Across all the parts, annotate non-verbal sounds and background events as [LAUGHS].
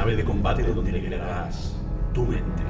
Nave de combate donde liberarás tu mente.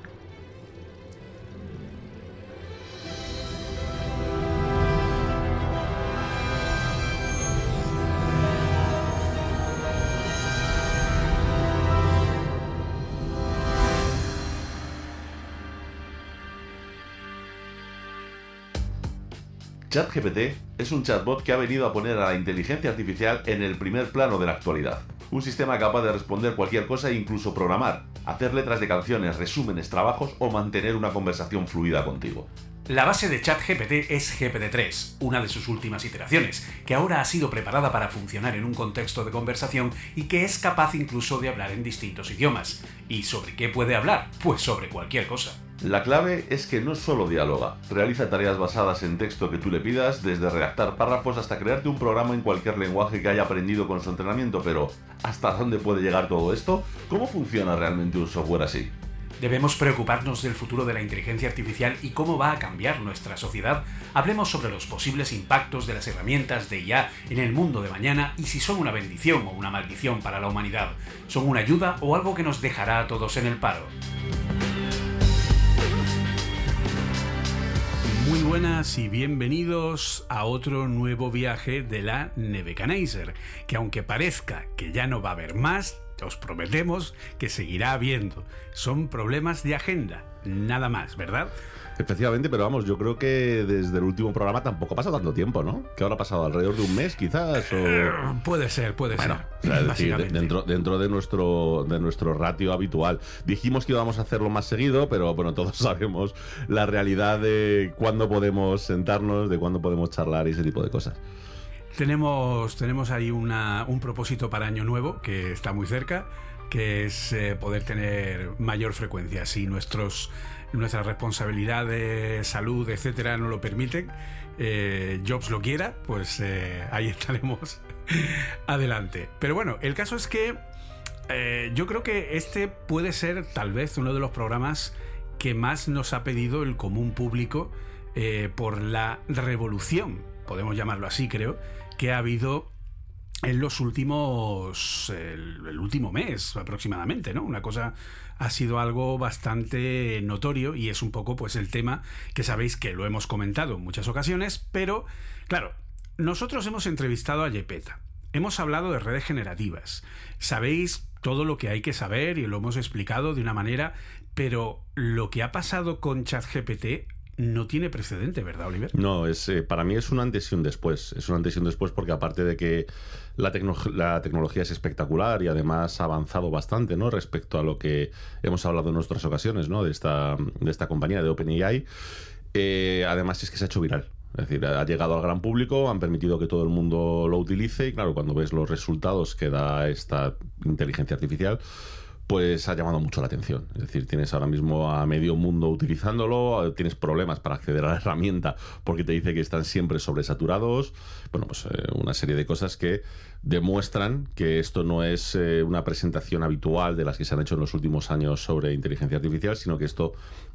ChatGPT es un chatbot que ha venido a poner a la inteligencia artificial en el primer plano de la actualidad. Un sistema capaz de responder cualquier cosa e incluso programar, hacer letras de canciones, resúmenes, trabajos o mantener una conversación fluida contigo. La base de ChatGPT es GPT-3, una de sus últimas iteraciones, que ahora ha sido preparada para funcionar en un contexto de conversación y que es capaz incluso de hablar en distintos idiomas. ¿Y sobre qué puede hablar? Pues sobre cualquier cosa. La clave es que no solo dialoga, realiza tareas basadas en texto que tú le pidas, desde redactar párrafos hasta crearte un programa en cualquier lenguaje que haya aprendido con su entrenamiento, pero ¿hasta dónde puede llegar todo esto? ¿Cómo funciona realmente un software así? Debemos preocuparnos del futuro de la inteligencia artificial y cómo va a cambiar nuestra sociedad. Hablemos sobre los posibles impactos de las herramientas de IA en el mundo de mañana y si son una bendición o una maldición para la humanidad. ¿Son una ayuda o algo que nos dejará a todos en el paro? Muy buenas y bienvenidos a otro nuevo viaje de la Nebuchadnezzar, que aunque parezca que ya no va a haber más, os prometemos que seguirá habiendo. Son problemas de agenda, nada más, ¿verdad? Efectivamente, pero vamos, yo creo que desde el último programa tampoco ha pasado tanto tiempo, ¿no? Que ahora ha pasado alrededor de un mes, quizás. O... Eh, puede ser, puede Bueno, ser. o sea, decir, dentro, dentro de nuestro de nuestro ratio habitual. Dijimos que íbamos a hacerlo más seguido, pero bueno, todos [LAUGHS] sabemos la realidad de cuándo podemos sentarnos, de cuándo podemos charlar y ese tipo de cosas. Tenemos, tenemos ahí una- un propósito para Año Nuevo que está muy cerca, que es eh, poder tener mayor frecuencia. Si nuestros, nuestras responsabilidades, salud, etcétera, no lo permiten, eh, Jobs lo quiera, pues eh, ahí [LAUGHS] estaremos adelante. Pero bueno, el caso es que eh, yo creo que este puede ser tal vez uno de los programas que más nos ha pedido el común público por la revolución, podemos llamarlo así creo, que ha habido en los últimos el último mes aproximadamente, ¿no? Una cosa ha sido algo bastante notorio y es un poco pues el tema que sabéis que lo hemos comentado en muchas ocasiones, pero claro, nosotros hemos entrevistado a Yepeta. Hemos hablado de redes generativas. Sabéis todo lo que hay que saber y lo hemos explicado de una manera, pero lo que ha pasado con ChatGPT no tiene precedente, ¿verdad, Oliver? No, es eh, para mí es un antes y un después. Es un antes y un después porque aparte de que la, la tecnología es espectacular y además ha avanzado bastante, ¿no? Respecto a lo que hemos hablado en otras ocasiones, ¿no? De esta, de esta compañía de OpenAI. Eh, además es que se ha hecho viral. Es decir, ha llegado al gran público, han permitido que todo el mundo lo utilice y claro, cuando ves los resultados que da esta inteligencia artificial, pues ha llamado mucho la atención. Es decir, tienes ahora mismo a medio mundo utilizándolo, tienes problemas para acceder a la herramienta porque te dice que están siempre sobresaturados. Bueno, pues eh, una serie de cosas que demuestran que esto no es eh, una presentación habitual de las que se han hecho en los últimos años sobre inteligencia artificial, sino que esto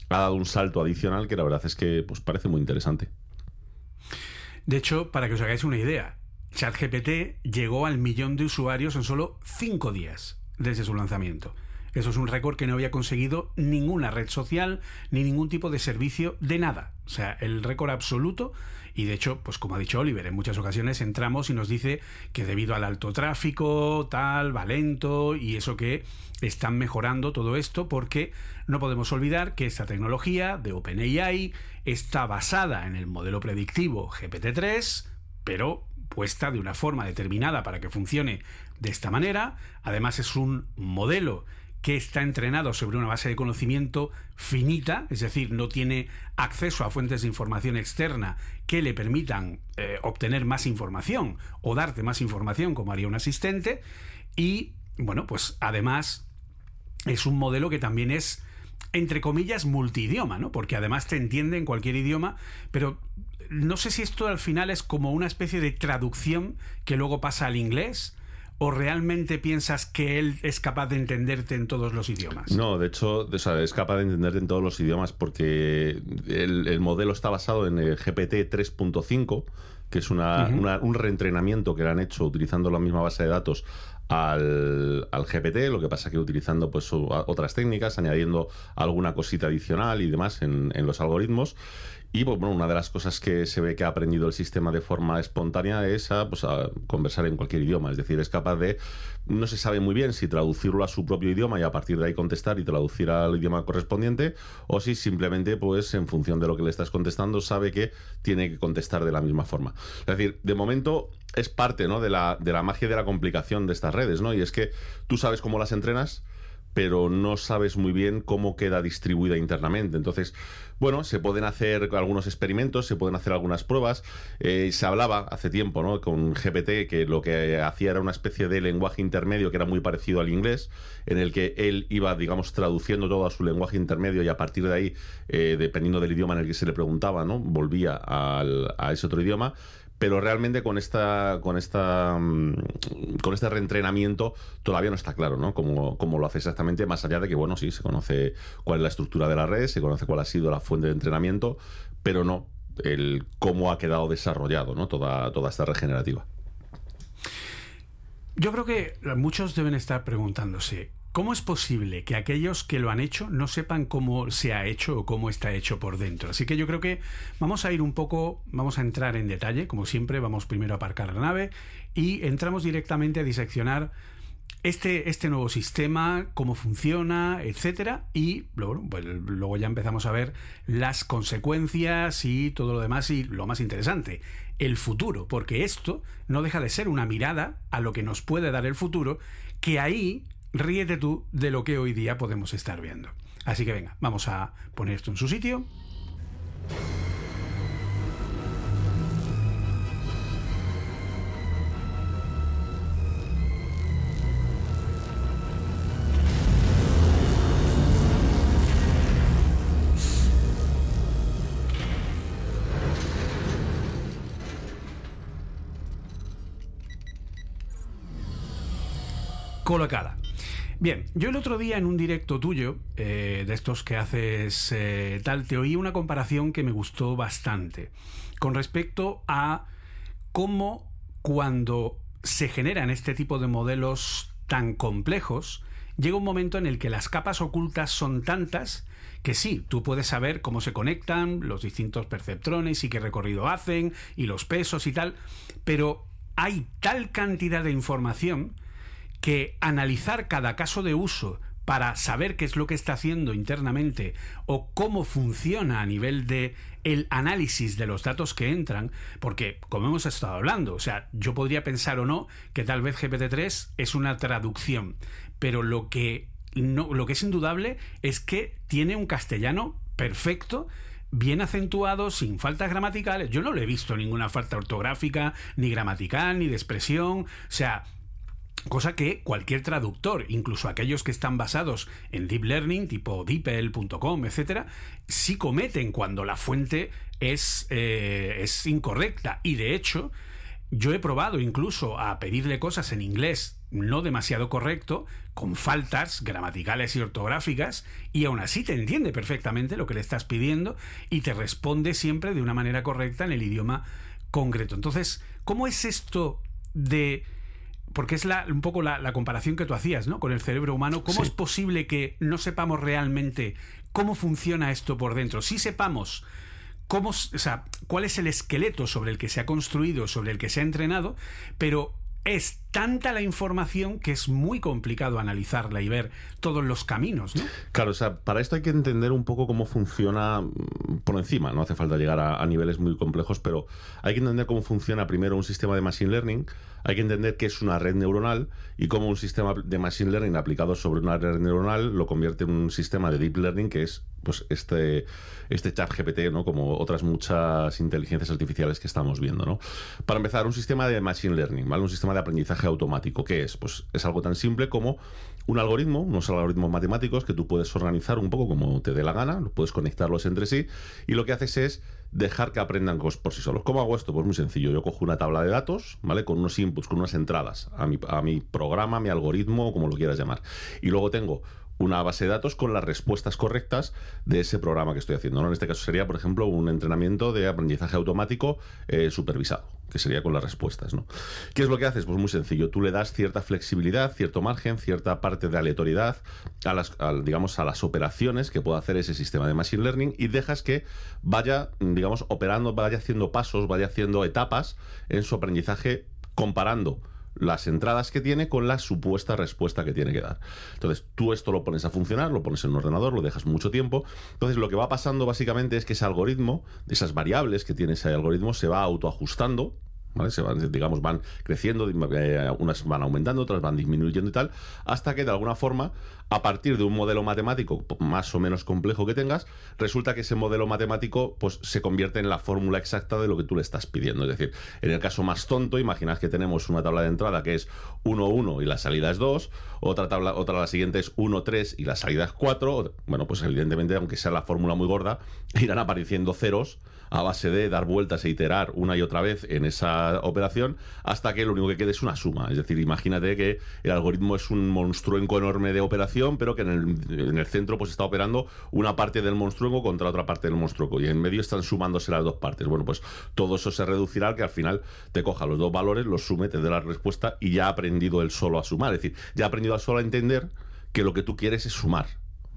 ha dado un salto adicional que la verdad es que pues, parece muy interesante. De hecho, para que os hagáis una idea, ChatGPT llegó al millón de usuarios en solo cinco días desde su lanzamiento. Eso es un récord que no había conseguido ninguna red social ni ningún tipo de servicio de nada. O sea, el récord absoluto. Y de hecho, pues como ha dicho Oliver, en muchas ocasiones entramos y nos dice que debido al alto tráfico, tal, va lento y eso que están mejorando todo esto porque no podemos olvidar que esta tecnología de OpenAI está basada en el modelo predictivo GPT-3, pero puesta de una forma determinada para que funcione de esta manera. Además es un modelo que está entrenado sobre una base de conocimiento finita, es decir, no tiene acceso a fuentes de información externa que le permitan eh, obtener más información o darte más información como haría un asistente. Y bueno, pues además es un modelo que también es entre comillas, multidioma, ¿no? Porque además te entiende en cualquier idioma, pero no sé si esto al final es como una especie de traducción que luego pasa al inglés. ¿O realmente piensas que él es capaz de entenderte en todos los idiomas? No, de hecho, es capaz de entenderte en todos los idiomas porque el, modelo está basado en el GPT 3.5, que es un reentrenamiento que le han hecho utilizando la misma base de datos al, GPT, lo que pasa que utilizando pues otras técnicas, añadiendo alguna cosita adicional y demás en, en los algoritmos. Y pues, bueno, una de las cosas que se ve que ha aprendido el sistema de forma espontánea es a, pues, a conversar en cualquier idioma. Es decir, es capaz de, no se sabe muy bien si traducirlo a su propio idioma y a partir de ahí contestar y traducir al idioma correspondiente, o si simplemente, pues en función de lo que le estás contestando, sabe que tiene que contestar de la misma forma. Es decir, de momento es parte ¿no? de, la, de la magia y de la complicación de estas redes, ¿no? Y es que tú sabes cómo las entrenas, pero no sabes muy bien cómo queda distribuida internamente. Entonces, bueno, se pueden hacer algunos experimentos, se pueden hacer algunas pruebas. Eh, se hablaba hace tiempo, ¿no? Con GPT que lo que hacía era una especie de lenguaje intermedio que era muy parecido al inglés, en el que él iba, digamos, traduciendo todo a su lenguaje intermedio y a partir de ahí, eh, dependiendo del idioma en el que se le preguntaba, ¿no? Volvía a ese otro idioma pero realmente con esta con esta mm, con este reentrenamiento todavía no está claro ¿no? Cómo, cómo, lo hace exactamente más allá de que bueno sí se conoce cuál es la estructura de la red se conoce cuál ha sido la fuente de entrenamiento pero no el cómo ha quedado desarrollado ¿no? toda toda esta regenerativa yo creo que muchos deben estar preguntándose ¿Cómo es posible que aquellos que lo han hecho no sepan cómo se ha hecho o cómo está hecho por dentro? Así que yo creo que vamos a ir un poco, vamos a entrar en detalle, como siempre, vamos primero a aparcar la nave y entramos directamente a diseccionar este, este nuevo sistema, cómo funciona, etcétera, y luego, pues, luego ya empezamos a ver las consecuencias y todo lo demás, y lo más interesante, el futuro, porque esto no deja de ser una mirada a lo que nos puede dar el futuro, que ahí ríete tú de lo que hoy día podemos estar viendo. Así que venga, vamos a poner esto en su sitio. colocada. Bien, yo el otro día en un directo tuyo, eh, de estos que haces eh, tal, te oí una comparación que me gustó bastante con respecto a cómo cuando se generan este tipo de modelos tan complejos, llega un momento en el que las capas ocultas son tantas que sí, tú puedes saber cómo se conectan los distintos perceptrones y qué recorrido hacen y los pesos y tal, pero hay tal cantidad de información que analizar cada caso de uso para saber qué es lo que está haciendo internamente o cómo funciona a nivel de el análisis de los datos que entran, porque como hemos estado hablando, o sea, yo podría pensar o no que tal vez GPT-3 es una traducción, pero lo que no, lo que es indudable es que tiene un castellano perfecto bien acentuado, sin faltas gramaticales. Yo no le he visto ninguna falta ortográfica, ni gramatical, ni de expresión. O sea, Cosa que cualquier traductor, incluso aquellos que están basados en deep learning, tipo DeepL.com, etcétera, sí cometen cuando la fuente es, eh, es incorrecta. Y de hecho, yo he probado incluso a pedirle cosas en inglés no demasiado correcto, con faltas gramaticales y ortográficas, y aún así te entiende perfectamente lo que le estás pidiendo y te responde siempre de una manera correcta en el idioma concreto. Entonces, ¿cómo es esto de porque es la, un poco la, comparación que tú hacías, ¿no? Con el cerebro humano. ¿Cómo es posible que no sepamos realmente cómo funciona esto por dentro? Si sepamos cómo, o sea, cuál es el esqueleto sobre el que se ha construido, sobre el que se ha entrenado, pero es tanta la información que es muy complicado analizarla y ver todos los caminos, ¿no? Claro, o sea, para esto hay que entender un poco cómo funciona mm, por encima, no hace falta llegar a, a niveles muy complejos, pero hay que entender cómo funciona primero un sistema de machine learning, hay que entender qué es una red neuronal y cómo un sistema de machine learning aplicado sobre una red neuronal lo convierte en un sistema de deep learning que es pues este, este chat GPT, ¿no? como otras muchas inteligencias artificiales que estamos viendo. ¿no? Para empezar, un sistema de machine learning, ¿vale? un sistema de aprendizaje automático. ¿Qué es? Pues es algo tan simple como un algoritmo, unos algoritmos matemáticos que tú puedes organizar un poco como te dé la gana, puedes conectarlos entre sí y lo que haces es dejar que aprendan por sí solos. ¿Cómo hago esto? Pues muy sencillo. Yo cojo una tabla de datos, ¿vale? Con unos inputs, con unas entradas a mi, a mi programa, mi algoritmo, como lo quieras llamar. Y luego tengo una base de datos con las respuestas correctas de ese programa que estoy haciendo. En este caso sería, por ejemplo, un entrenamiento de aprendizaje automático eh, supervisado, que sería con las respuestas. ¿no? ¿Qué es lo que haces? Pues muy sencillo. Tú le das cierta flexibilidad, cierto margen, cierta parte de aleatoriedad a las, digamos, a las operaciones que puede hacer ese sistema de Machine Learning y dejas que vaya, digamos, operando, vaya haciendo pasos, vaya haciendo etapas en su aprendizaje comparando las entradas que tiene con la supuesta respuesta que tiene que dar. Entonces, tú esto lo pones a funcionar, lo pones en un ordenador, lo dejas mucho tiempo. Entonces, lo que va pasando básicamente es que ese algoritmo, esas variables que tiene ese algoritmo, se va autoajustando se van, digamos, van creciendo, eh, unas van aumentando, otras van disminuyendo y tal, hasta que de alguna forma, a partir de un modelo matemático más o menos complejo que tengas, resulta que ese modelo matemático pues, se convierte en la fórmula exacta de lo que tú le estás pidiendo. Es decir, en el caso más tonto, imaginad que tenemos una tabla de entrada que es 1, 1 y la salida es 2, otra tabla, otra la siguiente es 1, 3 y la salida es 4. Bueno, pues evidentemente, aunque sea la fórmula muy gorda, [LAUGHS] irán apareciendo ceros a base de dar vueltas e iterar una y otra vez en esa operación hasta que lo único que quede es una suma. Es decir, imagínate que el algoritmo es un monstruenco enorme de operación, pero que en el, centro pues está operando una parte del monstruenco contra otra parte del monstruenco y en medio están sumándose las dos partes. Bueno, pues todo eso se reducirá al que al final te coja los dos valores, los sume, te dé la respuesta y ya ha aprendido él solo a sumar. Es decir, ya ha aprendido a solo a entender que lo que tú quieres es sumar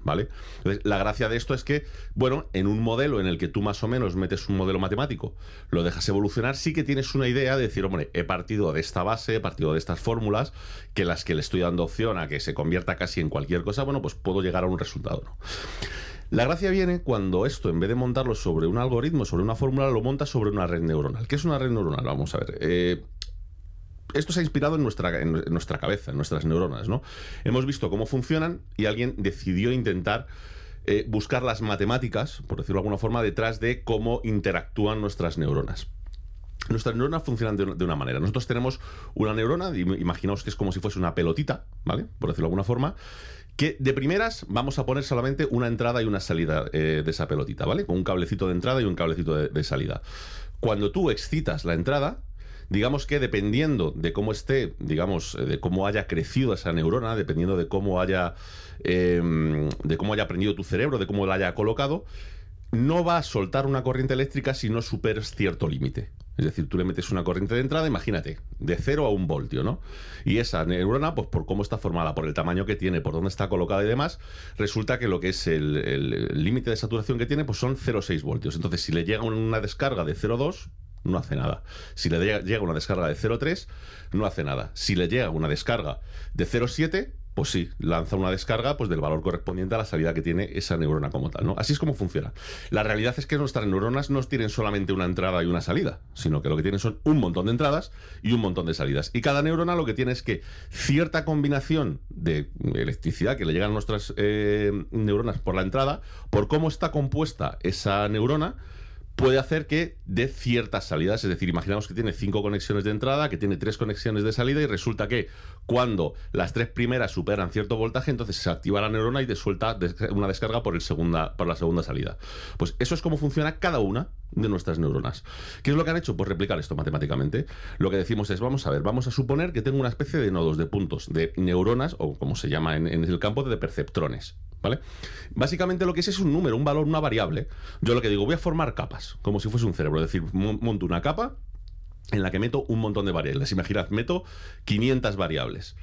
¿Vale? Entonces, la gracia de esto es que, bueno, en un modelo en el que tú más o menos metes un modelo matemático, lo dejas evolucionar, sí que tienes una idea de decir, hombre, he partido de esta base, he partido de estas fórmulas, que las que le estoy dando opción a que se convierta casi en cualquier cosa, bueno, pues puedo llegar a un resultado. La gracia viene cuando esto, en vez de montarlo sobre un algoritmo, sobre una fórmula, lo monta sobre una red neuronal. ¿Qué es una red neuronal? Vamos a ver. Eh, esto se ha inspirado en nuestra, en nuestra cabeza, en nuestras neuronas, ¿no? Hemos visto cómo funcionan y alguien decidió intentar eh, buscar las matemáticas, por decirlo de alguna forma, detrás de cómo interactúan nuestras neuronas. Nuestras neuronas funcionan de, una manera. Nosotros tenemos una neurona, imaginaos que es como si fuese una pelotita, ¿vale? Por decirlo de alguna forma, que de primeras vamos a poner solamente una entrada y una salida eh, de esa pelotita, ¿vale? Con un cablecito de entrada y un cablecito de salida. Cuando tú excitas la entrada, digamos que dependiendo de cómo esté, digamos, eh, de cómo haya crecido esa neurona, dependiendo de cómo haya, em, de cómo haya aprendido tu cerebro, de cómo la haya colocado, no va a soltar una corriente eléctrica si no superes cierto límite. Es decir, tú le metes una corriente de entrada, imagínate, de 0 a un voltio, ¿no? Y esa neurona, pues por cómo está formada, por el tamaño que tiene, por dónde está colocada y demás, resulta que lo que es el límite de saturación que tiene, pues son 0,6 voltios. Entonces, si le llega una descarga de 0,2, no hace nada. Si le llega una descarga de 0,3, no hace nada. Si le llega una descarga de 0,7, pues sí, lanza una descarga pues, del valor correspondiente a la salida que tiene esa neurona como tal. ¿no? Así es como funciona. La realidad es que nuestras neuronas no tienen solamente una entrada y una salida, sino que lo que tienen son un montón de entradas y un montón de salidas. Y cada neurona lo que tiene es que cierta combinación de electricidad que le llegan a nuestras eh, neuronas por la entrada, por cómo está compuesta esa neurona, puede hacer que dé ciertas salidas. Es decir, imaginamos que tiene cinco conexiones de entrada, que tiene tres conexiones de salida y resulta que cuando las tres primeras superan cierto voltaje, entonces se activa la neurona y te suelta una descarga por, el segunda, por la segunda salida. Pues eso es como funciona cada una de nuestras neuronas. ¿Qué es lo que han hecho? Pues replicar esto matemáticamente. Lo que decimos es, vamos a ver, vamos a suponer que tengo una especie de nodos, de puntos, de neuronas, o como se llama en, en el campo, de perceptrones. ¿Vale? Básicamente lo que es es un número, un valor, una variable. Yo lo que digo, voy a formar capas, como si fuese un cerebro. Es decir, monto una capa en la que meto un montón de variables. Imaginad, meto 500 variables.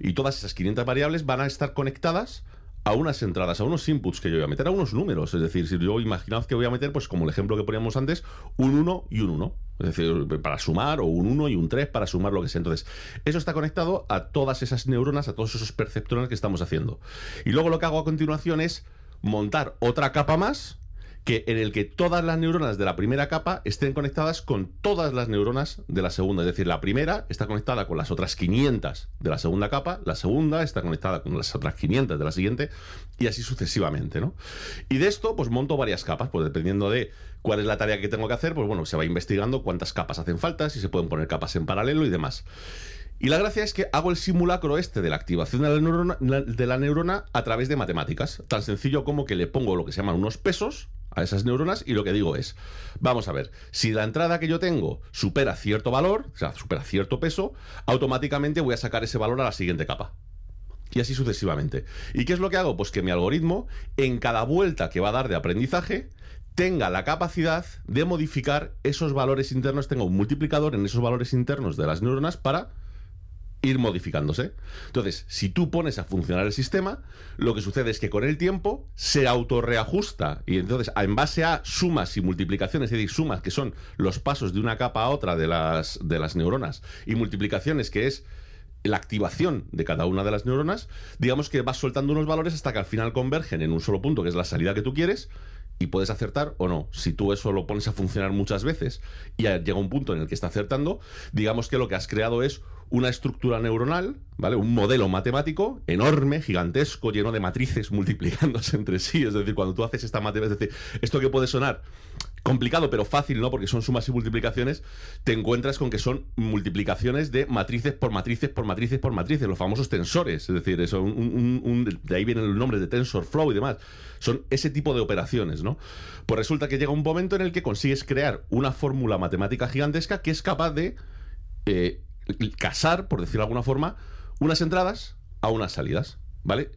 Y todas esas 500 variables van a estar conectadas a unas entradas, a unos inputs que yo voy a meter, a unos números. Es decir, si yo imaginaos que voy a meter, pues como el ejemplo que poníamos antes, un 1 y un 1. Es decir, para sumar, o un 1 y un 3 para sumar lo que sea. Entonces, eso está conectado a todas esas neuronas, a todos esos perceptores que estamos haciendo. Y luego lo que hago a continuación es montar otra capa más que en el que todas las neuronas de la primera capa estén conectadas con todas las neuronas de la segunda. Es decir, la primera está conectada con las otras 500 de la segunda capa, la segunda está conectada con las otras 500 de la siguiente y así sucesivamente, ¿no? Y de esto, pues monto varias capas, pues dependiendo de cuál es la tarea que tengo que hacer, pues bueno, se va investigando cuántas capas hacen falta, si se pueden poner capas en paralelo y demás. Y la gracia es que hago el simulacro este de la activación de la, neurona, de la neurona a través de matemáticas. Tan sencillo como que le pongo lo que se llaman unos pesos a esas neuronas y lo que digo es, vamos a ver, si la entrada que yo tengo supera cierto valor, o sea, supera cierto peso, automáticamente voy a sacar ese valor a la siguiente capa. Y así sucesivamente. ¿Y qué es lo que hago? Pues que mi algoritmo, en cada vuelta que va a dar de aprendizaje, tenga la capacidad de modificar esos valores internos, tenga un multiplicador en esos valores internos de las neuronas para ir modificándose. Entonces, si tú pones a funcionar el sistema, lo que sucede es que con el tiempo se autorreajusta y entonces en base a sumas y multiplicaciones, es decir, sumas que son los pasos de una capa a otra de las, de las neuronas y multiplicaciones que es la activación de cada una de las neuronas, digamos que vas soltando unos valores hasta que al final convergen en un solo punto, que es la salida que tú quieres, y puedes acertar o no. Si tú eso lo pones a funcionar muchas veces y llega un punto en el que está acertando, digamos que lo que has creado es una estructura neuronal, ¿vale? Un modelo matemático enorme, gigantesco, lleno de matrices multiplicándose [LAUGHS] entre sí. Es decir, cuando tú haces esta matemática, es decir, esto que puede sonar complicado pero fácil, ¿no? Porque son sumas y multiplicaciones, te encuentras con que son multiplicaciones de matrices por matrices por matrices por matrices, los famosos tensores, es decir, eso, de ahí viene el nombre de TensorFlow y demás. Son ese tipo de operaciones, ¿no? Pues resulta que llega un momento en el que consigues crear una fórmula matemática gigantesca que es capaz de eh, casar, por decirlo de alguna forma, unas entradas a unas salidas, ¿vale?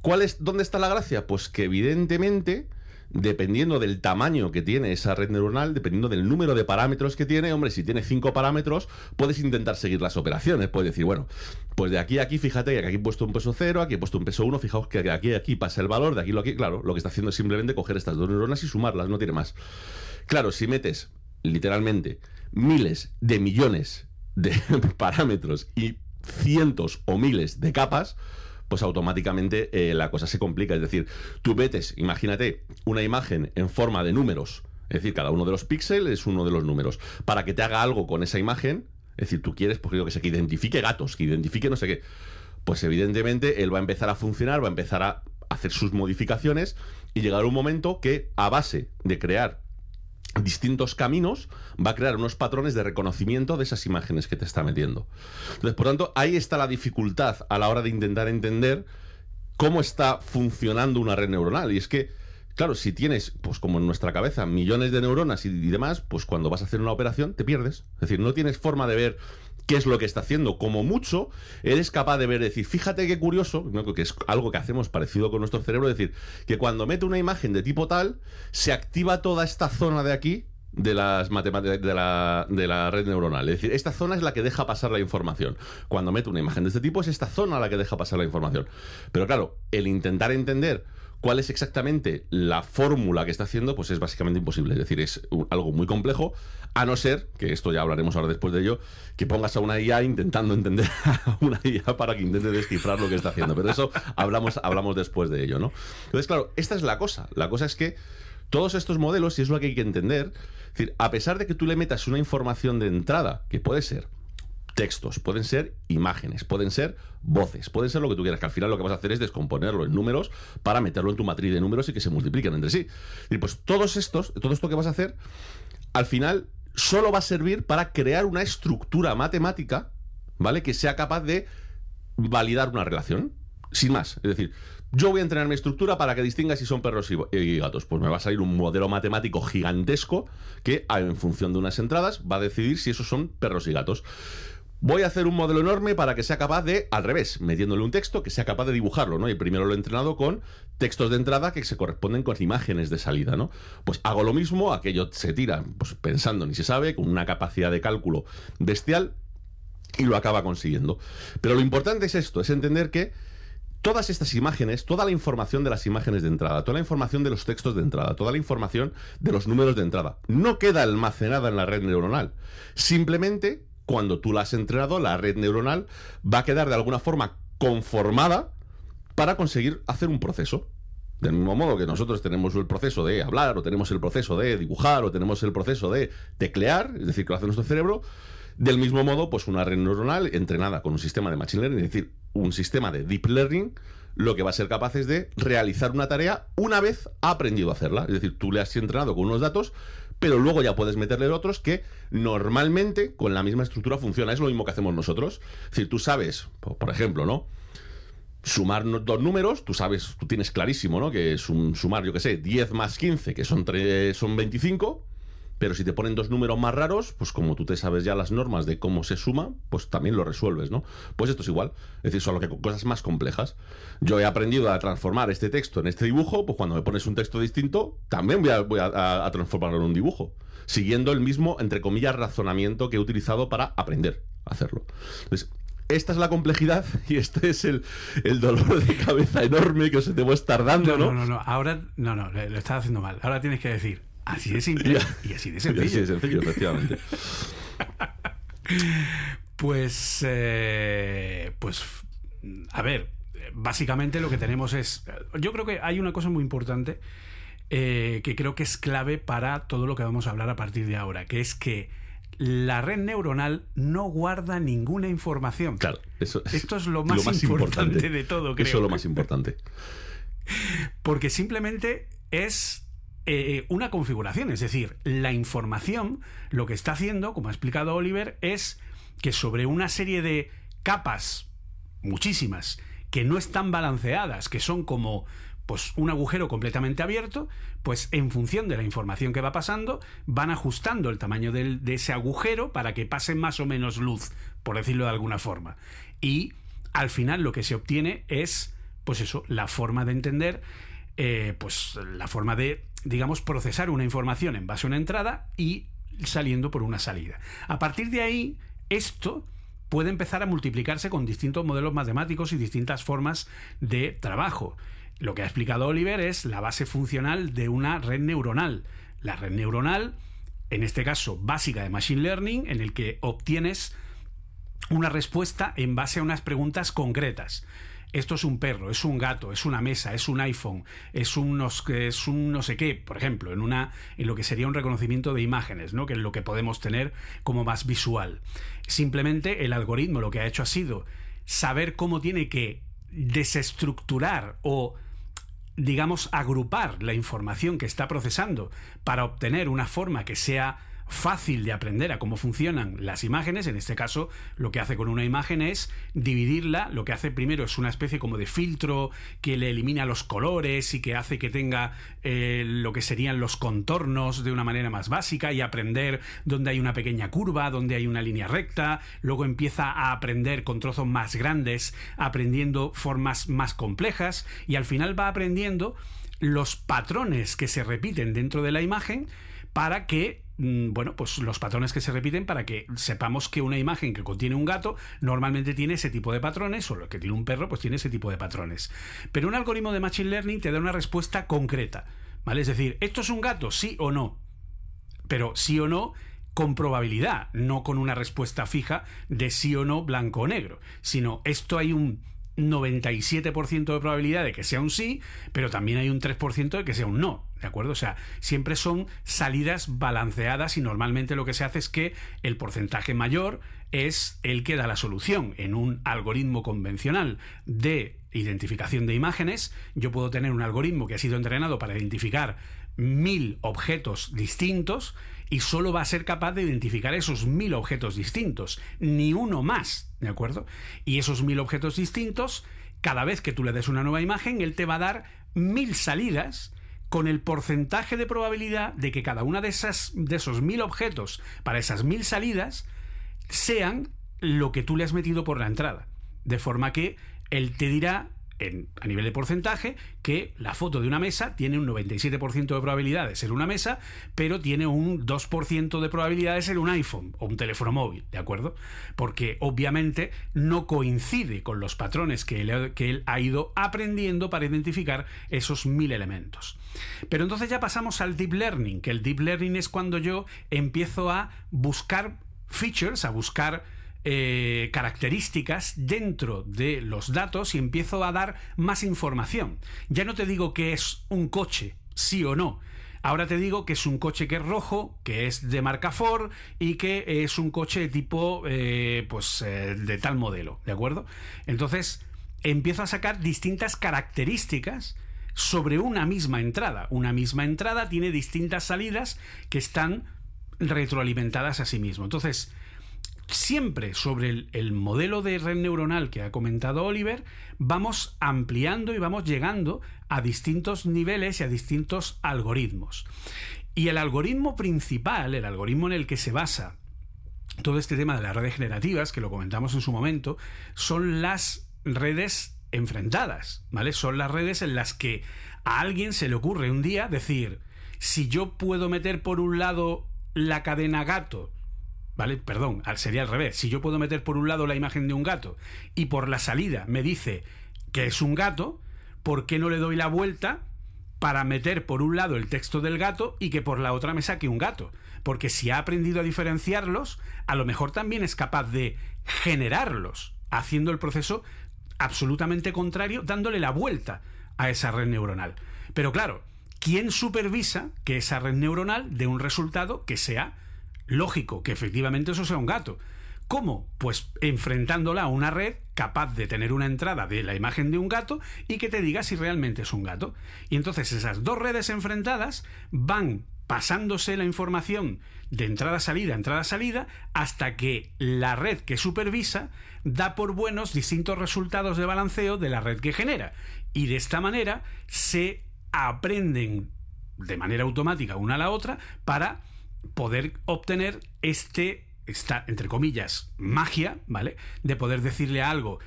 ¿Cuál es, ¿Dónde está la gracia? Pues que evidentemente, dependiendo del tamaño que tiene esa red neuronal, dependiendo del número de parámetros que tiene, hombre, si tiene cinco parámetros, puedes intentar seguir las operaciones. Puedes decir, bueno, pues de aquí a aquí, fíjate que aquí he puesto un peso cero, aquí he puesto un peso uno, fijaos que aquí a aquí pasa el valor, de aquí lo aquí, claro, lo que está haciendo es simplemente coger estas dos neuronas y sumarlas, no tiene más. Claro, si metes literalmente miles de millones de [LAUGHS] parámetros y cientos o miles de capas, pues automáticamente eh, la cosa se complica. Es decir, tú metes, imagínate, una imagen en forma de números, es decir, cada uno de los píxeles es uno de los números, para que te haga algo con esa imagen, es decir, tú quieres, porque yo que sé, que identifique gatos, que identifique no sé qué, pues evidentemente él va a empezar a funcionar, va a empezar a hacer sus modificaciones y llegar un momento que a base de crear distintos caminos, va a crear unos patrones de reconocimiento de esas imágenes que te está metiendo. Entonces, por tanto, ahí está la dificultad a la hora de intentar entender cómo está funcionando una red neuronal. Y es que, claro, si tienes, pues como en nuestra cabeza, millones de neuronas y, y demás, pues cuando vas a hacer una operación te pierdes. Es decir, no tienes forma de ver qué es lo que está haciendo. Como mucho, eres capaz de ver, decir, fíjate qué curioso, que es algo que hacemos parecido con nuestro cerebro, decir, que cuando mete una imagen de tipo tal, se activa toda esta zona de aquí de las matemáticas de la, de la red neuronal. Es decir, esta zona es la que deja pasar la información. Cuando meto una imagen de este tipo, es esta zona la que deja pasar la información. Pero claro, el intentar entender cuál es exactamente la fórmula que está haciendo, pues es básicamente imposible. Es decir, es algo muy complejo, a no ser, que esto ya hablaremos ahora después de ello, que pongas a una IA intentando entender [LAUGHS] a una IA para que intente descifrar lo que está haciendo. Pero eso hablamos, hablamos después de ello, ¿no? Entonces, claro, esta es la cosa. La cosa es que todos estos modelos, y es lo que hay que entender, es decir, a pesar de que tú le metas una información de entrada, que puede ser textos, pueden ser imágenes, pueden ser voces, pueden ser lo que tú quieras, que al final lo que vas a hacer es descomponerlo en números para meterlo en tu matriz de números y que se multipliquen entre sí. Y pues todos estos, todo esto que vas a hacer, al final solo va a servir para crear una estructura matemática, ¿vale? Que sea capaz de validar una relación. Sin más. Es decir, yo voy a entrenar mi estructura para que distinga si son perros y gatos. Pues me va a salir un modelo matemático gigantesco que, en función de unas entradas, va a decidir si esos son perros y gatos. Voy a hacer un modelo enorme para que sea capaz de, al revés, metiéndole un texto que sea capaz de dibujarlo, ¿no? Y primero lo he entrenado con textos de entrada que se corresponden con imágenes de salida, ¿no? Pues hago lo mismo, aquello se tira, pues pensando, ni se sabe, con una capacidad de cálculo bestial y lo acaba consiguiendo. Pero lo importante es esto, es entender que todas estas imágenes, toda la información de las imágenes de entrada, toda la información de los textos de entrada, toda la información de los números de entrada, no queda almacenada en la red neuronal. Simplemente cuando tú la has entrenado, la red neuronal va a quedar de alguna forma conformada para conseguir hacer un proceso. Del mismo modo que nosotros tenemos el proceso de hablar, o tenemos el proceso de dibujar, o tenemos el proceso de teclear, es decir, que lo hace nuestro cerebro, del mismo modo, pues una red neuronal entrenada con un sistema de Machine Learning, es decir, un sistema de Deep Learning, lo que va a ser capaz es de realizar una tarea una vez ha aprendido a hacerla. Es decir, tú le has entrenado con unos datos, pero luego ya puedes meterle otros que normalmente con la misma estructura funciona. Es lo mismo que hacemos nosotros. Es decir, tú sabes, por ejemplo, ¿no? Sumar dos números, tú sabes, tú tienes clarísimo, ¿no? Que es un sumar, yo qué sé, 10 más 15, que son, son 25, pero si te ponen dos números más raros, pues como tú te sabes ya las normas de cómo se suma, pues también lo resuelves, ¿no? Pues esto es igual. Es decir, solo que con cosas más complejas. Yo he aprendido a transformar este texto en este dibujo, pues cuando me pones un texto distinto, también voy a, transformarlo en un dibujo. Siguiendo el mismo, entre comillas, razonamiento que he utilizado para aprender a hacerlo. Entonces, esta es la complejidad [LAUGHS] y este es el, dolor de cabeza enorme que os debo estar dando, ¿no? No, no, no, ahora, no, no, lo estás haciendo mal. Ahora tienes que decir, Así de simple y así de [LAUGHS] sencillo. así de sencillo, efectivamente. [LAUGHS] pues, eh, pues, a ver, básicamente lo que tenemos es, yo creo que hay una cosa muy importante eh, que creo que es clave para todo lo que vamos a hablar a partir de ahora, que es que la red neuronal no guarda ninguna información. Claro, eso es Esto es lo más, importante, de todo, creo. Eso es lo más importante. [LAUGHS] Porque simplemente es eh, una configuración, es decir, la información lo que está haciendo, como ha explicado Oliver, es que sobre una serie de capas, muchísimas, que no están balanceadas, que son como pues un agujero completamente abierto, pues en función de la información que va pasando, van ajustando el tamaño de ese agujero para que pase más o menos luz, por decirlo de alguna forma. Y al final lo que se obtiene es, pues eso, la forma de entender, eh, pues la forma de digamos, procesar una información en base a una entrada y saliendo por una salida. A partir de ahí, esto puede empezar a multiplicarse con distintos modelos matemáticos y distintas formas de trabajo. Lo que ha explicado Oliver es la base funcional de una red neuronal. La red neuronal, en este caso básica de Machine Learning, en el que obtienes una respuesta en base a unas preguntas concretas esto es un perro, es un gato, es una mesa, es un iPhone, es un, es un no sé qué, por ejemplo, en, una, en lo que sería un reconocimiento de imágenes, ¿no? que es lo que podemos tener como más visual. Simplemente el algoritmo lo que ha hecho ha sido saber cómo tiene que desestructurar o digamos agrupar la información que está procesando para obtener una forma que sea fácil de aprender a cómo funcionan las imágenes. En este caso, lo que hace con una imagen es dividirla. Lo que hace primero es una especie como de filtro que le elimina los colores y que hace que tenga eh, lo que serían los contornos de una manera más básica y aprender dónde hay una pequeña curva, dónde hay una línea recta. Luego empieza a aprender con trozos más grandes, aprendiendo formas más complejas y al final va aprendiendo los patrones que se repiten dentro de la imagen para que bueno, pues los patrones que se repiten para que sepamos que una imagen que contiene un gato normalmente tiene ese tipo de patrones, o lo que tiene un perro, pues tiene ese tipo de patrones. Pero un algoritmo de Machine Learning te da una respuesta concreta, ¿vale? Es decir, ¿esto es un gato? Sí o no. Pero sí o no con probabilidad, no con una respuesta fija de sí o no, blanco o negro, sino esto hay un 97% de probabilidad de que sea un sí, pero también hay un 3% de que sea un no. ¿De acuerdo? O sea, siempre son salidas balanceadas y normalmente lo que se hace es que el porcentaje mayor es el que da la solución. En un algoritmo convencional de identificación de imágenes, yo puedo tener un algoritmo que ha sido entrenado para identificar mil objetos distintos y solo va a ser capaz de identificar esos mil objetos distintos, ni uno más, ¿de acuerdo? Y esos mil objetos distintos, cada vez que tú le des una nueva imagen, él te va a dar mil salidas con el porcentaje de probabilidad de que cada una de, esas, de esos mil objetos para esas mil salidas sean lo que tú le has metido por la entrada. De forma que él te dirá a nivel de porcentaje que la foto de una mesa tiene un 97% de probabilidad de ser una mesa, pero tiene un 2% de probabilidad de ser un iPhone o un teléfono móvil, ¿de acuerdo? Porque obviamente no coincide con los patrones que él, que él ha ido aprendiendo para identificar esos mil elementos. Pero entonces ya pasamos al deep learning, que el deep learning es cuando yo empiezo a buscar features, a buscar eh, características dentro de los datos y empiezo a dar más información. Ya no te digo que es un coche, sí o no. Ahora te digo que es un coche que es rojo, que es de marca Ford y que es un coche tipo, eh, pues, eh, de tal modelo, ¿de acuerdo? Entonces, empiezo a sacar distintas características sobre una misma entrada. Una misma entrada tiene distintas salidas que están retroalimentadas a sí mismo. Entonces, siempre sobre el, modelo de red neuronal que ha comentado Oliver, vamos ampliando y vamos llegando a distintos niveles y a distintos algoritmos. Y el algoritmo principal, el algoritmo en el que se basa todo este tema de las redes generativas, que lo comentamos en su momento, son las redes enfrentadas, ¿vale? Son las redes en las que a alguien se le ocurre un día decir, si yo puedo meter por un lado la cadena gato ¿Vale? Perdón, sería al revés. Si yo puedo meter por un lado la imagen de un gato y por la salida me dice que es un gato, ¿por qué no le doy la vuelta para meter por un lado el texto del gato y que por la otra me saque un gato? Porque si ha aprendido a diferenciarlos, a lo mejor también es capaz de generarlos, haciendo el proceso absolutamente contrario, dándole la vuelta a esa red neuronal. Pero claro, ¿quién supervisa que esa red neuronal dé un resultado que sea lógico que efectivamente eso sea un gato. ¿Cómo? Pues enfrentándola a una red capaz de tener una entrada de la imagen de un gato y que te diga si realmente es un gato. Y entonces esas dos redes enfrentadas van pasándose la información de entrada-salida, entrada-salida, hasta que la red que supervisa da por buenos distintos resultados de balanceo de la red que genera. Y de esta manera se aprenden de manera automática una a la otra para poder obtener este, esta, entre comillas, magia, ¿vale? De poder decirle algo,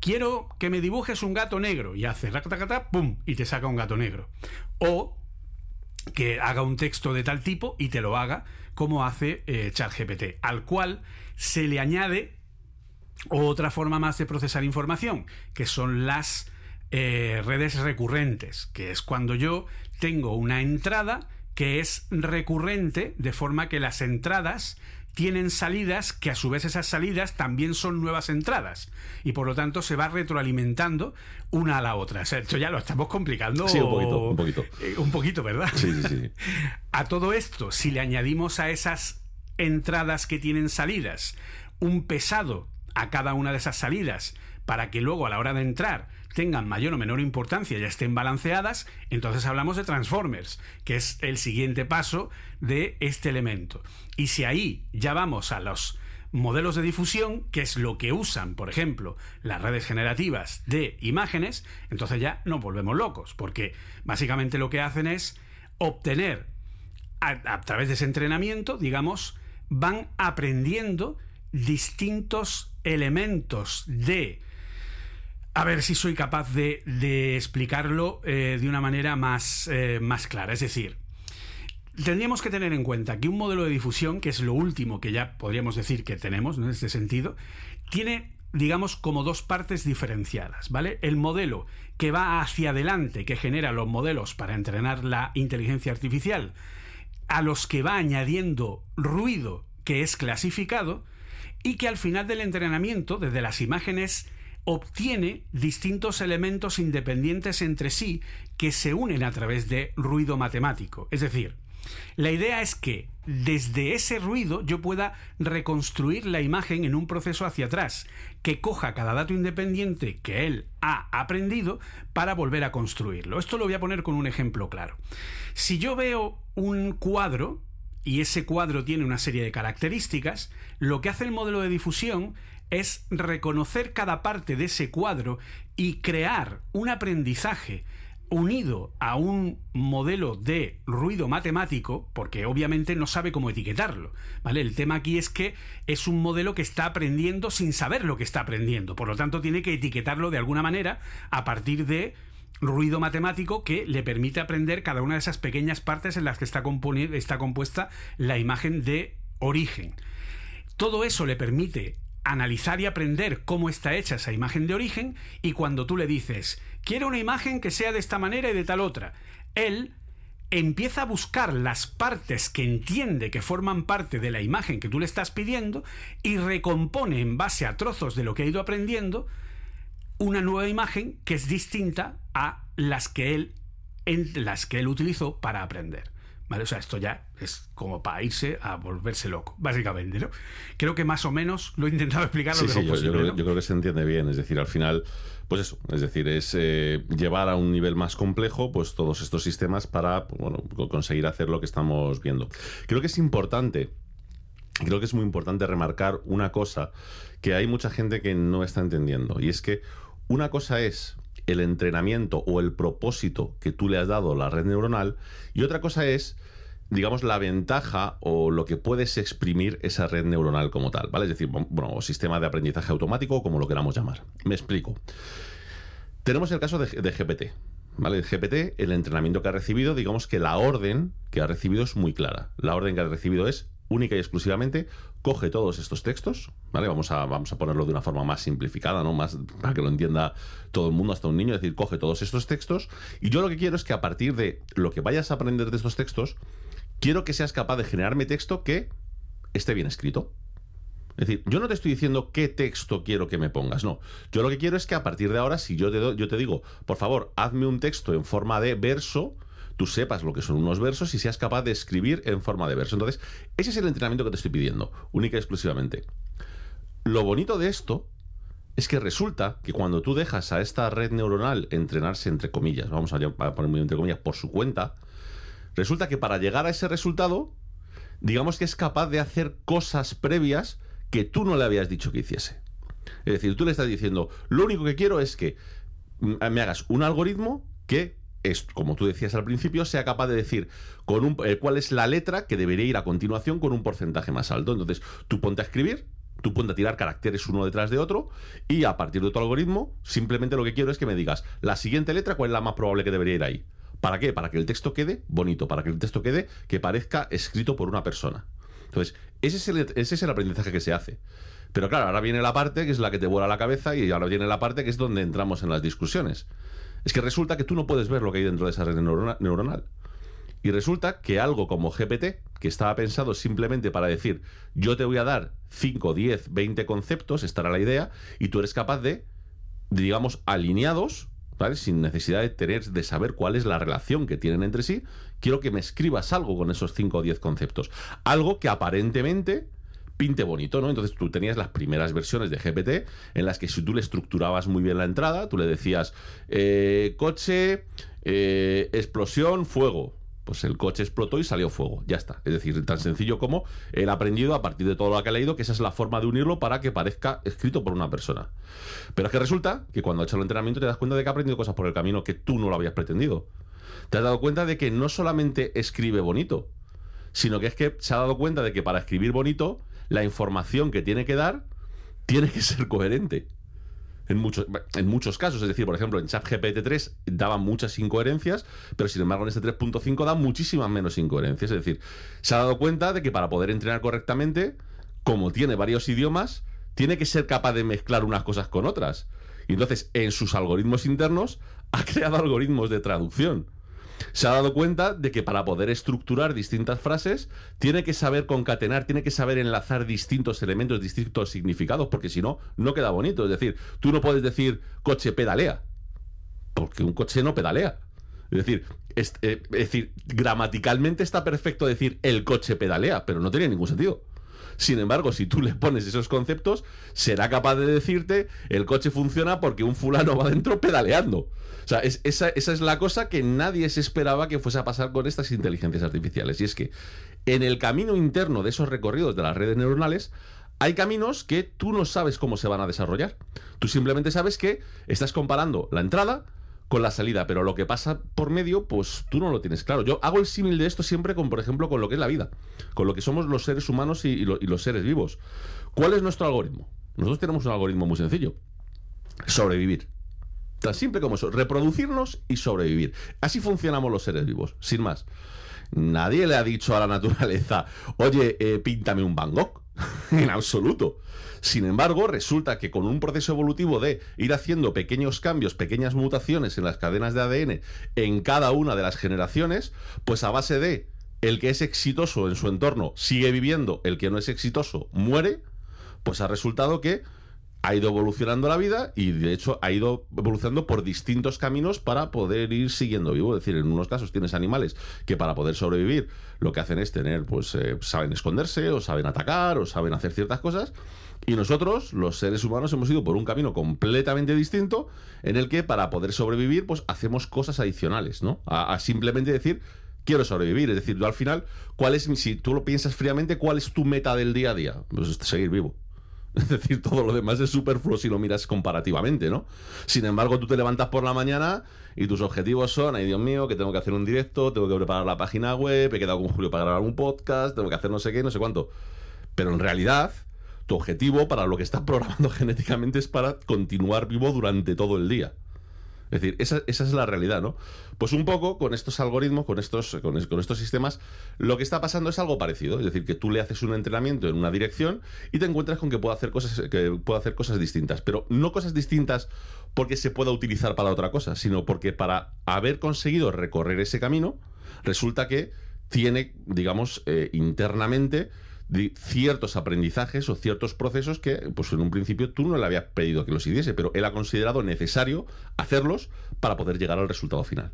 quiero que me dibujes un gato negro, y hace, pum, y te saca un gato negro. O que haga un texto de tal tipo y te lo haga como hace eh, ChatGPT, al cual se le añade otra forma más de procesar información, que son las eh, redes recurrentes, que es cuando yo tengo una entrada que es recurrente, de forma que las entradas tienen salidas que a su vez esas salidas también son nuevas entradas y por lo tanto se va retroalimentando una a la otra. O sea, esto ya lo estamos complicando. Sí, un poquito, un poquito. Eh, un poquito, ¿verdad? Sí, sí, sí. [LAUGHS] a todo esto, si le añadimos a esas entradas que tienen salidas un pesado a cada una de esas salidas para que luego a la hora de entrar tengan mayor o menor importancia, ya estén balanceadas, entonces hablamos de transformers, que es el siguiente paso de este elemento. Y si ahí ya vamos a los modelos de difusión, que es lo que usan, por ejemplo, las redes generativas de imágenes, entonces ya nos volvemos locos, porque básicamente lo que hacen es obtener, a, través de ese entrenamiento, digamos, van aprendiendo distintos elementos de a ver si soy capaz de, explicarlo eh, de una manera más, eh, más clara. Es decir, tendríamos que tener en cuenta que un modelo de difusión, que es lo último que ya podríamos decir que tenemos en este sentido, tiene digamos, como dos partes diferenciadas, ¿vale? El modelo que va hacia adelante, que genera los modelos para entrenar la inteligencia artificial, a los que va añadiendo ruido que es clasificado, y que al final del entrenamiento, desde las imágenes obtiene distintos elementos independientes entre sí que se unen a través de ruido matemático. Es decir, la idea es que desde ese ruido yo pueda reconstruir la imagen en un proceso hacia atrás, que coja cada dato independiente que él ha aprendido para volver a construirlo. Esto lo voy a poner con un ejemplo claro. Si yo veo un cuadro, y ese cuadro tiene una serie de características, lo que hace el modelo de difusión es reconocer cada parte de ese cuadro y crear un aprendizaje unido a un modelo de ruido matemático, porque obviamente no sabe cómo etiquetarlo, ¿vale? El tema aquí es que es un modelo que está aprendiendo sin saber lo que está aprendiendo, por lo tanto tiene que etiquetarlo de alguna manera a partir de ruido matemático que le permite aprender cada una de esas pequeñas partes en las que está, está compuesta la imagen de origen. Todo eso le permite analizar y aprender cómo está hecha esa imagen de origen y cuando tú le dices, quiero una imagen que sea de esta manera y de tal otra, él empieza a buscar las partes que entiende que forman parte de la imagen que tú le estás pidiendo y recompone en base a trozos de lo que ha ido aprendiendo una nueva imagen que es distinta a las que él las que él utilizó para aprender. ¿Vale? O sea, esto ya es como para irse a volverse loco, básicamente, ¿no? Creo que más o menos lo he intentado explicar lo sí, yo, yo, creo, que se entiende bien. Es decir, al final, pues eso, es decir, es eh, llevar a un nivel más complejo pues todos estos sistemas para pues, bueno, conseguir hacer lo que estamos viendo. Creo que es importante, creo que es muy importante remarcar una cosa que hay mucha gente que no está entendiendo, y es que una cosa es el entrenamiento o el propósito que tú le has dado a la red neuronal y otra cosa es digamos, la ventaja o lo que puedes exprimir esa red neuronal como tal, ¿vale? Es decir, bueno, o sistema de aprendizaje automático, como lo queramos llamar. Me explico. Tenemos el caso de, GPT, ¿vale? GPT, el entrenamiento que ha recibido, digamos que la orden que ha recibido es muy clara. La orden que ha recibido es única y exclusivamente coge todos estos textos, ¿vale? Vamos a, vamos a ponerlo de una forma más simplificada, ¿no? Más para que lo entienda todo el mundo, hasta un niño, es decir, coge todos estos textos y yo lo que quiero es que a partir de lo que vayas a aprender de estos textos, quiero que seas capaz de generarme texto que esté bien escrito. Es decir, yo no te estoy diciendo qué texto quiero que me pongas, no. Yo lo que quiero es que a partir de ahora, si yo te, yo te digo, por favor, hazme un texto en forma de verso, tú sepas lo que son unos versos y seas capaz de escribir en forma de verso. Entonces, ese es el entrenamiento que te estoy pidiendo, única y exclusivamente. Lo bonito de esto es que resulta que cuando tú dejas a esta red neuronal entrenarse, entre comillas, vamos a poner muy entre comillas, por su cuenta, resulta que para llegar a ese resultado, digamos que es capaz de hacer cosas previas que tú no le habías dicho que hiciese. Es decir, tú le estás diciendo, lo único que quiero es que me hagas un algoritmo que es, como tú decías al principio, sea capaz de decir con un, eh, cuál es la letra que debería ir a continuación con un porcentaje más alto. Entonces, tú ponte a escribir, tú ponte a tirar caracteres uno detrás de otro y a partir de tu algoritmo, simplemente lo que quiero es que me digas la siguiente letra, cuál es la más probable que debería ir ahí. ¿Para qué? Para que el texto quede bonito, para que el texto quede que parezca escrito por una persona. Entonces, ese es el, ese es el aprendizaje que se hace. Pero claro, ahora viene la parte que es la que te vuela la cabeza y ahora viene la parte que es donde entramos en las discusiones. Es que resulta que tú no puedes ver lo que hay dentro de esa red neuronal. Y resulta que algo como GPT, que estaba pensado simplemente para decir, yo te voy a dar 5, 10, 20 conceptos, estará la idea, y tú eres capaz de, digamos, alineados, ¿vale? Sin necesidad de tener, de saber cuál es la relación que tienen entre sí, quiero que me escribas algo con esos 5 o 10 conceptos. Algo que aparentemente pinte bonito, ¿no? Entonces tú tenías las primeras versiones de GPT en las que si tú le estructurabas muy bien la entrada, tú le decías eh, coche, eh, explosión, fuego. Pues el coche explotó y salió fuego. Ya está. Es decir, tan sencillo como ha aprendido a partir de todo lo que ha leído que esa es la forma de unirlo para que parezca escrito por una persona. Pero es que resulta que cuando ha hecho el entrenamiento te das cuenta de que ha aprendido cosas por el camino que tú no lo habías pretendido. Te has dado cuenta de que no solamente escribe bonito, sino que es que se ha dado cuenta de que para escribir bonito la información que tiene que dar tiene que ser coherente. En muchos, en muchos casos, es decir, por ejemplo, en ChatGPT 3 daba muchas incoherencias, pero sin embargo en este 3.5 da muchísimas menos incoherencias. Es decir, se ha dado cuenta de que para poder entrenar correctamente, como tiene varios idiomas, tiene que ser capaz de mezclar unas cosas con otras. Y entonces, en sus algoritmos internos, [LAUGHS] ha creado algoritmos de traducción se ha dado cuenta de que para poder estructurar distintas frases tiene que saber concatenar, tiene que saber enlazar distintos elementos, distintos significados, porque si no, no queda bonito. Es decir, tú no puedes decir coche pedalea, porque un coche no pedalea. Es decir, es, eh, es decir, gramaticalmente está perfecto decir el coche pedalea, pero no tiene ningún sentido. Sin embargo, si tú [LAUGHS] le pones esos conceptos, será capaz de decirte el coche funciona porque un fulano va dentro pedaleando. O sea, esa, esa es la cosa que nadie se esperaba que fuese a pasar con estas inteligencias artificiales. Y es que en el camino interno de esos recorridos de las redes neuronales, hay caminos que tú no sabes cómo se van a desarrollar. Tú simplemente sabes que estás comparando la entrada con la salida, pero lo que pasa por medio, pues tú no lo tienes claro. Yo hago el símil de esto siempre con, por ejemplo, con lo que es la vida, con lo que somos los seres humanos y, y lo- y los seres vivos. ¿Cuál es nuestro algoritmo? Nosotros tenemos un algoritmo muy sencillo. Sobrevivir. Tan simple como eso, reproducirnos y sobrevivir. Así funcionamos los seres vivos, sin más. Nadie le ha dicho a la naturaleza, oye, eh, píntame un Van Gogh. [LAUGHS] en absoluto. Sin embargo, resulta que con un proceso evolutivo de ir haciendo pequeños cambios, pequeñas mutaciones en las cadenas de ADN en cada una de las generaciones, pues a base de el que es exitoso en su entorno sigue viviendo, el que no es exitoso muere, pues ha resultado que ha ido evolucionando la vida y de hecho ha ido evolucionando por distintos caminos para poder ir siguiendo vivo. Es decir, en unos casos tienes animales que para poder sobrevivir lo que hacen es tener, pues eh, saben esconderse o saben atacar o saben hacer ciertas cosas. Y nosotros, los seres humanos, hemos ido por un camino completamente distinto en el que para poder sobrevivir, pues hacemos cosas adicionales, ¿no? A, simplemente decir, quiero sobrevivir. Es decir, al final, ¿cuál es si tú lo piensas fríamente, cuál es tu meta del día a día? Pues seguir vivo. [LAUGHS] Es decir, todo lo demás es superfluo si lo miras comparativamente, ¿no? Sin embargo, tú te levantas por la mañana y tus objetivos son, ay Dios mío, que tengo que hacer un directo, tengo que preparar la página web, he quedado con Julio para grabar un podcast, tengo que hacer no sé qué, no sé cuánto. Pero en realidad, tu objetivo para lo que estás programando [LAUGHS] genéticamente es para continuar vivo durante todo el día. Es decir, esa, esa es la realidad, ¿no? Pues un poco con estos algoritmos, con estos, con, es- con estos sistemas, lo que está pasando es algo parecido. Es decir, que tú le haces un entrenamiento en una dirección y te encuentras con que puede hacer cosas, que hacer cosas distintas. Pero no cosas distintas porque se pueda utilizar para otra cosa, sino porque para haber conseguido recorrer ese camino, resulta que tiene, digamos, eh, internamente ciertos aprendizajes o ciertos procesos que, pues en un principio tú no le habías pedido que los hiciese, pero él ha considerado necesario hacerlos para poder llegar al resultado final.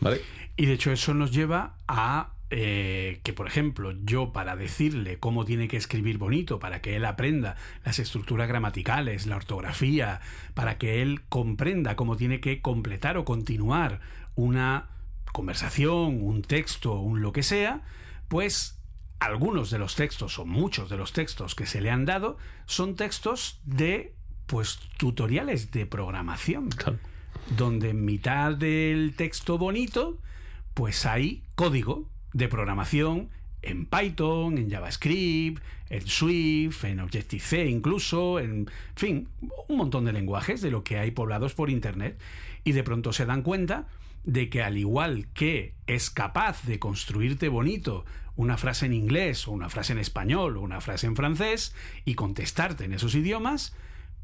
¿Vale? Y de hecho eso nos lleva a eh, que, por ejemplo, yo para decirle cómo tiene que escribir bonito, para que él aprenda las estructuras gramaticales, la ortografía, para que él comprenda cómo tiene que completar o continuar una conversación, un texto, un lo que sea, pues algunos de los textos o muchos de los textos que se le han dado son textos de pues tutoriales de programación Claro. donde en mitad del texto bonito, pues hay código de programación en Python, en JavaScript, en Swift, en Objective-C incluso, en fin, un montón de lenguajes de lo que hay poblados por Internet. Y de pronto se dan cuenta de que al igual que es capaz de construirte bonito una frase en inglés o una frase en español o una frase en francés y contestarte en esos idiomas,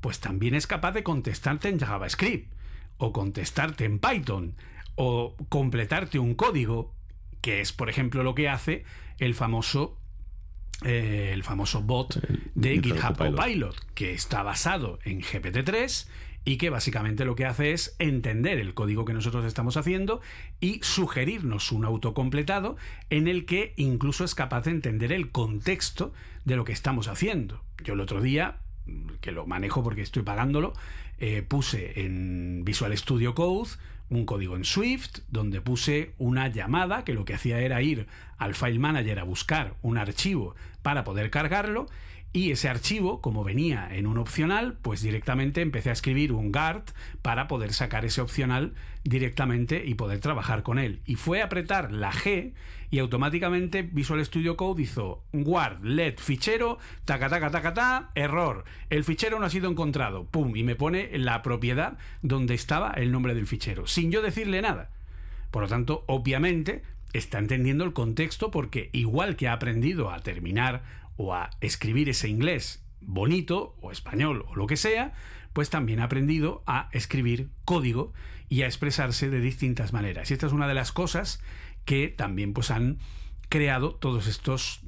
pues también es capaz de contestarte en JavaScript o contestarte en Python o completarte un código que es por ejemplo lo que hace el famoso eh, el famoso bot de GitHub. Copilot que está basado en GPT-3 y que básicamente lo que hace es entender el código que nosotros estamos haciendo y sugerirnos un autocompletado en el que incluso es capaz de entender el contexto de lo que estamos haciendo. Yo el otro día, que lo manejo porque estoy pagándolo, eh, puse en Visual Studio Code un código en Swift donde puse una llamada que lo que hacía era ir al File Manager a buscar un archivo para poder cargarlo y ese archivo, como venía en un opcional, pues directamente empecé a escribir un guard para poder sacar ese opcional directamente y poder trabajar con él. Y fue apretar la G y automáticamente Visual Studio Code hizo guard let fichero, taca taca taca ta, error. El fichero no ha sido encontrado, pum, y me pone la propiedad donde estaba el nombre del fichero, sin yo decirle nada. Por lo tanto, obviamente, está entendiendo el contexto porque igual que ha aprendido a terminar o a escribir ese inglés bonito o español o lo que sea, pues también ha aprendido a escribir código y a expresarse de distintas maneras. Y esta es una de las cosas que también pues han creado todos estos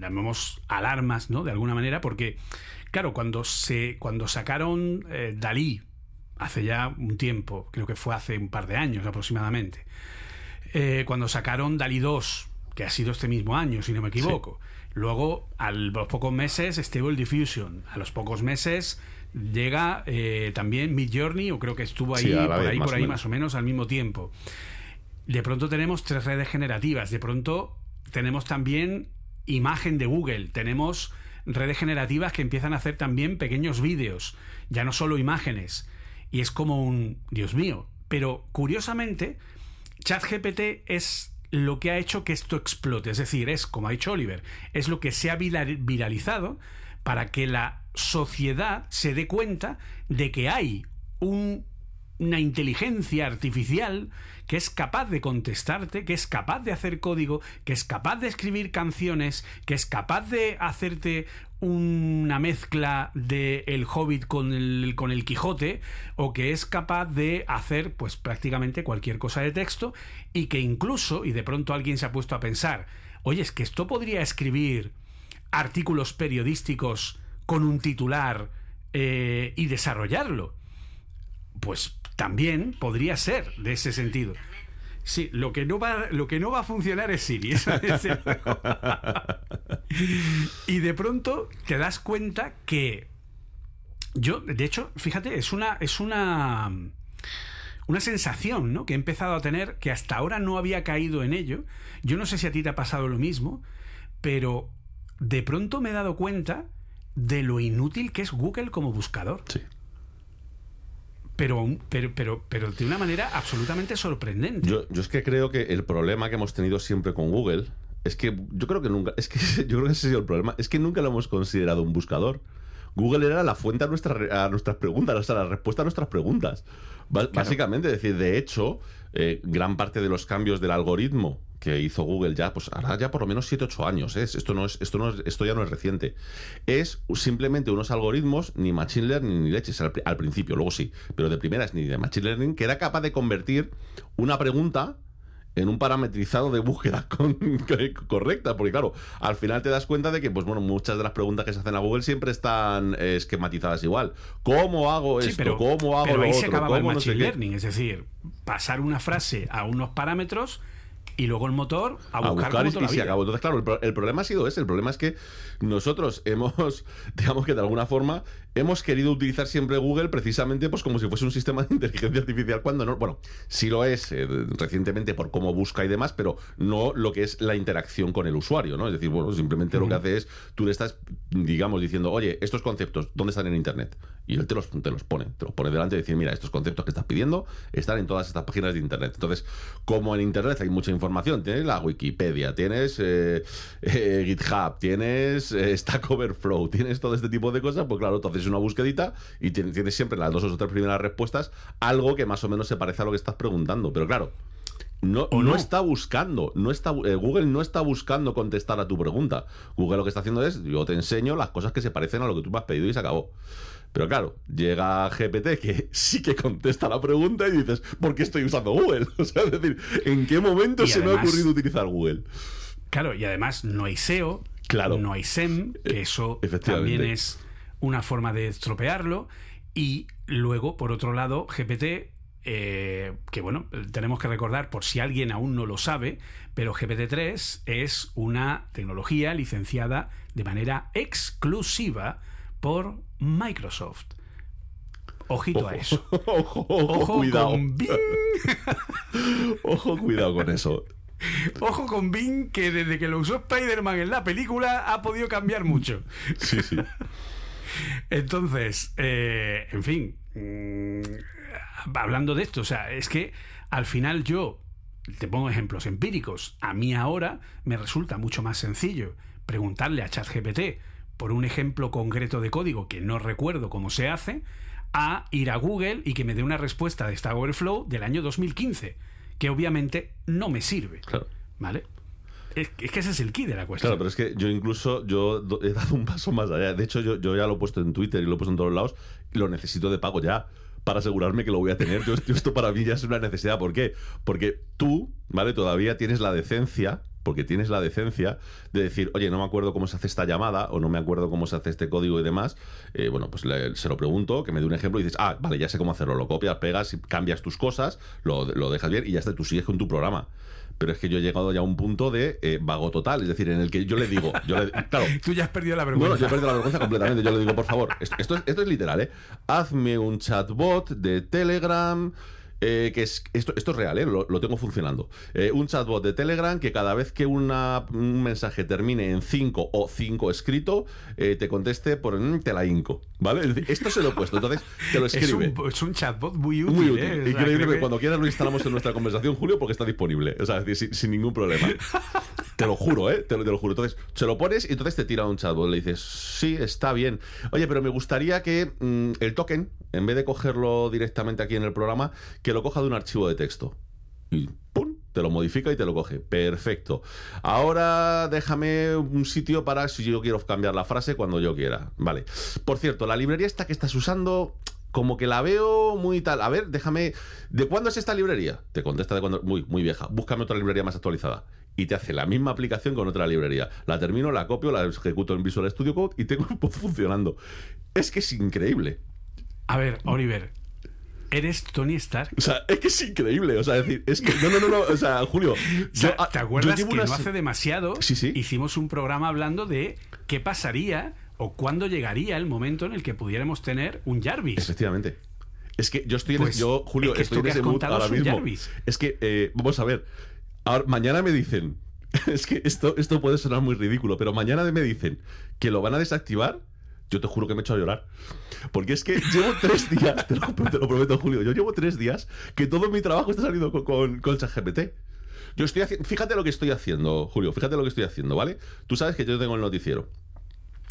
llamemos alarmas, ¿no? De alguna manera, porque claro, cuando se cuando sacaron eh, Dalí hace ya un tiempo, creo que fue hace un par de años aproximadamente, eh, cuando sacaron Dalí 2, que ha sido este mismo año, si no me equivoco. Luego, a los pocos meses, Stable Diffusion. A los pocos meses llega eh, también Mid Journey, o creo que estuvo ahí, Sí, por vez, ahí, por ahí, más o menos al mismo tiempo. De pronto tenemos tres redes generativas. De pronto tenemos también imagen de Google. Tenemos redes generativas que empiezan a hacer también pequeños vídeos, ya no solo imágenes. Y es como un, Dios mío, pero curiosamente, ChatGPT es lo que ha hecho que esto explote. Es decir, es, como ha dicho Oliver, es lo que se ha viralizado para que la sociedad se dé cuenta de que hay una inteligencia artificial que es capaz de contestarte, que es capaz de hacer código, que es capaz de escribir canciones, que es capaz de hacerte una mezcla de El Hobbit con el, con el Quijote, o que es capaz de hacer pues prácticamente cualquier cosa de texto, y que incluso, y de pronto alguien se ha puesto a pensar, oye, es que esto podría escribir artículos periodísticos con un titular eh, y desarrollarlo. Pues también podría ser de ese sentido. Sí, lo que no va, lo que no va a funcionar es Siri. [LAUGHS] y de pronto te das cuenta que yo, de hecho, fíjate, es una, es una, una sensación, ¿no? Que he empezado a tener que hasta ahora no había caído en ello. Yo no sé si a ti te ha pasado lo mismo, pero de pronto me he dado cuenta de lo inútil que es Google como buscador. Sí pero, pero, pero, pero de una manera absolutamente sorprendente. Yo, yo es que creo que el problema que hemos tenido siempre con Google es que yo creo que nunca, es que [LAUGHS] yo creo que ese ha sido el problema, es que nunca lo hemos considerado un buscador. Google era la fuente a, nuestra, a nuestras preguntas, o sea, la respuesta a nuestras preguntas. Básicamente, es decir, de hecho, eh, gran parte de los cambios del algoritmo que hizo Google ya, pues ahora ya por lo menos 7-8 años, ¿eh? esto, no es, esto, no esto ya no es reciente, es simplemente unos algoritmos, ni Machine Learning ni leches, al, al principio, luego sí, pero de primeras ni de Machine Learning, que era capaz de convertir una pregunta en un parametrizado de búsqueda [LAUGHS] correcta, porque claro, al final te das cuenta de que, pues bueno, muchas de las preguntas que se hacen a Google siempre están esquematizadas igual. ¿Cómo hago esto? ¿Cómo hago pero ahí se acababa el machine learning, es decir, pasar una frase a unos parámetros y luego el motor a buscar, y, se acabó. Entonces, claro, el, problema ha sido ese. El problema es que nosotros hemos, [LAUGHS] digamos que de alguna forma, hemos querido utilizar siempre Google precisamente pues como si fuese un sistema de [LAUGHS] inteligencia artificial cuando no. Bueno, sí lo es eh, recientemente por cómo busca y demás, pero no lo que es la interacción con el usuario, ¿no? Es decir, bueno, simplemente lo que hace es, tú le estás, digamos, diciendo, oye, estos conceptos, ¿dónde están en Internet? Y él te los, te los pone, te los pone delante y decir, mira, estos conceptos que estás pidiendo están en todas estas páginas de Internet. Entonces, como en Internet hay mucha información, tienes la Wikipedia, tienes eh, eh, GitHub, tienes Stack Overflow, tienes todo este tipo de cosas, pues claro, entonces una búsquedita y tienes siempre las dos o tres primeras respuestas algo que más o menos se parece a lo que estás preguntando. Pero claro, no, no, está buscando, no está, eh, Google no está buscando contestar a tu pregunta. Google lo que está haciendo es, yo te enseño las cosas que se parecen a lo que tú me has pedido y se acabó. Pero claro, llega GPT que [LAUGHS] sí que contesta la pregunta y dices, ¿por qué estoy usando Google? [LAUGHS] O sea, es decir, ¿en qué momento se me ha ocurrido utilizar Google? Claro, y además no hay SEO, claro. no hay SEM, que eso [LAUGHS] también es una forma de estropearlo. Y luego, por otro lado, GPT eh, que bueno, tenemos que recordar por si alguien aún no lo sabe, pero GPT-3 es una tecnología licenciada de manera exclusiva por Microsoft. Ojito a eso. [LAUGHS] Ojo, ojo, cuidado. Con Bing. [LAUGHS] ojo, cuidado con eso. Ojo con Bing, que desde que lo usó Spider-Man en la película ha podido cambiar mucho. Sí, sí. [LAUGHS] Entonces, eh, en fin, mm, hablando de esto, o sea, es que al final yo, te pongo ejemplos empíricos, a mí ahora me resulta mucho más sencillo preguntarle a ChatGPT por un ejemplo concreto de código que no recuerdo cómo se hace, a ir a Google y que me dé una respuesta de Stack Overflow del año 2015, que obviamente no me sirve. Claro. ¿Vale? Es, que ese es el key de la cuestión. Claro, pero es que yo incluso yo he dado un paso más allá. De hecho, yo, yo ya lo he puesto en Twitter y lo he puesto en todos lados lo necesito de pago ya para asegurarme que lo voy a tener. Yo, esto para mí ya es una necesidad. ¿Por qué? Porque tú, ¿vale? Todavía tienes la decencia porque tienes la decencia de decir, oye, no me acuerdo cómo se hace esta llamada o no me acuerdo cómo se hace este código y demás. Eh, bueno, pues se lo pregunto, que me dé un ejemplo y dices, ah, vale, ya sé cómo hacerlo. Lo copias, pegas, cambias tus cosas, lo, lo dejas bien y ya está, tú sigues con tu programa pero es que yo he llegado ya a un punto de eh, vago total, es decir, en el que yo le digo, yo [LAUGHS] claro, tú ya has perdido la vergüenza. Bueno, yo he perdido la vergüenza completamente. Yo le digo, por favor, esto, es, esto es literal, ¿eh? Hazme un chatbot de Telegram eh, que es esto, esto es real, ¿eh? lo, lo tengo funcionando. Eh, un chatbot de Telegram que cada vez que una, un mensaje termine en 5 o 5 escrito, eh, te conteste por mm, te la inco. ¿Vale? Es decir, esto se lo he puesto, entonces te lo [LAUGHS] Es escribe. un, es un chatbot muy útil. Muy útil. ¿eh? O sea, Increíble creo que que- cuando quieras lo instalamos en nuestra conversación, Julio, porque está disponible. O sea, es decir, sin, sin ningún problema. Te lo juro, ¿eh? Te lo, te lo juro. Entonces, se lo pones y entonces te tira un chatbot. Le dices, sí, está bien. Oye, pero me gustaría que mm, el token, en vez de cogerlo directamente aquí en el programa, que lo coja de un archivo de texto. Y ¡pum! Te lo modifica y te lo coge. Perfecto. Ahora déjame un sitio para si yo quiero cambiar la frase cuando yo quiera. Vale. Por cierto, la librería esta que estás usando, como que la veo muy tal. A ver, déjame. ¿De cuándo es esta librería? Te contesta de cuándo. Muy, muy vieja. Búscame otra librería más actualizada. Y te hace la misma aplicación con otra librería. La termino, la copio, la ejecuto en Visual Studio Code y tengo [LAUGHS] funcionando. Es que es increíble. A ver, Oliver, ¿eres Tony Stark? O sea, es que es increíble. O sea, es decir, es que. No, no, no, no. O sea, Julio. [LAUGHS] Yo- ah, ¿Te acuerdas que unas- no hace demasiado Sí, sí. hicimos un programa hablando de qué pasaría o cuándo llegaría el momento en el que pudiéramos tener un Jarvis? Efectivamente. Es que yo estoy en Pues, yo, Julio, es que estoy esto en ese mood ahora mismo. Jarvis. Es que, eh, vamos a ver. Ahora, mañana me dicen. [LAUGHS] Es que esto, esto puede sonar muy ridículo, pero mañana me dicen que lo van a desactivar. Yo te juro que me echo a llorar. Porque es que llevo tres días, te lo, te lo prometo, Julio, yo llevo tres días que todo mi trabajo está saliendo con, con, con ChatGPT. Yo estoy haciendo. Fíjate lo que estoy haciendo, Julio, fíjate lo que estoy haciendo, ¿vale? Tú sabes que yo tengo el noticiero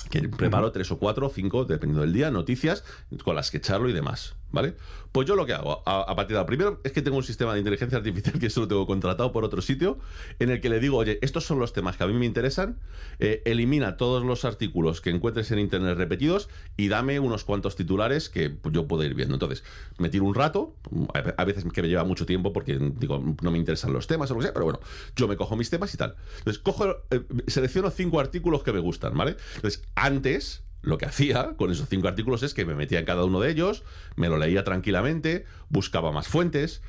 que preparo tres o cuatro o cinco, dependiendo del día, noticias con las que charlo y demás, ¿vale? Pues yo lo que hago, a, partir de la primero, es que tengo un sistema de inteligencia artificial que eso lo tengo contratado por otro sitio, en el que le digo, oye, estos son los temas que a mí me interesan, eh, elimina todos los artículos que encuentres en internet repetidos y dame unos cuantos titulares que yo puedo ir viendo. Entonces, me tiro un rato, a veces que me lleva mucho tiempo porque, digo, no me interesan los temas o lo que sea, pero bueno, yo me cojo mis temas y tal. Entonces, cojo, eh, selecciono cinco artículos que me gustan, ¿vale? Entonces, antes lo que hacía con esos cinco artículos es que me metía en cada uno de ellos, me lo leía tranquilamente, buscaba más fuentes,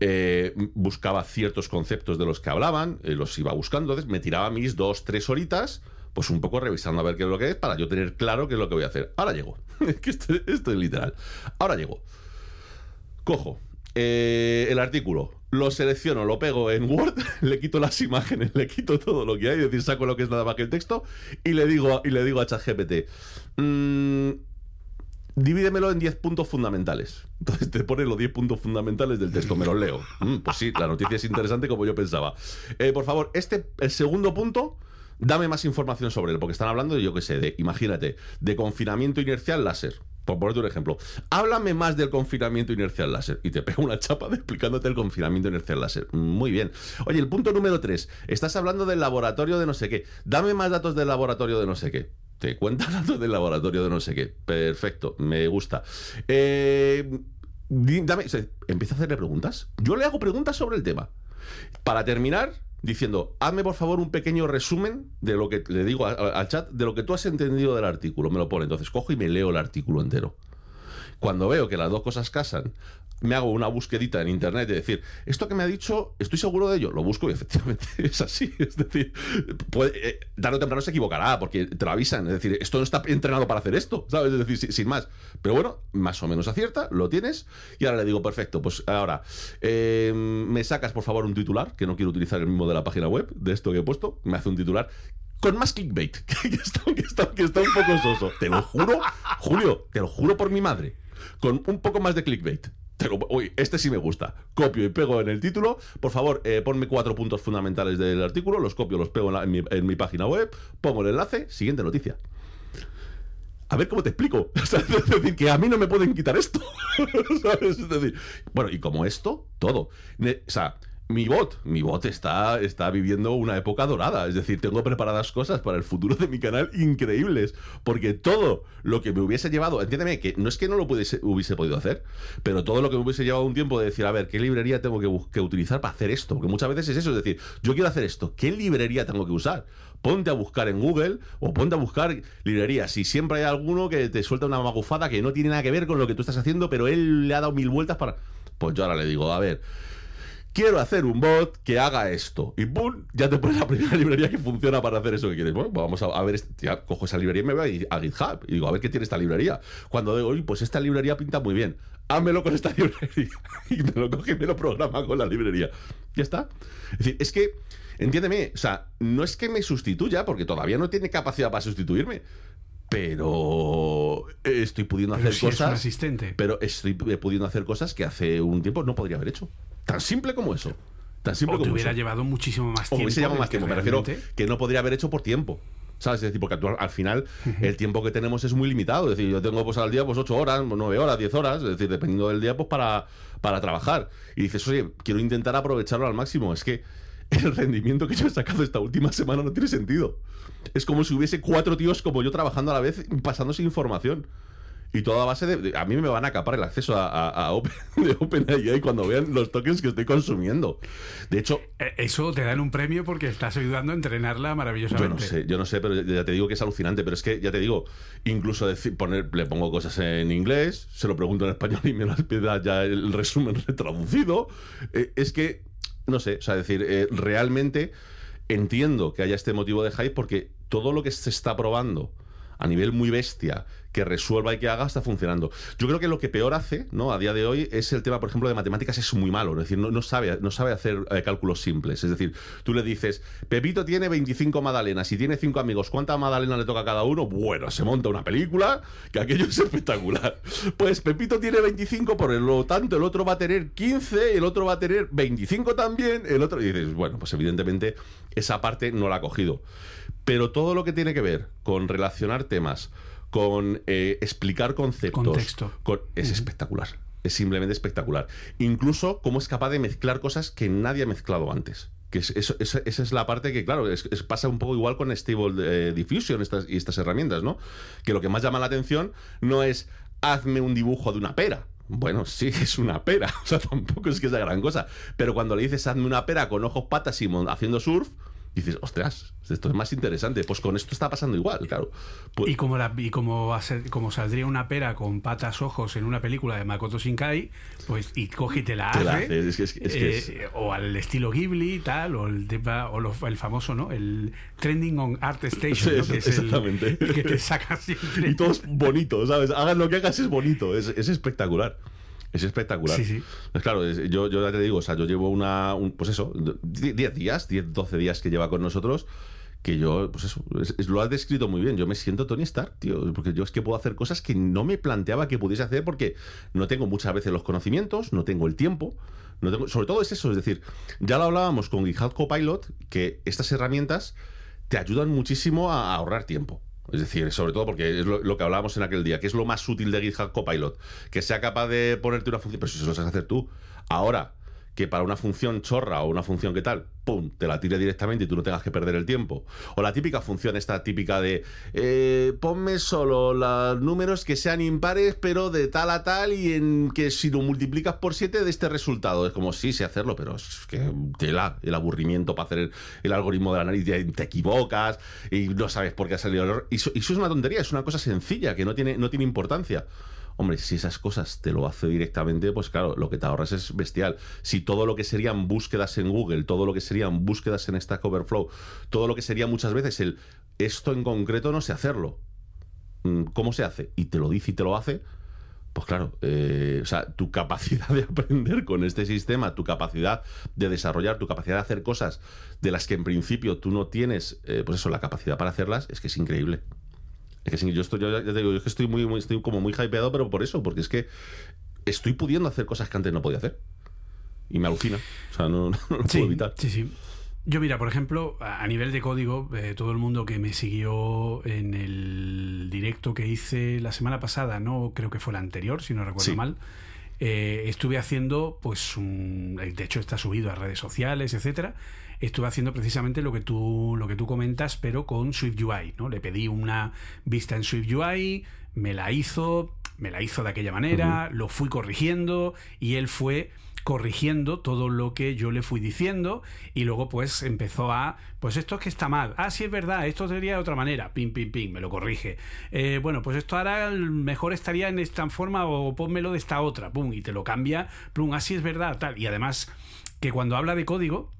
eh, buscaba ciertos conceptos de los que hablaban, eh, los iba buscando, me tiraba mis dos, tres horitas, pues un poco revisando a ver qué es lo que es, para yo tener claro qué es lo que voy a hacer. Ahora llego. [LAUGHS] Esto es literal. Ahora llego. Cojo eh, el artículo, lo selecciono, lo pego en Word, [LAUGHS] le quito las imágenes, le quito todo lo que hay, es decir, saco lo que es nada más que el texto y le digo, y le digo a ChatGPT, mm, divídemelo en 10 puntos fundamentales. Entonces te pone los 10 puntos fundamentales del texto, me los leo. Mm, pues sí, la noticia es interesante como yo pensaba. Eh, por favor, este, el segundo punto, dame más información sobre él, porque están hablando yo qué sé, de, imagínate, de confinamiento inercial láser. Por ponerte un ejemplo, háblame más del confinamiento inercial láser. Y te pego una chapa explicándote el confinamiento inercial láser. Muy bien. Oye, el punto número 3. Estás hablando del laboratorio de no sé qué. Dame más datos del laboratorio de no sé qué. Te cuenta [LAUGHS] datos del laboratorio de no sé qué. Perfecto, me gusta. Eh, dame, empieza a hacerle preguntas. Yo le hago preguntas sobre el tema. Para terminar, diciendo, hazme por favor un pequeño resumen de lo que le digo al chat, de lo que tú has entendido del artículo. Me lo pone. Entonces cojo y me leo el artículo entero. Cuando veo que las dos cosas casan, me hago una busquedita en internet de decir, esto que me ha dicho, estoy seguro de ello. Lo busco y efectivamente [LAUGHS] es así. Es decir, puede- eh, tarde o temprano se equivocará porque te lo avisan. Es decir, esto no está entrenado para hacer esto, ¿sabes? Es decir, sin, más. Pero bueno, más o menos acierta, lo tienes. Y ahora le digo, perfecto, pues ahora, eh, me sacas por favor un titular, que no quiero utilizar el mismo de la página web, de esto que he puesto. Me hace un titular con más clickbait, [LAUGHS] que está, que que está un poco soso. Te lo juro, Julio, te lo juro por mi madre. Con un poco más de clickbait. Uy, este sí me gusta. Copio y pego en el título. Por favor, eh, ponme cuatro puntos fundamentales del artículo. Los copio, los pego en, mi, página web. Pongo el enlace. Siguiente noticia. A ver cómo te explico. [LAUGHS] Es decir, que a mí no me pueden quitar esto. [LAUGHS] Es decir, bueno, y como esto, todo. O sea, mi bot, mi bot está, está viviendo una época dorada. Es decir, tengo preparadas cosas para el futuro de mi canal increíbles. Porque todo lo que me hubiese llevado, entiéndeme, que no es que no lo pudiese, hubiese podido hacer, pero todo lo que me hubiese llevado un tiempo de decir, a ver, ¿qué librería tengo que, que utilizar para hacer esto? Porque muchas veces es eso, es decir, yo quiero hacer esto, ¿qué librería tengo que usar? Ponte a buscar en Google o ponte a buscar librerías. Y siempre hay alguno que te suelta una magufada que no tiene nada que ver con lo que tú estás haciendo, pero él le ha dado mil vueltas para. Pues yo ahora le digo, a ver, quiero hacer un bot que haga esto. Y ¡pum! Ya te pones la primera [LAUGHS] librería que funciona para hacer eso que quieres. Bueno, vamos a, ver, este- cojo esa librería y me voy a GitHub. Y digo, a ver qué tiene esta librería. Cuando digo, oye, pues esta librería pinta muy bien. Házmelo con esta [LAUGHS] librería. Y me lo coge y me lo programa con la librería. Ya está. Es decir, es que, entiéndeme, o sea, no es que me sustituya, porque todavía no tiene capacidad para sustituirme. Pero estoy pudiendo Pero hacer si es cosas. un asistente. Pero estoy pudiendo hacer cosas que hace un tiempo no podría haber hecho. Tan simple como eso. Tan simple O te como hubiera eso. llevado muchísimo más O tiempo. hubiese llevado más tiempo. Me refiero realmente- que no podría haber hecho por tiempo. ¿Sabes? Es decir, porque al, al final el tiempo que tenemos es muy limitado. Es decir, yo tengo pues al día pues 8 horas, 9 horas, 10 horas, es decir, dependiendo del día, pues para, para trabajar. Y dices, oye, quiero intentar aprovecharlo al máximo. Es que el rendimiento que yo he sacado esta última semana no tiene sentido. Es como si hubiese cuatro tíos como yo trabajando a la vez, pasándose información. Y todo a base de, de- A mí me van a capar el acceso a, a, a Open, [LAUGHS] de OpenAI cuando vean los tokens que estoy consumiendo. De hecho, Eh, Eso te dan un premio porque estás ayudando a entrenarla yo maravillosamente. no sé, yo no sé, pero ya te digo que es alucinante. Pero es que, ya te digo, incluso decir, poner, le pongo cosas en inglés, se lo pregunto en español y me las [LAUGHS] pida ya el resumen retraducido. Eh, es que, no sé, o sea, decir, eh, realmente entiendo que haya este motivo de hype porque todo lo que se está probando a nivel muy bestia que resuelva y que haga está funcionando. Yo creo que lo que peor hace, ¿no? A día de hoy es el tema, por ejemplo, de matemáticas es muy malo, es decir, no, no sabe, no sabe hacer eh, cálculos simples. Es decir, tú le dices, Pepito tiene 25 magdalenas y tiene 5 amigos, ¿cuántas magdalenas le toca a cada uno? Bueno, se monta una película que aquello es espectacular. Pues Pepito tiene 25, por lo tanto el otro va a tener 15, el otro va a tener 25 también, el otro... Y dices, bueno, pues evidentemente esa parte no la ha cogido. Pero todo lo que tiene que ver con relacionar temas, con eh, explicar conceptos, Contexto. con- es espectacular. Es simplemente espectacular. Incluso cómo es capaz de mezclar cosas que nadie ha mezclado antes. Que es- esa, esa es la parte que, claro, es- es- pasa un poco igual con Stable eh, Diffusion estas, y estas herramientas, ¿no? Que lo que más llama la atención no es hazme un dibujo de una pera. Bueno, sí, [LAUGHS] es una pera. [LAUGHS] O sea, tampoco es que sea gran cosa. Pero cuando le dices hazme una pera con ojos patas y haciendo surf, dices, ostras, esto es más interesante. Pues con esto está pasando igual, claro. Pues- Y como, la, y como, va a ser- como saldría una pera con patas ojos en una película de Makoto Shinkai, pues y coge y te la hace. la hace, es que- es que- es que es- eh, O al estilo Ghibli, tal, o el, o lo- el famoso, ¿no? El Trending on Art Station, Sí, ¿no? que es el- exactamente. el, que te saca siempre. [LAUGHS] y todo es bonito, ¿sabes? Hagan lo que hagas, es bonito, es, es espectacular. Es espectacular. Sí, sí. Pues claro, es- yo, yo ya te digo, o sea, yo llevo una, un- pues eso, 10 días, 10, 12 días que lleva con nosotros, que yo, pues eso, es- es- lo has descrito muy bien. Yo me siento Tony Stark, tío, porque yo es que puedo hacer cosas que no me planteaba que pudiese hacer porque no tengo muchas veces los conocimientos, no tengo el tiempo. No tengo, sobre todo es eso, es decir, ya lo hablábamos con GitHub Copilot, que estas herramientas te ayudan muchísimo a ahorrar tiempo. Es decir, sobre todo porque es lo, que hablábamos en aquel día, que es lo más útil de GitHub Copilot, que sea capaz de ponerte una función, pero si eso lo sabes hacer tú. Ahora, que para una función chorra o una función que tal, pum, te la tire directamente y tú no tengas que perder el tiempo. O la típica función esta típica de eh, ponme solo los números que sean impares, pero de tal a tal, y en que si lo multiplicas por 7 de este resultado. Es como, sí, sé hacerlo, pero es que tela, el aburrimiento para hacer el, algoritmo de la nariz, te, equivocas y no sabes por qué ha salido el error. Y eso, eso es una tontería, es una cosa sencilla que no tiene, no tiene importancia. Hombre, si esas cosas te lo hace directamente, pues claro, lo que te ahorras es bestial. Si todo lo que serían búsquedas en Google, todo lo que serían búsquedas en Stack Overflow, todo lo que sería muchas veces el esto en concreto no sé hacerlo. Mm, ¿Cómo se hace? Y te lo dice y te lo hace. Pues claro, eh, o sea, tu capacidad de aprender con este sistema, tu capacidad de desarrollar, tu capacidad de hacer cosas de las que en principio tú no tienes, eh, pues eso, la capacidad para hacerlas, es que es increíble. Es que yo estoy, yo ya te digo, yo es que estoy muy, muy- estoy como muy hypeado, pero por eso, porque es que estoy pudiendo hacer cosas que antes no podía hacer. Y me alucina. O sea, no, [LAUGHS] no lo Sí, puedo evitar. sí, sí. Yo, mira, por ejemplo, a a nivel de código, eh, todo el mundo que me siguió en el directo que hice la semana pasada, no creo que fue la anterior, si no recuerdo Sí. mal, eh, estuve haciendo, pues, un, de hecho está subido a redes sociales, etcétera. Estuve haciendo precisamente lo que tú lo que tú comentas, pero con Swift UI, ¿no? Le pedí una vista en Swift UI, me la hizo, me la hizo de aquella manera, lo fui corrigiendo y él fue corrigiendo todo lo que yo le fui diciendo y luego pues empezó a, pues esto es que está mal, ah, sí es verdad, esto sería de otra manera, pim, pim, pim, me lo corrige. Eh, bueno, pues esto ahora mejor estaría en esta forma o pónmelo de esta otra, pum, y te lo cambia, pum, así es verdad, tal. Y además que cuando habla de código,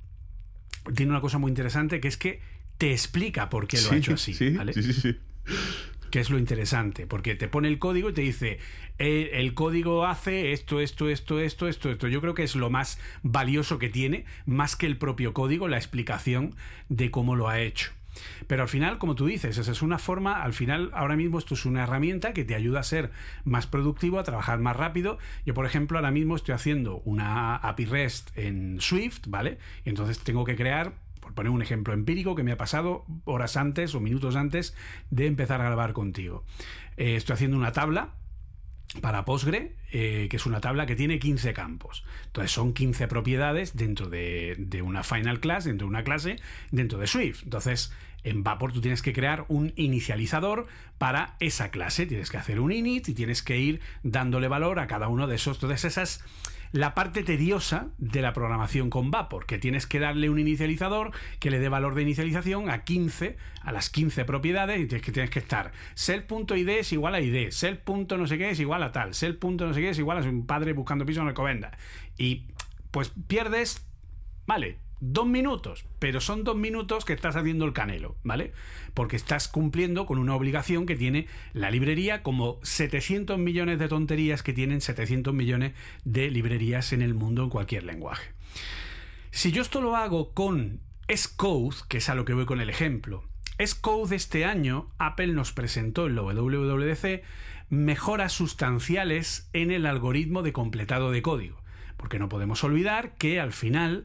tiene una cosa muy interesante que es que te explica por qué lo ha hecho así. Sí, sí, sí que es lo interesante, porque te pone el código y te dice, eh, el código hace esto, esto, esto, esto, esto, esto. Yo creo que es lo más valioso que tiene, más que el propio código, la explicación de cómo lo ha hecho. Pero al final, como tú dices, esa es una forma, al final, ahora mismo esto es una herramienta que te ayuda a ser más productivo, a trabajar más rápido. Yo, por ejemplo, ahora mismo estoy haciendo una API REST en Swift, ¿vale? Y entonces tengo que crear por poner un ejemplo empírico que me ha pasado horas antes o minutos antes de empezar a grabar contigo. Eh, estoy haciendo una tabla para Postgre, eh, que es una tabla que tiene 15 campos. Entonces son 15 propiedades dentro de, una final class, dentro de una clase, dentro de Swift. Entonces, en Vapor tú tienes que crear un inicializador para esa clase. Tienes que hacer un init y tienes que ir dándole valor a cada uno de esos. Entonces, esas la parte tediosa de la programación con Vapor, que tienes que darle un inicializador que le dé valor de inicialización a 15, a las 15 propiedades, y tienes que, tienes que estar self.id es igual a id, self. no sé qué es igual a tal, self. no sé es igual a un padre buscando piso en Alcobenda. Y pues pierdes, vale, dos minutos, pero son dos minutos que estás haciendo el canelo, ¿vale? Porque estás cumpliendo con una obligación que tiene la librería, como 700 millones de tonterías que tienen 700 millones de librerías en el mundo en cualquier lenguaje. Si yo esto lo hago con Scode, que es a lo que voy con el ejemplo, Scode este año, Apple nos presentó en la WWDC mejoras sustanciales en el algoritmo de completado de código. Porque no podemos olvidar que al final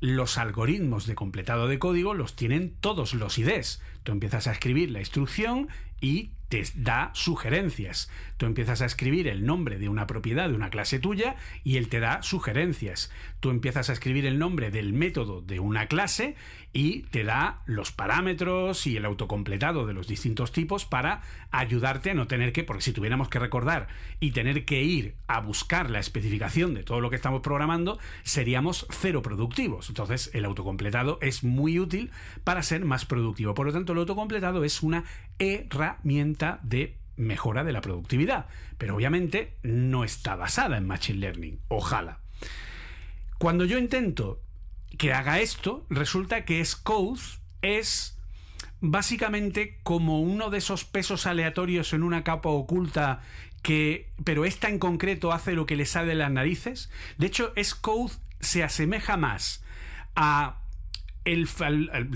los algoritmos de completado de código los tienen todos los IDs. Tú empiezas a escribir la instrucción y te da sugerencias. Tú empiezas a escribir el nombre de una propiedad de una clase tuya y él te da sugerencias. Tú empiezas a escribir el nombre del método de una clase y te da los parámetros y el autocompletado de los distintos tipos para ayudarte a no tener que, porque si tuviéramos que recordar y tener que ir a buscar la especificación de todo lo que estamos programando, seríamos cero productivos. Entonces el autocompletado es muy útil para ser más productivo. Por lo tanto, el autocompletado es una herramienta de mejora de la productividad, pero obviamente no está basada en Machine Learning. Ojalá. Cuando yo intento que haga esto, resulta que Scode es básicamente como uno de esos pesos aleatorios en una capa oculta que pero esta en concreto hace lo que le sale de las narices. De hecho, Scode se asemeja más a el,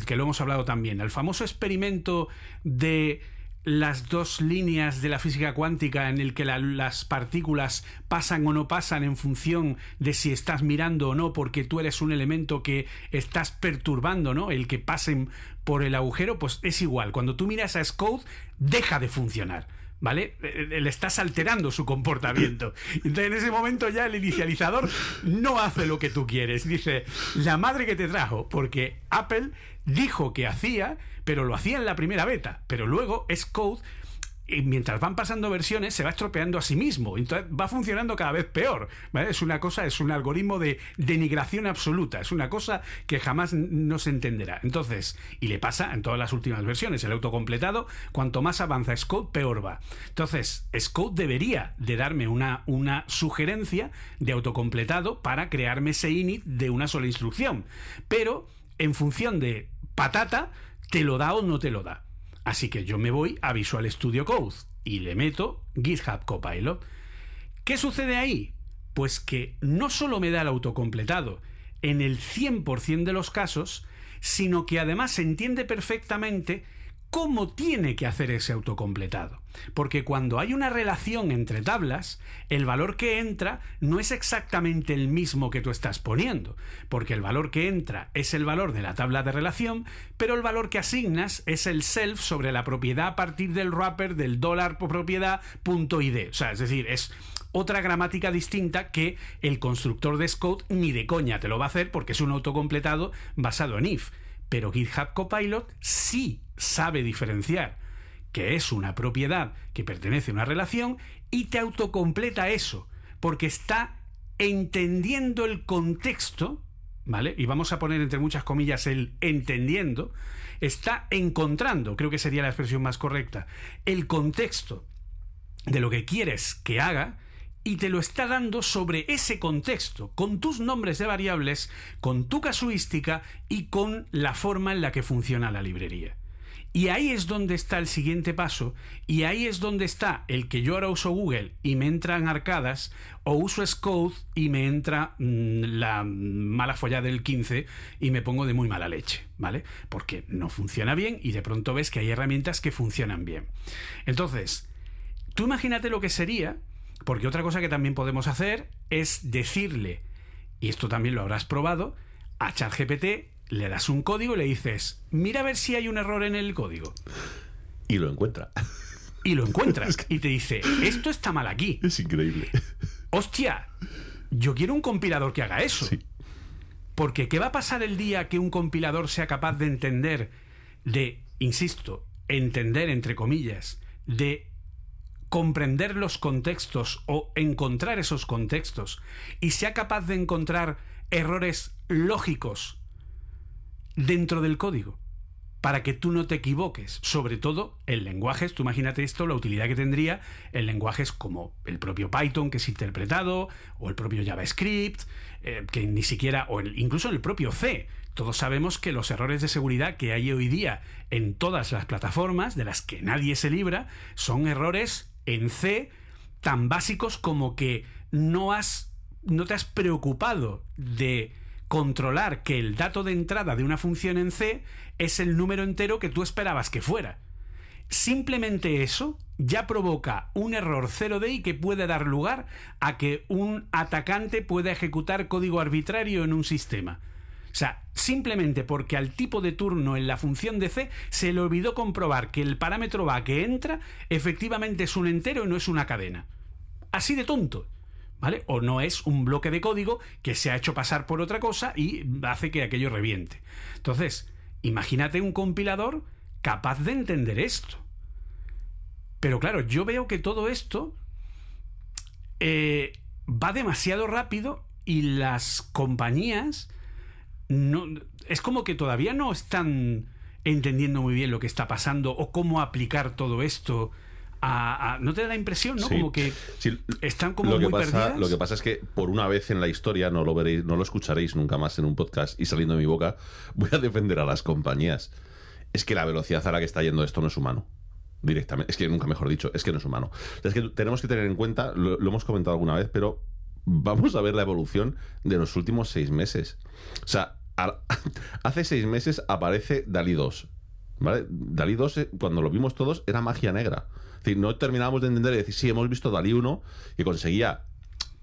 que lo hemos hablado también, al famoso experimento de las dos líneas de la física cuántica en el que las partículas pasan o no pasan en función de si estás mirando o no, porque tú eres un elemento que estás perturbando, ¿no? El que pasen por el agujero, pues es igual. Cuando tú miras a Scode, deja de funcionar. ¿Vale? Eh, eh, le estás alterando su comportamiento. [LAUGHS] Entonces, en ese momento ya el inicializador no hace lo que tú quieres. Dice, la madre que te trajo, porque Apple dijo que hacía pero lo hacía en la primera beta. Pero luego Xcode y mientras van pasando versiones se va estropeando a sí mismo. Entonces va funcionando cada vez peor. Es una cosa, es un algoritmo de denigración absoluta. Es una cosa que jamás no se entenderá. Entonces, y le pasa en todas las últimas versiones, el autocompletado, cuanto más avanza Scode, peor va. Entonces, Scode debería de darme una, una sugerencia de autocompletado para crearme ese init de una sola instrucción. Pero, en función de patata, te lo da o no te lo da. Así que yo me voy a Visual Studio Code y le meto GitHub Copilot. ¿Qué sucede ahí? Pues que no solo me da el autocompletado en el 100% de los casos, sino que además entiende perfectamente cómo tiene que hacer ese autocompletado. Porque cuando hay una relación entre tablas, el valor que entra no es exactamente el mismo que tú estás poniendo, porque el valor que entra es el valor de la tabla de relación, pero el valor que asignas es el self sobre la propiedad a partir del wrapper del dólar por propiedad punto id. O sea, es decir, es otra gramática distinta que el constructor de Scode ni de coña te lo va a hacer porque es un autocompletado basado en if. Pero GitHub Copilot sí sabe diferenciar que es una propiedad que pertenece a una relación y te autocompleta eso, porque está entendiendo el contexto, ¿vale? Y vamos a poner entre muchas comillas el entendiendo, está encontrando, creo que sería la expresión más correcta, el contexto de lo que quieres que haga y te lo está dando sobre ese contexto, con tus nombres de variables, con tu casuística y con la forma en la que funciona la librería. Y ahí es donde está el siguiente paso, y ahí es donde está el que yo ahora uso Google y me entran arcadas, o uso Scode y me entra mm, la mala follada del 15 y me pongo de muy mala leche, ¿vale? Porque no funciona bien y de pronto ves que hay herramientas que funcionan bien. Entonces, tú imagínate lo que sería, porque otra cosa que también podemos hacer es decirle, y esto también lo habrás probado, a ChatGPT le das un código y le dices, mira a ver si hay un error en el código. Y lo encuentra. Y lo encuentras. [LAUGHS] Y te dice, esto está mal aquí. Es increíble. Hostia, yo quiero un compilador que haga eso. Sí. Porque ¿qué va a pasar el día que un compilador sea capaz de entender, de, insisto, entender entre comillas, de comprender los contextos o encontrar esos contextos y sea capaz de encontrar errores lógicos dentro del código para que tú no te equivoques. Sobre todo en lenguajes, tú imagínate esto, la utilidad que tendría en lenguajes como el propio Python que es interpretado, o el propio JavaScript, eh, que ni siquiera, o incluso en el propio C. Todos sabemos que los errores de seguridad que hay hoy día en todas las plataformas, de las que nadie se libra, son errores en C tan básicos como que no has no te has preocupado de controlar que el dato de entrada de una función en C es el número entero que tú esperabas que fuera. Simplemente eso ya provoca un error 0D y que puede dar lugar a que un atacante pueda ejecutar código arbitrario en un sistema. O sea, simplemente porque al tipo de turno en la función de C se le olvidó comprobar que el parámetro va que entra efectivamente es un entero y no es una cadena. Así de tonto. ¿Vale? O no es un bloque de código que se ha hecho pasar por otra cosa y hace que aquello reviente. Entonces, imagínate un compilador capaz de entender esto. Pero claro, yo veo que todo esto eh, va demasiado rápido y las compañías no, es como que todavía no están entendiendo muy bien lo que está pasando o cómo aplicar todo esto. A, ¿No te da la impresión, no? como que están como lo que muy pasa, perdidas. Lo que pasa es que por una vez en la historia no lo veréis, no lo escucharéis nunca más en un podcast y saliendo de mi boca, [LAUGHS] voy a defender a las compañías. Es que la velocidad a la que está yendo esto no es humano. Directamente. Es que nunca mejor dicho, es que no es humano. Es que tenemos que tener en cuenta, lo, lo hemos comentado alguna vez, pero vamos a ver la evolución de los últimos seis meses. O sea, a- [LAUGHS] hace seis meses aparece Dalí 2. ¿Vale? Dalí 2, eh, cuando lo vimos todos, era magia negra. Es decir, no terminábamos de entender y decir, sí, hemos visto Dalí 1, que conseguía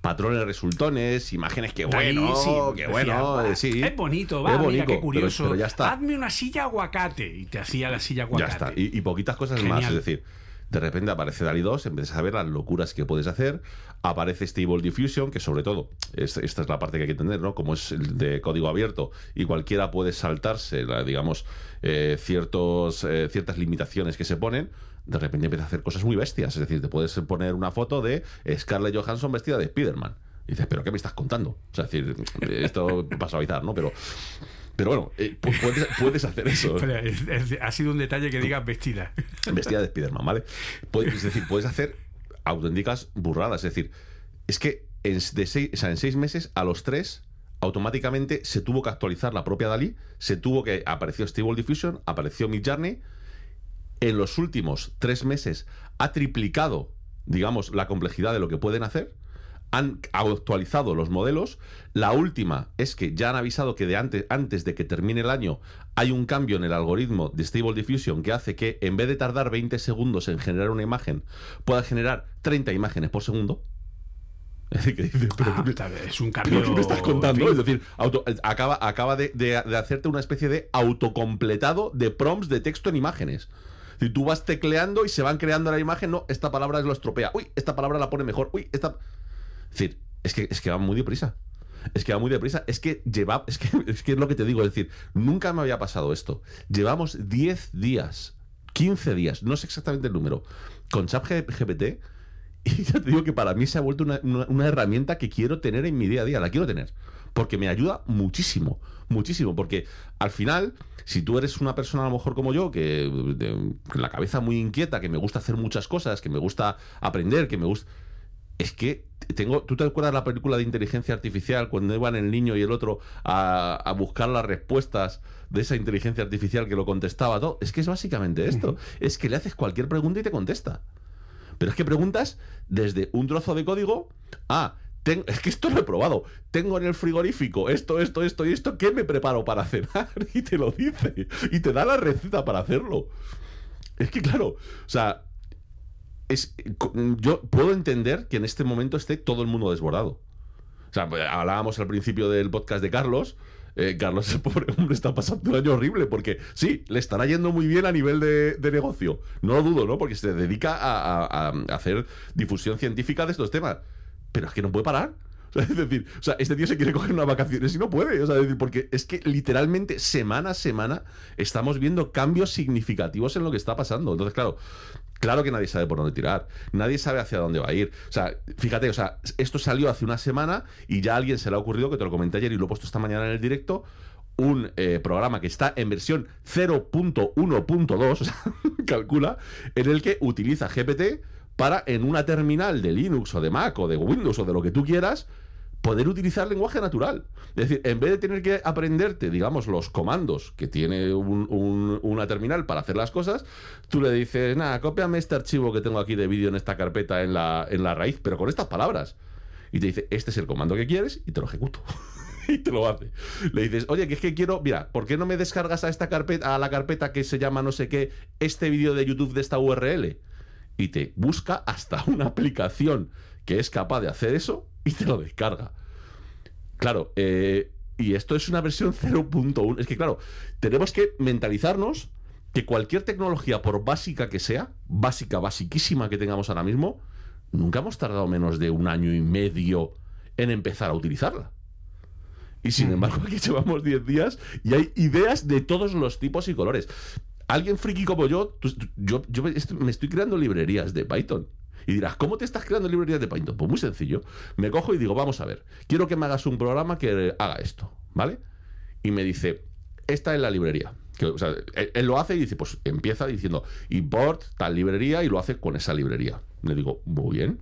patrones resultones, imágenes que Dalí, bueno, sí, que decía, bueno, "Va, eh, sí. Es bonito, va, Es mira qué curioso. pero ya está. Hazme una silla aguacate. Y te hacía la silla Ya aguacate. está. Y, y poquitas cosas Genial. más. Es decir, de repente aparece DALI 2, empiezas a ver las locuras que puedes hacer. Aparece Stable Diffusion, que sobre todo, es- esta es la parte que hay que entender, ¿no? Como es el de código abierto y cualquiera puede saltarse, la- digamos, eh, ciertos, eh, ciertas limitaciones que se ponen. De repente empieza a hacer cosas muy bestias. Es decir, te puedes poner una foto de Scarlett Johansson vestida de Spider-Man. Y dices, ¿pero qué me estás contando? O sea, es decir, esto para suavizar, ¿no? Pero, pero bueno, eh, pu- puedes, puedes hacer eso. [LAUGHS] Espera, es- es- ha sido un detalle que digas vestida. [LAUGHS] vestida de Spiderman, ¿vale? Puedes- es decir, puedes hacer auténticas burradas. Es decir, es que en, de seis, o sea, en seis meses, a los tres, automáticamente se tuvo que actualizar la propia Dalí, se tuvo que. Apareció Stable Diffusion, apareció Midjourney. En los últimos tres meses ha triplicado, digamos, la complejidad de lo que pueden hacer. Han actualizado los modelos. La última es que ya han avisado que de antes, antes de que termine el año hay un cambio en el algoritmo de Stable Diffusion que hace que en vez de tardar 20 segundos en generar una imagen, pueda generar 30 imágenes por segundo. [LAUGHS] Es decir, pero Ah, ¿qué me- está bien, es un ¿Pero cambio. qué me estás contando? Es decir, auto- acaba, acaba de, de- de hacerte una especie de autocompletado de prompts de texto en imágenes. Si tú vas tecleando y se van creando la imagen, no, esta palabra lo estropea. Uy, esta palabra la pone mejor. Uy, esta. Es decir, es que, es que va muy deprisa. Es que va muy deprisa. Es que lleva. Es que, [LAUGHS] es que es lo que te digo. Es decir, nunca me había pasado esto. Llevamos 10 días, 15 días, no sé exactamente el número, con ChatGPT [LAUGHS] Y ya te digo que para mí se ha vuelto una, una- una herramienta que quiero tener en mi día a día, la quiero tener. Porque me ayuda muchísimo, muchísimo. Porque al final, si tú eres una persona a lo mejor como yo, que de- con la cabeza muy inquieta, que me gusta hacer muchas cosas, que me gusta aprender, que me gusta... Es que tengo. ¿Tú te acuerdas la película de inteligencia artificial cuando iban el niño y el otro a, a buscar las respuestas de esa inteligencia artificial que lo contestaba todo? Es que es básicamente esto. Es que le haces cualquier pregunta y te contesta. Pero es que preguntas desde un trozo de código a. es que esto lo he probado. Tengo en el frigorífico esto, esto, esto y esto. ¿Qué me preparo para cenar? [LAUGHS] Y te lo dice. Y te da la receta para hacerlo. Es que claro, o sea, es, yo puedo entender que en este momento esté todo el mundo desbordado. O sea, pues, hablábamos al principio del podcast de Carlos. eh, Carlos, el pobre hombre, está pasando un año horrible porque sí, le estará yendo muy bien a nivel de, negocio. No lo dudo, ¿no? Porque se dedica a hacer difusión científica de estos temas. Pero es que no puede parar. O [LAUGHS] sea, es decir, o sea, este tío se quiere coger unas vacaciones y no puede. O sea, es decir, porque es que literalmente semana a semana estamos viendo cambios significativos en lo que está pasando. Entonces, claro, Claro que nadie sabe por dónde tirar, nadie sabe hacia dónde va a ir. O sea, fíjate, o sea, esto salió hace una semana y ya a alguien se le ha ocurrido, que te lo comenté ayer y lo he puesto esta mañana en el directo, un eh, programa que está en versión 0.1.2, [LAUGHS] o sea, calcula, en el que utiliza GPT para en una terminal de Linux o de Mac o de Windows o de lo que tú quieras, poder utilizar lenguaje natural. Es decir, en vez de tener que aprenderte, digamos, los comandos que tiene un- un- una terminal para hacer las cosas, tú le dices, nada, cópiame este archivo que tengo aquí de vídeo en esta carpeta en la, en la raíz, pero con estas palabras. Y te dice, este es el comando que quieres y te lo ejecuto. [LAUGHS] y te lo hace. Le dices, oye, que es que quiero, mira, ¿por qué no me descargas a esta carpeta, a la carpeta que se llama no sé qué, este vídeo de YouTube de esta URL? Y te busca hasta [LAUGHS] una aplicación que es capaz de hacer eso y te lo descarga. Claro, eh, y esto es una versión 0.1. Es que, claro, tenemos que mentalizarnos que cualquier tecnología, por básica que sea, básica, basiquísima que tengamos ahora mismo, nunca hemos tardado menos de un año y medio en empezar a utilizarla. Y sin embargo, [LAUGHS] aquí llevamos 10 días y hay ideas de todos los tipos y colores. Alguien friki como yo, yo, yo me estoy- creando librerías de Python. Y dirás, ¿cómo te estás creando librerías de Python? Pues muy sencillo. Me cojo y digo, vamos a ver, quiero que me hagas un programa que haga esto, ¿vale? Y me dice, esta es la librería. Él lo hace y dice, pues empieza diciendo, import tal librería y lo hace con esa librería. Le digo, muy bien.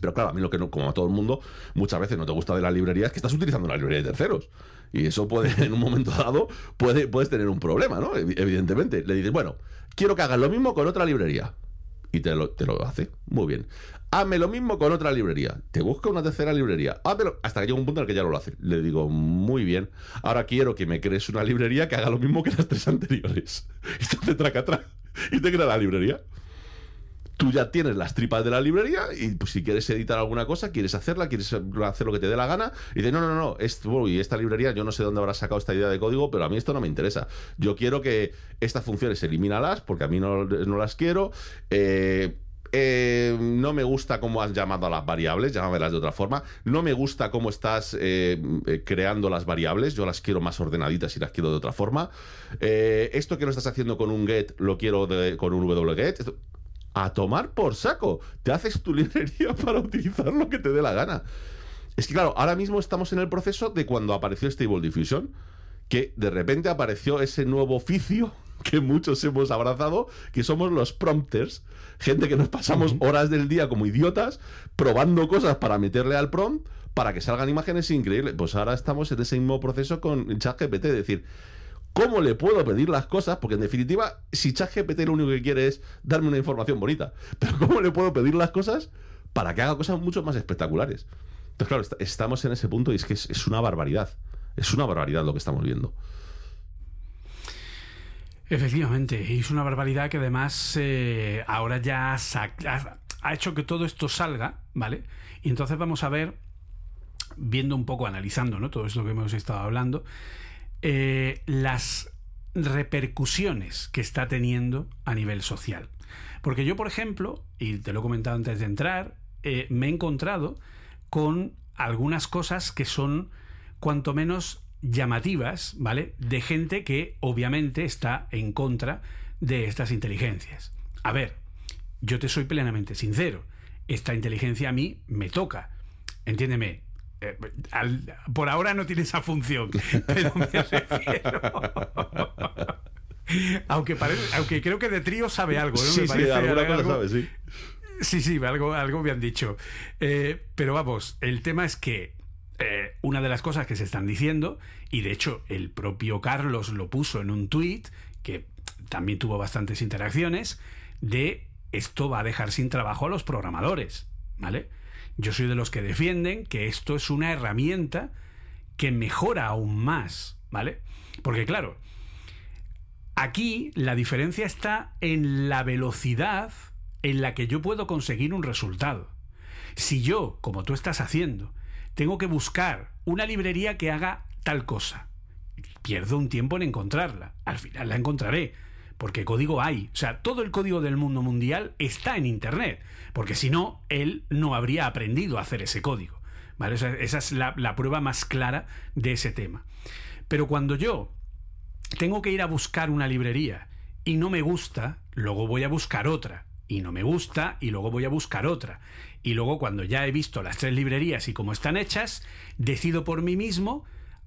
Pero claro, a mí lo que no, como a todo el mundo, muchas veces no te gusta de la librería es que estás utilizando una librería de terceros. Y eso puede, en un momento dado, puede, puedes tener un problema, ¿no? Evi- Evidentemente. Le dices, bueno, quiero que hagas lo mismo con otra librería. Y te lo, te lo hace. Muy bien. Hazme lo mismo con otra librería. Te busca una tercera librería. Házmelo. Hasta que llega un punto en el que ya lo hace. Le digo, muy bien. Ahora quiero que me crees una librería que haga lo mismo que las tres anteriores. [LAUGHS] Y te traca traca. Y te crea la librería tú ya tienes las tripas de la librería y pues, si quieres editar alguna cosa, quieres hacerla, quieres hacer lo que te dé la gana, y dices, no, no, no, uy, esta librería, yo no sé dónde habrás sacado esta idea de código, pero a mí esto no me interesa. Yo quiero que estas funciones elimínalas, porque a mí no, no las quiero. Eh, eh, no me gusta cómo has llamado a las variables, llámamelas de otra forma. No me gusta cómo estás eh, eh, creando las variables, yo las quiero más ordenaditas y las quiero de otra forma. Eh, esto que lo estás haciendo con un get, lo quiero con un wget. Esto- a tomar por saco. Te haces tu librería [LAUGHS] para utilizar lo que te dé la gana. Es que claro, ahora mismo estamos en el proceso de cuando apareció Stable Diffusion, que de repente apareció ese nuevo oficio [LAUGHS] que muchos hemos abrazado, que somos los prompters, gente que nos pasamos horas del día como idiotas probando cosas para meterle al prompt para que salgan imágenes increíbles. Pues ahora estamos en ese mismo proceso con ChatGPT, es decir, ¿Cómo le puedo pedir las cosas? Porque en definitiva, si ChatGPT lo único que quiere es darme una información bonita, [LAUGHS] pero ¿cómo le puedo pedir las cosas para que haga cosas mucho más espectaculares? Entonces, claro, est- estamos en ese punto y es que es, una barbaridad. Es una barbaridad lo que estamos viendo. Efectivamente, y es una barbaridad que además eh, ahora ya ha, ha hecho que todo esto salga, ¿vale? Y entonces vamos a ver, viendo un poco, analizando, ¿no? Todo esto que hemos estado hablando, eh, las repercusiones que está teniendo a nivel social. Porque yo, por ejemplo, y te lo he comentado antes de entrar, eh, me he encontrado con algunas cosas que son cuanto menos llamativas, ¿vale? De gente que obviamente está en contra de estas inteligencias. A ver, yo te soy plenamente sincero. esta inteligencia a mí me toca. Entiéndeme, eh, al- por ahora no tiene esa función, [LAUGHS] pero me refiero. [LAUGHS] aunque, parece- aunque creo que de trío sabe algo, ¿no? sí, Me sí, parece alguna cosa algo- sí. Sí, sí, algo, algo me han dicho. Eh, pero vamos, el tema es que eh, una de las cosas que se están diciendo, y de hecho el propio Carlos lo puso en un tuit, que también tuvo bastantes interacciones, de esto va a dejar sin trabajo a los programadores, ¿vale? Yo soy de los que defienden que esto es una herramienta que mejora aún más, ¿vale? Porque claro, Aquí la diferencia está en la velocidad en la que yo puedo conseguir un resultado. Si yo, como tú estás haciendo, tengo que buscar una librería que haga tal cosa, pierdo un tiempo en encontrarla. Al final la encontraré, porque código hay. O sea, todo el código del mundo mundial está en Internet, porque si no, él no habría aprendido a hacer ese código. ¿Vale? Esa es la, la prueba más clara de ese tema. Pero cuando yo tengo que ir a buscar una librería y no me gusta, luego voy a buscar otra. Y no me gusta y luego voy a buscar otra. Y luego cuando ya he visto las tres librerías y cómo están hechas, decido por mí mismo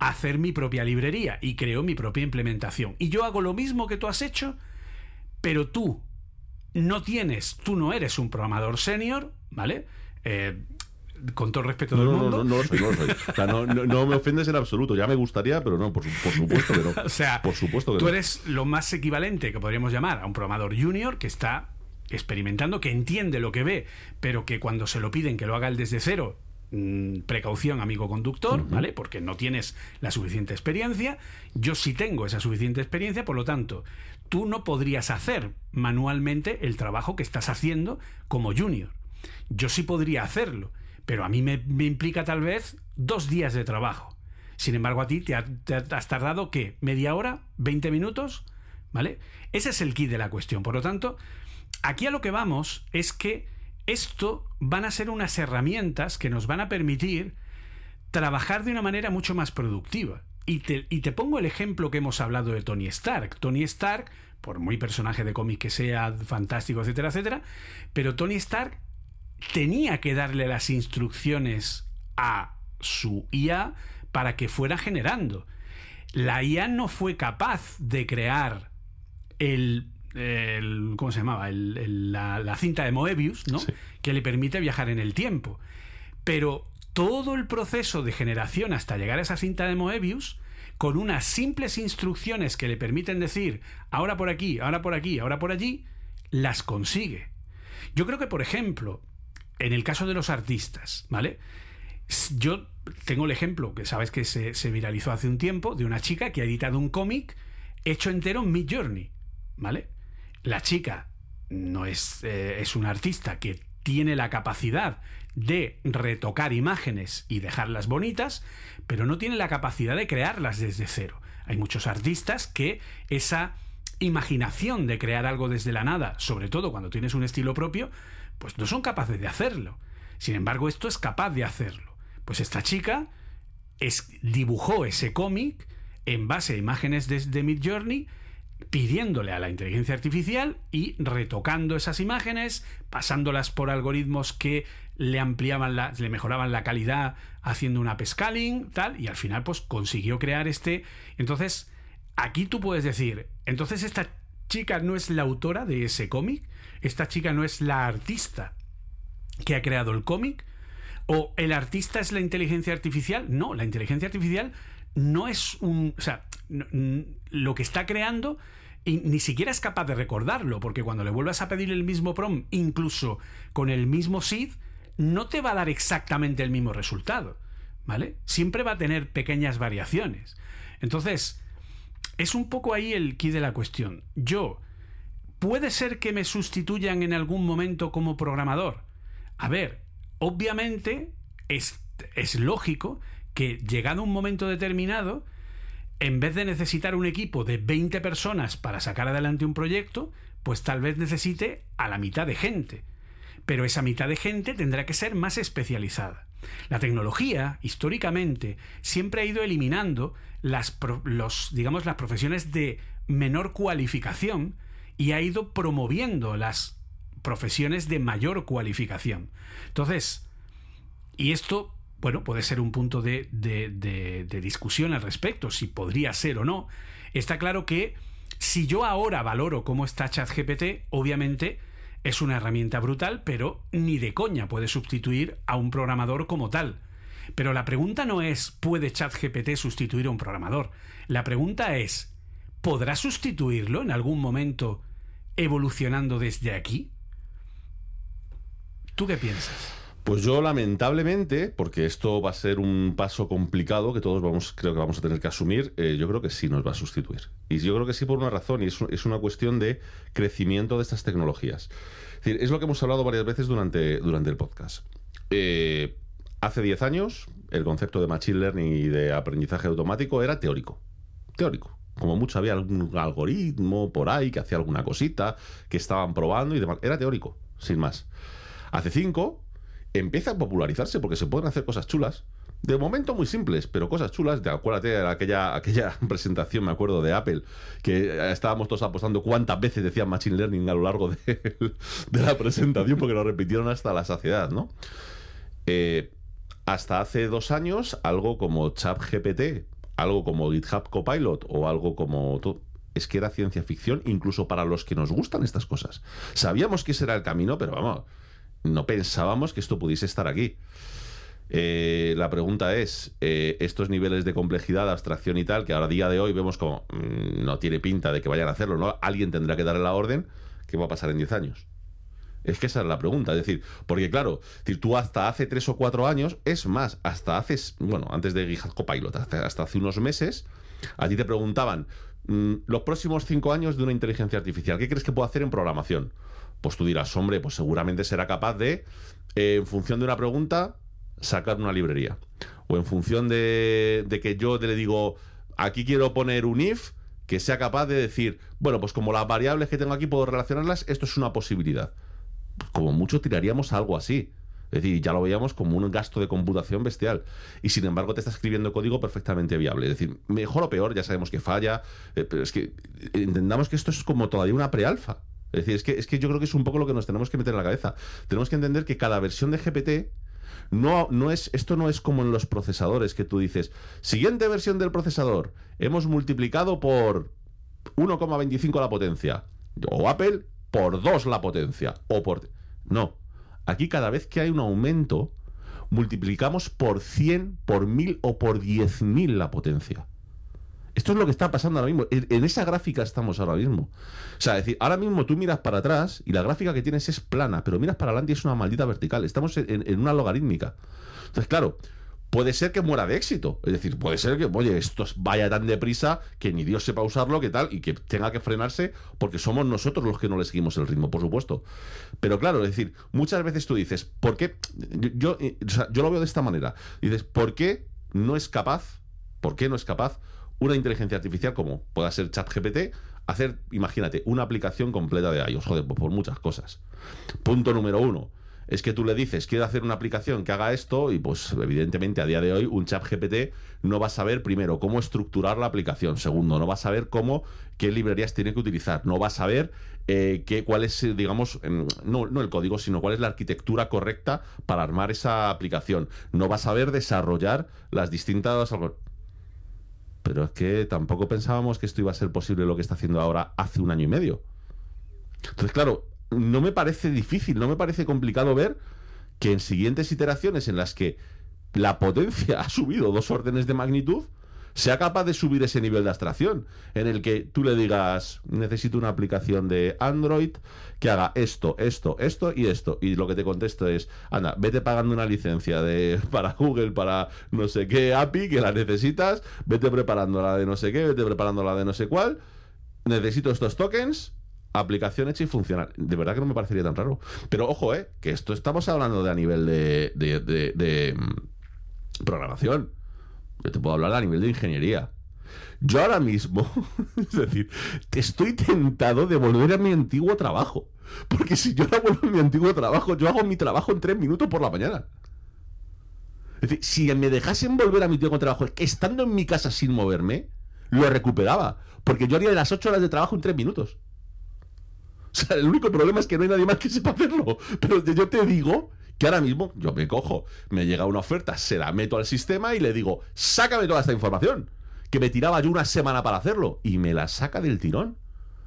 hacer mi propia librería y creo mi propia implementación. Y yo hago lo mismo que tú has hecho, pero tú no tienes, tú no eres un programador senior, ¿vale? Eh, con todo el respeto No, del no, no, mundo. no, no lo soy, no lo soy. O sea, no, no- no me ofendes en absoluto. Ya me gustaría, pero no, por, su- por supuesto que no. [LAUGHS] O sea, por supuesto que tú no. eres lo más equivalente que podríamos llamar a un programador junior que está experimentando, que entiende lo que ve, pero que cuando se lo piden que lo haga él desde cero, precaución, amigo conductor, ¿vale? Porque no tienes la suficiente experiencia. Yo sí tengo esa suficiente experiencia, por lo tanto, tú no podrías hacer manualmente el trabajo que estás haciendo como junior. Yo sí podría hacerlo, pero a mí me, me implica tal vez dos días de trabajo. Sin embargo, a ti te, ha- te has tardado, ¿qué? ¿Media hora? ¿20 minutos? ¿Vale? Ese es el kit de la cuestión. Por lo tanto, aquí a lo que vamos es que esto van a ser unas herramientas que nos van a permitir trabajar de una manera mucho más productiva. Y te, pongo el ejemplo que hemos hablado de Tony Stark. Tony Stark, por muy personaje de cómic que sea, fantástico, etcétera, etcétera, pero Tony Stark tenía que darle las instrucciones a su IA para que fuera generando. La IA no fue capaz de crear el, el- ¿cómo se llamaba? El- el- la, la cinta de Moebius, ¿no? Sí. Que le permite viajar en el tiempo. Pero todo el proceso de generación hasta llegar a esa cinta de Moebius, con unas simples instrucciones que le permiten decir ahora por aquí, ahora por aquí, ahora por allí, las consigue. Yo creo que, por ejemplo, en el caso de los artistas, ¿vale? Yo tengo el ejemplo que sabes que se, se viralizó hace un tiempo de una chica que ha editado un cómic hecho entero en Mid Journey, ¿vale? La chica no es, eh, es una artista que tiene la capacidad de retocar imágenes y dejarlas bonitas, pero no tiene la capacidad de crearlas desde cero. Hay muchos artistas que esa imaginación de crear algo desde la nada, sobre todo cuando tienes un estilo propio, pues no son capaces de hacerlo. Sin embargo, esto es capaz de hacerlo. Pues esta chica es, dibujó ese cómic en base a imágenes desde Mid Journey, pidiéndole a la inteligencia artificial y retocando esas imágenes, pasándolas por algoritmos que le ampliaban la, le mejoraban la calidad haciendo una pescaling, tal, y al final pues consiguió crear este. Entonces, aquí tú puedes decir, entonces esta chica no es la autora de ese cómic, esta chica no es la artista que ha creado el cómic, o el artista es la inteligencia artificial. No, la inteligencia artificial no es un. O sea, lo que está creando y ni siquiera es capaz de recordarlo, porque cuando le vuelvas a pedir el mismo prom, incluso con el mismo seed, no te va a dar exactamente el mismo resultado. ¿Vale? Siempre va a tener pequeñas variaciones. Entonces, es un poco ahí el key de la cuestión. Yo, ¿puede ser que me sustituyan en algún momento como programador? A ver, obviamente es, es lógico que llegado un momento determinado, en vez de necesitar un equipo de 20 personas para sacar adelante un proyecto, pues tal vez necesite a la mitad de gente. Pero esa mitad de gente tendrá que ser más especializada. La tecnología, históricamente, siempre ha ido eliminando las, los, digamos, las profesiones de menor cualificación y ha ido promoviendo las profesiones de mayor cualificación. Entonces, y esto, bueno, puede ser un punto de, de discusión al respecto, si podría ser o no. Está claro que si yo ahora valoro cómo está ChatGPT, obviamente es una herramienta brutal, pero ni de coña puede sustituir a un programador como tal. Pero la pregunta no es ¿puede ChatGPT sustituir a un programador? La pregunta es ¿podrá sustituirlo en algún momento evolucionando desde aquí? ¿Tú qué piensas? Pues yo lamentablemente, porque esto va a ser un paso complicado que todos vamos, creo que vamos a tener que asumir, eh, yo creo que sí nos va a sustituir. Y yo creo que sí por una razón, y es, una cuestión de crecimiento de estas tecnologías. Es, decir, es lo que hemos hablado varias veces durante, durante el podcast. Eh, hace 10 años, el concepto de Machine Learning y de aprendizaje automático era teórico. Teórico. Como mucho había algún algoritmo por ahí que hacía alguna cosita, que estaban probando y demás. Era teórico, sin más. Hace 5 empieza a popularizarse porque se pueden hacer cosas chulas. De momento muy simples, pero cosas chulas. De, acuérdate de aquella, aquella [LAUGHS] presentación, me acuerdo, de Apple, que estábamos todos apostando cuántas veces decían Machine Learning a lo largo [LAUGHS] de, la presentación, porque lo repitieron hasta la saciedad, ¿no? Eh, hasta hace dos años, algo como ChatGPT, algo como GitHub Copilot o algo como... Es que era ciencia ficción, incluso para los que nos gustan estas cosas. Sabíamos que ese era el camino, pero vamos, no pensábamos que esto pudiese estar aquí. Eh, la pregunta es, eh, estos niveles de complejidad, abstracción y tal, que ahora a día de hoy vemos como mm, no tiene pinta de que vayan a hacerlo, ¿no? Alguien tendrá que darle la orden, ¿qué va a pasar en 10 años? Es que esa es la pregunta, es decir, porque claro, decir, tú hasta hace 3 o 4 años, es más, hasta hace, bueno, antes de GitHub Copilot, hasta, hasta hace unos meses, a ti te preguntaban, mm, los próximos 5 años de una inteligencia artificial, ¿qué crees que puede hacer en programación? Pues tú dirás, hombre, pues seguramente será capaz de, eh, en función de una pregunta, sacar una librería. O en función de, de que yo le digo, aquí quiero poner un if, que sea capaz de decir, bueno, pues como las variables que tengo aquí puedo relacionarlas, esto es una posibilidad. Como mucho tiraríamos algo así. Es decir, ya lo veíamos como un gasto de computación bestial. Y sin embargo te está escribiendo código perfectamente viable. Es decir, mejor o peor, ya sabemos que falla, eh, pero es que entendamos que esto es como todavía una prealfa. Es decir, es que, es que yo creo que es un poco lo que nos tenemos que meter en la cabeza. Tenemos que entender que cada versión de GPT no, no es, esto no es como en los procesadores que tú dices, siguiente versión del procesador, hemos multiplicado por 1,25 la potencia. O Apple por 2 la potencia. O por... No. Aquí cada vez que hay un aumento, multiplicamos por 100, por 1000 o por 10.000 la potencia. Esto es lo que está pasando ahora mismo. En esa gráfica estamos ahora mismo. O sea, es decir, ahora mismo tú miras para atrás y la gráfica que tienes es plana, pero miras para adelante y es una maldita vertical. Estamos en, una logarítmica. Entonces, claro, puede ser que muera de éxito. Es decir, puede ser que, oye, esto vaya tan deprisa que ni Dios sepa usarlo, que tal, y que tenga que frenarse porque somos nosotros los que no le seguimos el ritmo, por supuesto. Pero claro, es decir, muchas veces tú dices, ¿por qué? Yo, yo lo veo de esta manera. Dices, ¿por qué no es capaz? ¿Por qué no es capaz? Una inteligencia artificial como pueda ser ChatGPT, hacer, imagínate, una aplicación completa de iOS, joder, pues por muchas cosas. Punto número uno. Es que tú le dices, quiero hacer una aplicación que haga esto, y pues evidentemente a día de hoy un chat GPT no va a saber, primero, cómo estructurar la aplicación. Segundo, no va a saber cómo, qué librerías tiene que utilizar. No va a saber eh, cuál es, digamos, no, no el código, sino cuál es la arquitectura correcta para armar esa aplicación. No va a saber desarrollar las distintas pero es que tampoco pensábamos que esto iba a ser posible lo que está haciendo ahora hace un año y medio. Entonces, claro, no me parece difícil, no me parece complicado ver que en siguientes iteraciones en las que la potencia [LAUGHS] ha subido dos órdenes de magnitud, sea capaz de subir ese nivel de abstracción, en el que tú le digas, necesito una aplicación de Android que haga esto, esto, esto y esto. Y lo que te contesto es, anda, vete pagando una licencia de, [LAUGHS] para Google, para no sé qué API, que la necesitas, vete preparando la de no sé qué, vete preparando la de no sé cuál, necesito estos tokens, aplicación hecha y funcional. De verdad que no me parecería tan raro. Pero ojo, eh, que esto estamos hablando de a nivel de, de, de mm, programación. Yo te puedo hablar a nivel de ingeniería. Yo ahora mismo, [LAUGHS] es decir, estoy tentado de volver a mi antiguo trabajo. Porque si yo no vuelvo a mi antiguo trabajo, yo hago mi trabajo en tres minutos por la mañana. Es decir, si me dejasen volver a mi antiguo trabajo estando en mi casa sin moverme, lo recuperaba. Porque yo haría las ocho horas de trabajo en tres minutos. O sea, el único problema es que no hay nadie más que sepa hacerlo. Pero yo te digo que ahora mismo yo me cojo, me llega una oferta, se la meto al sistema y le digo, sácame toda esta información. Que me tiraba yo una semana para hacerlo. Y me la saca del tirón.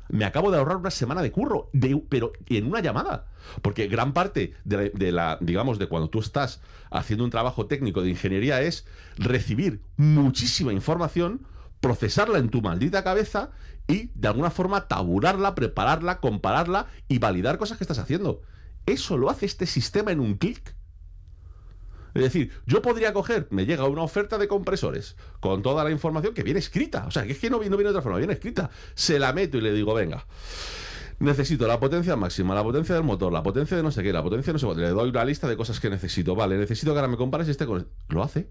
Me acabo de ahorrar una semana de curro, de, pero en una llamada. Porque gran parte de de la, digamos, de cuando tú estás haciendo un trabajo técnico de ingeniería es recibir muchísima información, procesarla en tu maldita cabeza y de alguna forma tabularla, prepararla, compararla y validar cosas que estás haciendo. Eso lo hace este sistema en un clic. Es decir, yo podría coger, me llega una oferta de compresores con toda la información que viene escrita. O sea, que es que no, viene de otra forma, viene escrita. Se la meto y le digo, venga, necesito la potencia máxima, la potencia del motor, la potencia de no sé qué, la potencia de no sé qué. Le doy una lista de cosas que necesito. Vale, necesito que ahora me compares este con... Lo hace.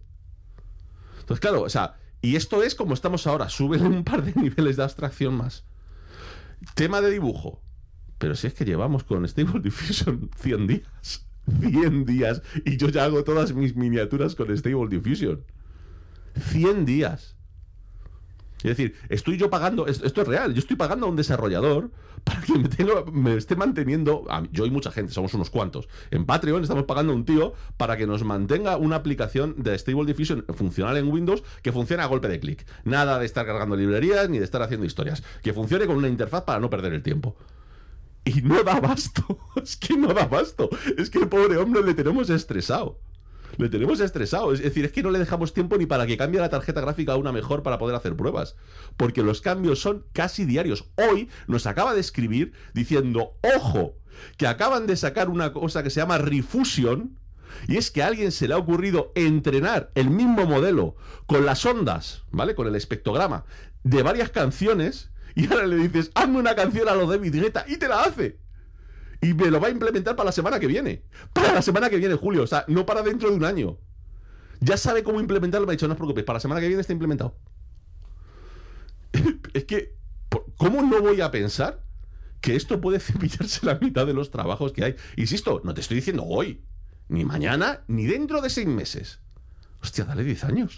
Entonces, claro, o sea, y esto es como estamos ahora. Súbele un par de [LAUGHS] niveles de abstracción más. Tema de dibujo. Pero si es que llevamos con Stable Diffusion 100 días. 100 días. Y yo ya hago todas mis miniaturas con Stable Diffusion. 100 días. Es decir, estoy yo pagando, esto es real, yo estoy pagando a un desarrollador para que me, esté manteniendo, yo y mucha gente, somos unos cuantos. En Patreon estamos pagando a un tío para que nos mantenga una aplicación de Stable Diffusion funcional en Windows que funcione a golpe de clic. Nada de estar cargando librerías ni de estar haciendo historias. Que funcione con una interfaz para no perder el tiempo. Y no da basto. [LAUGHS] Es que no da basto. Es que el pobre hombre le tenemos estresado. Le tenemos estresado. Es decir, es que no le dejamos tiempo ni para que cambie la tarjeta gráfica a una mejor para poder hacer pruebas. Porque los cambios son casi diarios. Hoy nos acaba de escribir diciendo, ojo, que acaban de sacar una cosa que se llama Refusion. Y es que a alguien se le ha ocurrido entrenar el mismo modelo con las ondas, ¿vale? Con el espectrograma de varias canciones y ahora le dices, hazme una canción a los de Guetta y te la hace. Y me lo va a implementar para la semana que viene. Para la semana que viene, Julio. O sea, no para dentro de un año. Ya sabe cómo implementarlo. Me ha dicho, no os preocupéis, para la semana que viene está implementado. [LAUGHS] es que, ¿cómo no voy a pensar que esto puede cepillarse la mitad de los trabajos que hay? Insisto, no te estoy diciendo hoy, ni mañana, ni dentro de seis meses. Hostia, dale 10 años.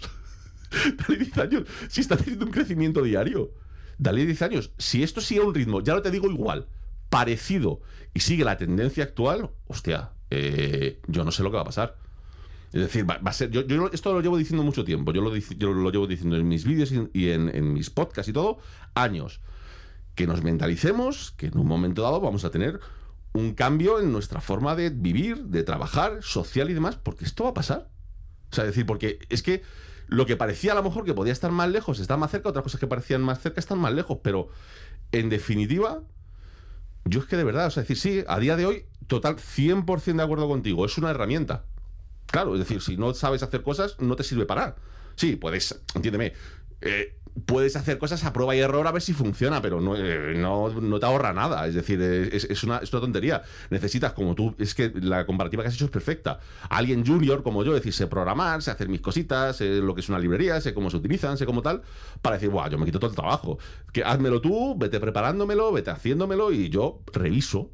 [LAUGHS] dale 10 años. Si está teniendo un crecimiento diario dale 10 años. Si esto sigue un ritmo, ya no te digo igual, parecido y sigue la tendencia actual, hostia, eh, yo no sé lo que va a pasar. Es decir, va, a ser. Yo, esto lo llevo diciendo mucho tiempo. Yo lo, lo llevo diciendo en mis vídeos y, en, en, mis podcasts y todo, años. Que nos mentalicemos que en un momento dado vamos a tener un cambio en nuestra forma de vivir, de trabajar, social y demás, porque esto va a pasar. O sea, es decir, porque es que lo que parecía a lo mejor que podía estar más lejos está más cerca, otras cosas que parecían más cerca están más lejos, pero en definitiva, yo es que de verdad, o sea, decir, sí, a día de hoy, total 100% de acuerdo contigo, es una herramienta. Claro, es decir, si no sabes hacer cosas, no te sirve para. Sí, puedes, entiéndeme, eh, puedes hacer cosas a prueba y error a ver si funciona, pero no, eh, no, te ahorra nada. Es decir, es, una, es, una, tontería. Necesitas, como tú, es que la comparativa que has hecho es perfecta. Alguien junior como yo, decir, sé programar, sé hacer mis cositas, sé lo que es una librería, sé cómo se utilizan, sé cómo tal, para decir, guau, yo me quito todo el trabajo. Que házmelo tú, vete preparándomelo, vete haciéndomelo y yo reviso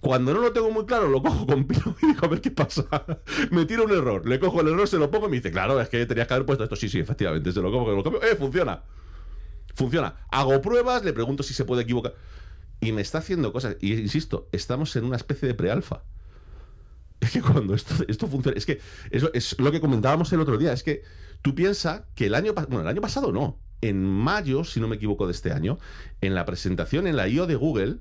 cuando no lo tengo muy claro, lo cojo con pino y digo, a ver qué pasa. [LAUGHS] me tiro un error, le cojo el error, se lo pongo y me dice, claro, es que tenías que haber puesto esto. Sí, sí, efectivamente, se lo cojo, lo cambio. ¡Eh, funciona! Funciona. Hago pruebas, le pregunto si se puede equivocar. Y me está haciendo cosas. Y insisto, estamos en una especie de prealfa. Es que cuando esto, esto funciona. Es que eso es lo que comentábamos el otro día. Es que tú piensas que el año pasado. Bueno, el año pasado no. En mayo, si no me equivoco, de este año, en la presentación en la IO de Google,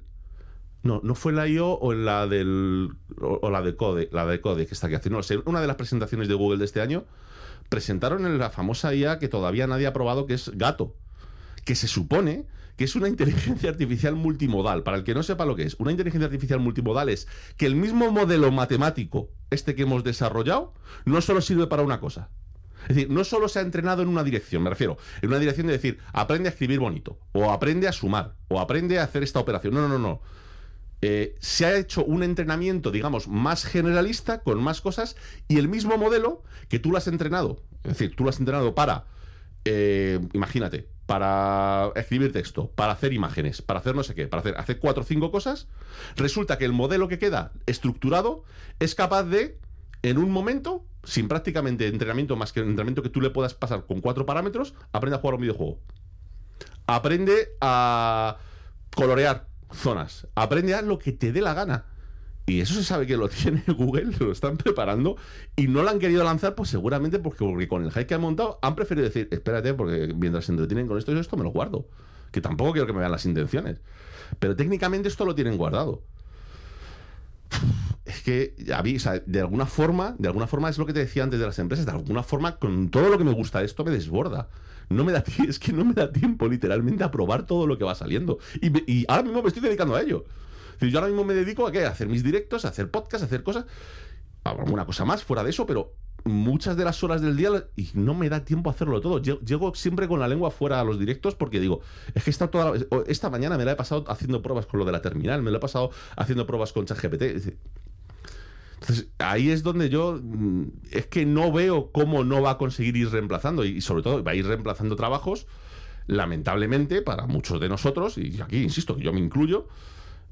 no, no fue la IO o la del. o, la de Code, la de Code que está aquí haciendo. Una de las presentaciones de Google de este año presentaron en la famosa IA que todavía nadie ha probado, que es Gato. Que se supone que es una [LAUGHS] inteligencia artificial multimodal. Para el que no sepa lo que es, una inteligencia artificial multimodal es que el mismo modelo matemático, este que hemos desarrollado, no solo sirve para una cosa. Es decir, no solo se ha entrenado en una dirección, me refiero, en una dirección de decir, aprende a escribir bonito, o aprende a sumar, o aprende a hacer esta operación. No, no, no, no. Eh, se ha hecho un entrenamiento, digamos, más generalista, con más cosas, y el mismo modelo que tú lo has entrenado. Es decir, tú lo has entrenado para, eh, imagínate, para escribir texto, para hacer imágenes, para hacer no sé qué, para hacer, hacer cuatro o cinco cosas. Resulta que el modelo que queda estructurado es capaz de, en un momento, sin prácticamente entrenamiento más que el entrenamiento que tú le puedas pasar con cuatro parámetros, aprende a jugar un videojuego. Aprende a colorear zonas. Aprende a lo que te dé la gana. Y eso se sabe que lo [LAUGHS] tiene Google, lo están preparando y no lo han querido lanzar, pues seguramente porque, con el hype que han montado han preferido decir, espérate, porque mientras se entretienen con esto y esto me lo guardo. Que tampoco quiero que me vean las intenciones. Pero técnicamente esto lo tienen guardado. Es que, ya vi, o sea, de alguna forma, de alguna forma es lo que te decía antes de las empresas, de alguna forma, con todo lo que me gusta esto me desborda. No me da [LAUGHS] es que no me da tiempo literalmente a probar todo lo que va saliendo. Y, ahora mismo me estoy dedicando a ello. Yo ahora mismo me dedico a qué? A hacer mis directos, a hacer podcasts, a hacer cosas. Alguna cosa más fuera de eso, pero muchas de las horas del día y no me da tiempo a hacerlo todo. Lle- Llego siempre con la lengua fuera a los directos porque digo, es que esta, toda, la- esta mañana me la he pasado haciendo pruebas con lo de la terminal, me la he pasado haciendo pruebas con ChatGPT. Entonces, ahí es donde yo mm, es que no veo cómo no va a conseguir ir reemplazando y, sobre todo va a ir reemplazando trabajos, lamentablemente, para muchos de nosotros, y aquí insisto que yo me incluyo,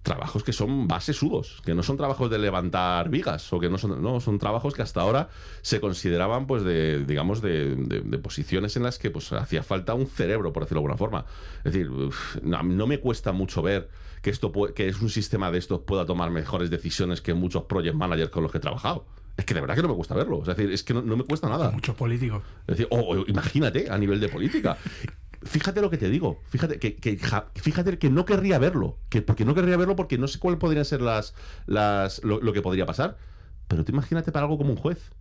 trabajos que son base sudos, que no son trabajos de levantar vigas o que no son, no, son trabajos que hasta ahora se consideraban pues de, digamos, de, de- de posiciones en las que pues hacía falta un cerebro, por decirlo de alguna forma. Es decir, no, no me cuesta mucho ver que esto que es un sistema de estos pueda tomar mejores decisiones que muchos project managers con los que he trabajado. Es que de verdad que no me gusta verlo. Es decir, es que no, no me cuesta nada. Muchos políticos. Es decir, o- o imagínate a nivel de política. Fíjate lo que te digo. Fíjate que, que ja- fíjate que no querría verlo. Que, porque no querría verlo porque no sé cuál podrían ser las, las lo, que podría pasar. Pero tú imagínate para algo como un juez.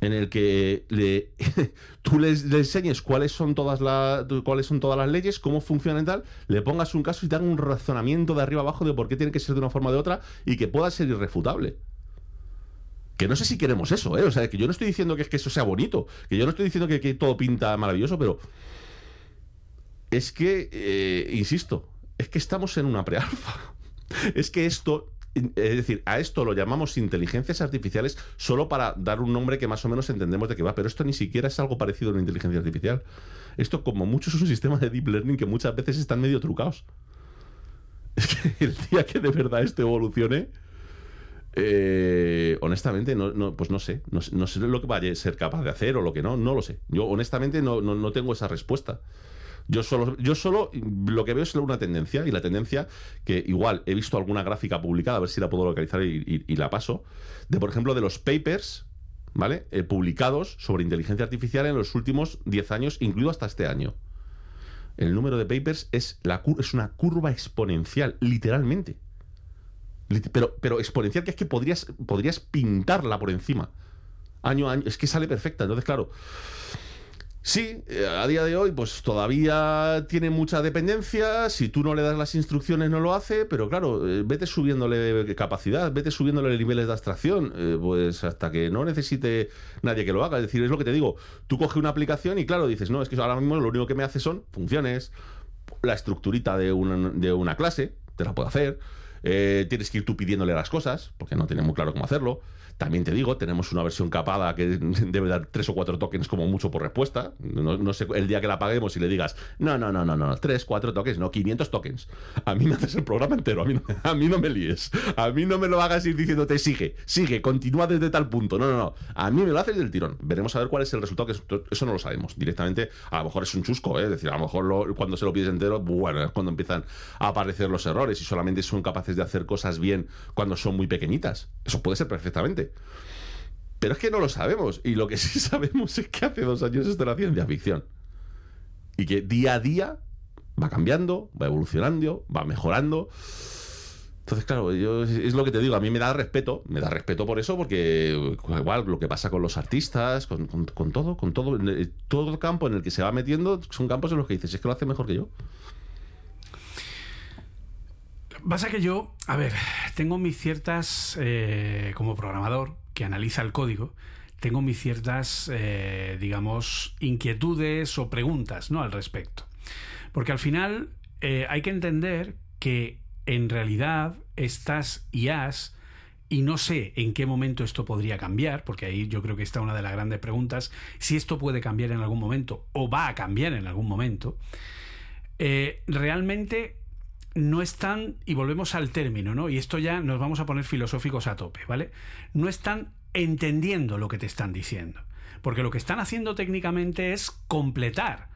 En el que le, [LAUGHS] tú le enseñes cuáles son todas las cuáles son todas las leyes, cómo funcionan y tal, le pongas un caso y te un razonamiento de arriba abajo de por qué tiene que ser de una forma o de otra y que pueda ser irrefutable. Que no sé si queremos eso, ¿eh? O sea, que yo no estoy diciendo que, que eso sea bonito, que yo no estoy diciendo que, que todo pinta maravilloso, pero es que, eh, insisto, es que estamos en una prealfa. [LAUGHS] Es que esto, es decir, a esto lo llamamos inteligencias artificiales solo para dar un nombre que más o menos entendemos de qué va, pero esto ni siquiera es algo parecido a una inteligencia artificial. Esto, como mucho, es un sistema de deep learning que muchas veces están medio trucados. [LAUGHS] Es que el día que de verdad esto evolucione, eh, honestamente, no, pues no sé, no, sé- lo que vaya a ser capaz de hacer o lo que no, no lo sé. Yo honestamente no, no, tengo esa respuesta. Yo solo, yo solo lo que veo es una tendencia, y la tendencia que igual he visto alguna gráfica publicada, a ver si la puedo localizar y, la paso, de por ejemplo de los papers, ¿vale? Eh, publicados sobre inteligencia artificial en los últimos 10 años, incluido hasta este año. El número de papers es, la, es una curva exponencial, literalmente. Pero, pero exponencial, que es que podrías, podrías pintarla por encima. Año a año. Es que sale perfecta. Entonces, claro. Sí, eh, a día de hoy, pues todavía tiene mucha dependencia. Si tú no le das las instrucciones, no lo hace. Pero claro, eh, vete subiéndole capacidad, vete subiéndole niveles de abstracción, eh, pues hasta que no necesite nadie que lo haga. Es decir, es lo que te digo. Tú coges una aplicación y claro, dices, no, es que ahora mismo lo único que me hace son funciones, la estructurita de una, de una clase, te la puedo hacer. Eh, tienes que ir tú pidiéndole las cosas, porque no tiene muy claro cómo hacerlo. También te digo, tenemos una versión capada que [LAUGHS] debe dar tres o cuatro tokens como mucho por respuesta. No, no sé, el día que la paguemos y le digas, no, no, no, no, no, tres, cuatro tokens, no, 500 tokens. A mí me haces el programa entero, a mí, [LAUGHS] a mí no me líes. A mí no me lo hagas ir diciéndote, sigue, sigue, continúa desde tal punto. No, no, no. A mí me lo haces del tirón. Veremos a ver cuál es el resultado, que eso- no lo sabemos. Directamente, a lo mejor es un chusco, ¿eh? es decir, a lo mejor cuando se lo pides entero, bueno, es cuando empiezan a aparecer los errores y solamente son capaces de hacer cosas bien cuando son muy pequeñitas. Eso puede ser perfectamente. Pero es que no lo sabemos. Y lo que sí [LAUGHS] sabemos es que hace dos años esto era ciencia ficción. Y que día a día va cambiando, va evolucionando, va mejorando. Entonces, claro, yo, es lo que te digo, a mí me da respeto, me da respeto por eso, porque igual lo que pasa con los artistas, con, con- todo, con todo, todo el campo en el que se va metiendo, son campos en los que dices, es que lo hace mejor que yo. Pasa que yo, a ver, tengo mis ciertas, eh, como programador que analiza el código, tengo mis ciertas, eh, digamos, inquietudes o preguntas ¿no? al respecto. Porque al final eh, hay que entender que en realidad estas IAs, y no sé en qué momento esto podría cambiar, porque ahí yo creo que está una de las grandes preguntas, si esto puede cambiar en algún momento o va a cambiar en algún momento, realmente no están, y volvemos al término, ¿no? Y esto ya nos vamos a poner filosóficos a tope, ¿vale? No están entendiendo lo que te están diciendo. Porque lo que están haciendo técnicamente es completar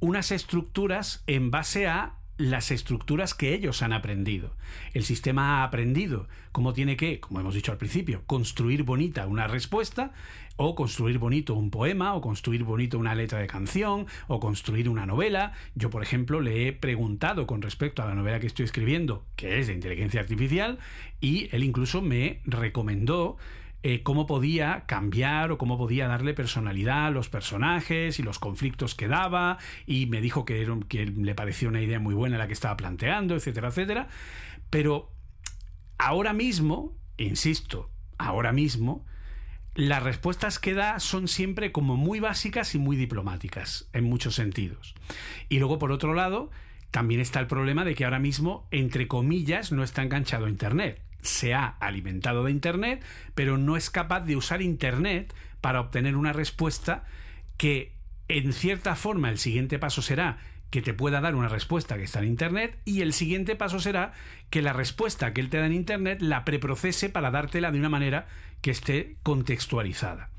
unas estructuras en base a las estructuras que ellos han aprendido. El sistema ha aprendido cómo tiene que, como hemos dicho al principio, construir bonita una respuesta, o construir bonito un poema, o construir bonito una letra de canción, o construir una novela. Yo, por ejemplo, le he preguntado con respecto a la novela que estoy escribiendo, que es de inteligencia artificial, y él incluso me recomendó eh, cómo podía cambiar o cómo podía darle personalidad a los personajes y los conflictos que daba y me dijo que, que le pareció una idea muy buena la que estaba planteando, etcétera, etcétera. Pero ahora mismo, insisto, ahora mismo, las respuestas que da son siempre como muy básicas y muy diplomáticas, en muchos sentidos. Y luego, por otro lado, también está el problema de que ahora mismo, entre comillas, no está enganchado a Internet se ha alimentado de Internet, pero no es capaz de usar Internet para obtener una respuesta que, en cierta forma, el siguiente paso será que te pueda dar una respuesta que está en Internet y el siguiente paso será que la respuesta que él te da en Internet la preprocese para dártela de una manera que esté contextualizada.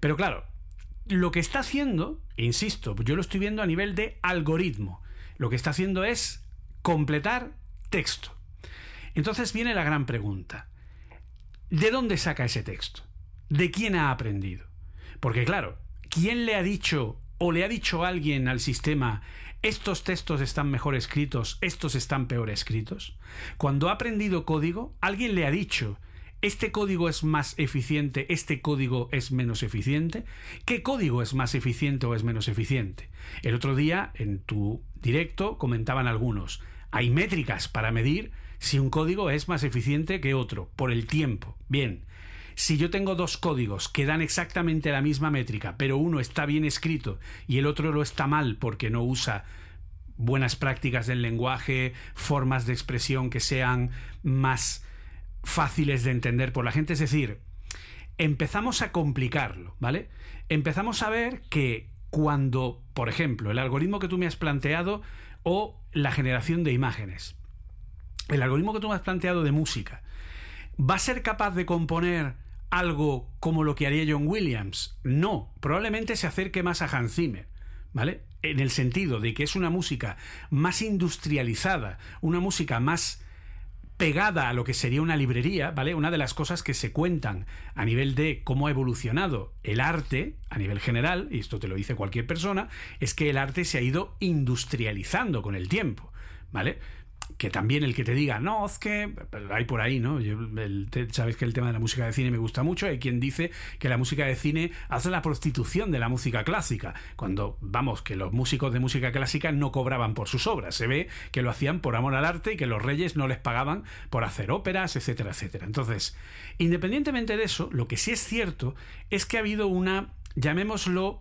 Pero claro, lo que está haciendo, insisto, yo lo estoy viendo a nivel de algoritmo, lo que está haciendo es completar texto. Entonces viene la gran pregunta. ¿De dónde saca ese texto? ¿De quién ha aprendido? Porque claro, ¿quién le ha dicho o le ha dicho alguien al sistema estos textos están mejor escritos, estos están peor escritos? Cuando ha aprendido código, alguien le ha dicho ¿Este código es más eficiente? ¿Este código es menos eficiente? ¿Qué código es más eficiente o es menos eficiente? El otro día, en tu directo, comentaban algunos. Hay métricas para medir si un código es más eficiente que otro, por el tiempo. Bien, si yo tengo dos códigos que dan exactamente la misma métrica, pero uno está bien escrito y el otro lo está mal porque no usa buenas prácticas del lenguaje, formas de expresión que sean más fáciles de entender por la gente, es decir, empezamos a complicarlo, ¿vale? Empezamos a ver que cuando, por ejemplo, el algoritmo que tú me has planteado o la generación de imágenes, el algoritmo que tú me has planteado de música, ¿va a ser capaz de componer algo como lo que haría John Williams? No, probablemente se acerque más a Hans Zimmer, ¿vale? En el sentido de que es una música más industrializada, una música más pegada a lo que sería una librería, ¿vale? Una de las cosas que se cuentan a nivel de cómo ha evolucionado el arte a nivel general, y esto te lo dice cualquier persona, es que el arte se ha ido industrializando con el tiempo, ¿vale? Que también el que te diga, no, es que hay por ahí, ¿no? sabes que el tema de la música de cine me gusta mucho. Hay quien dice que la música de cine hace la prostitución de la música clásica. Cuando, vamos, que los músicos de música clásica no cobraban por sus obras. Se ve que lo hacían por amor al arte y que los reyes no les pagaban por hacer óperas, etcétera, etcétera. Entonces, independientemente de eso, lo que sí es cierto es que ha habido una, llamémoslo,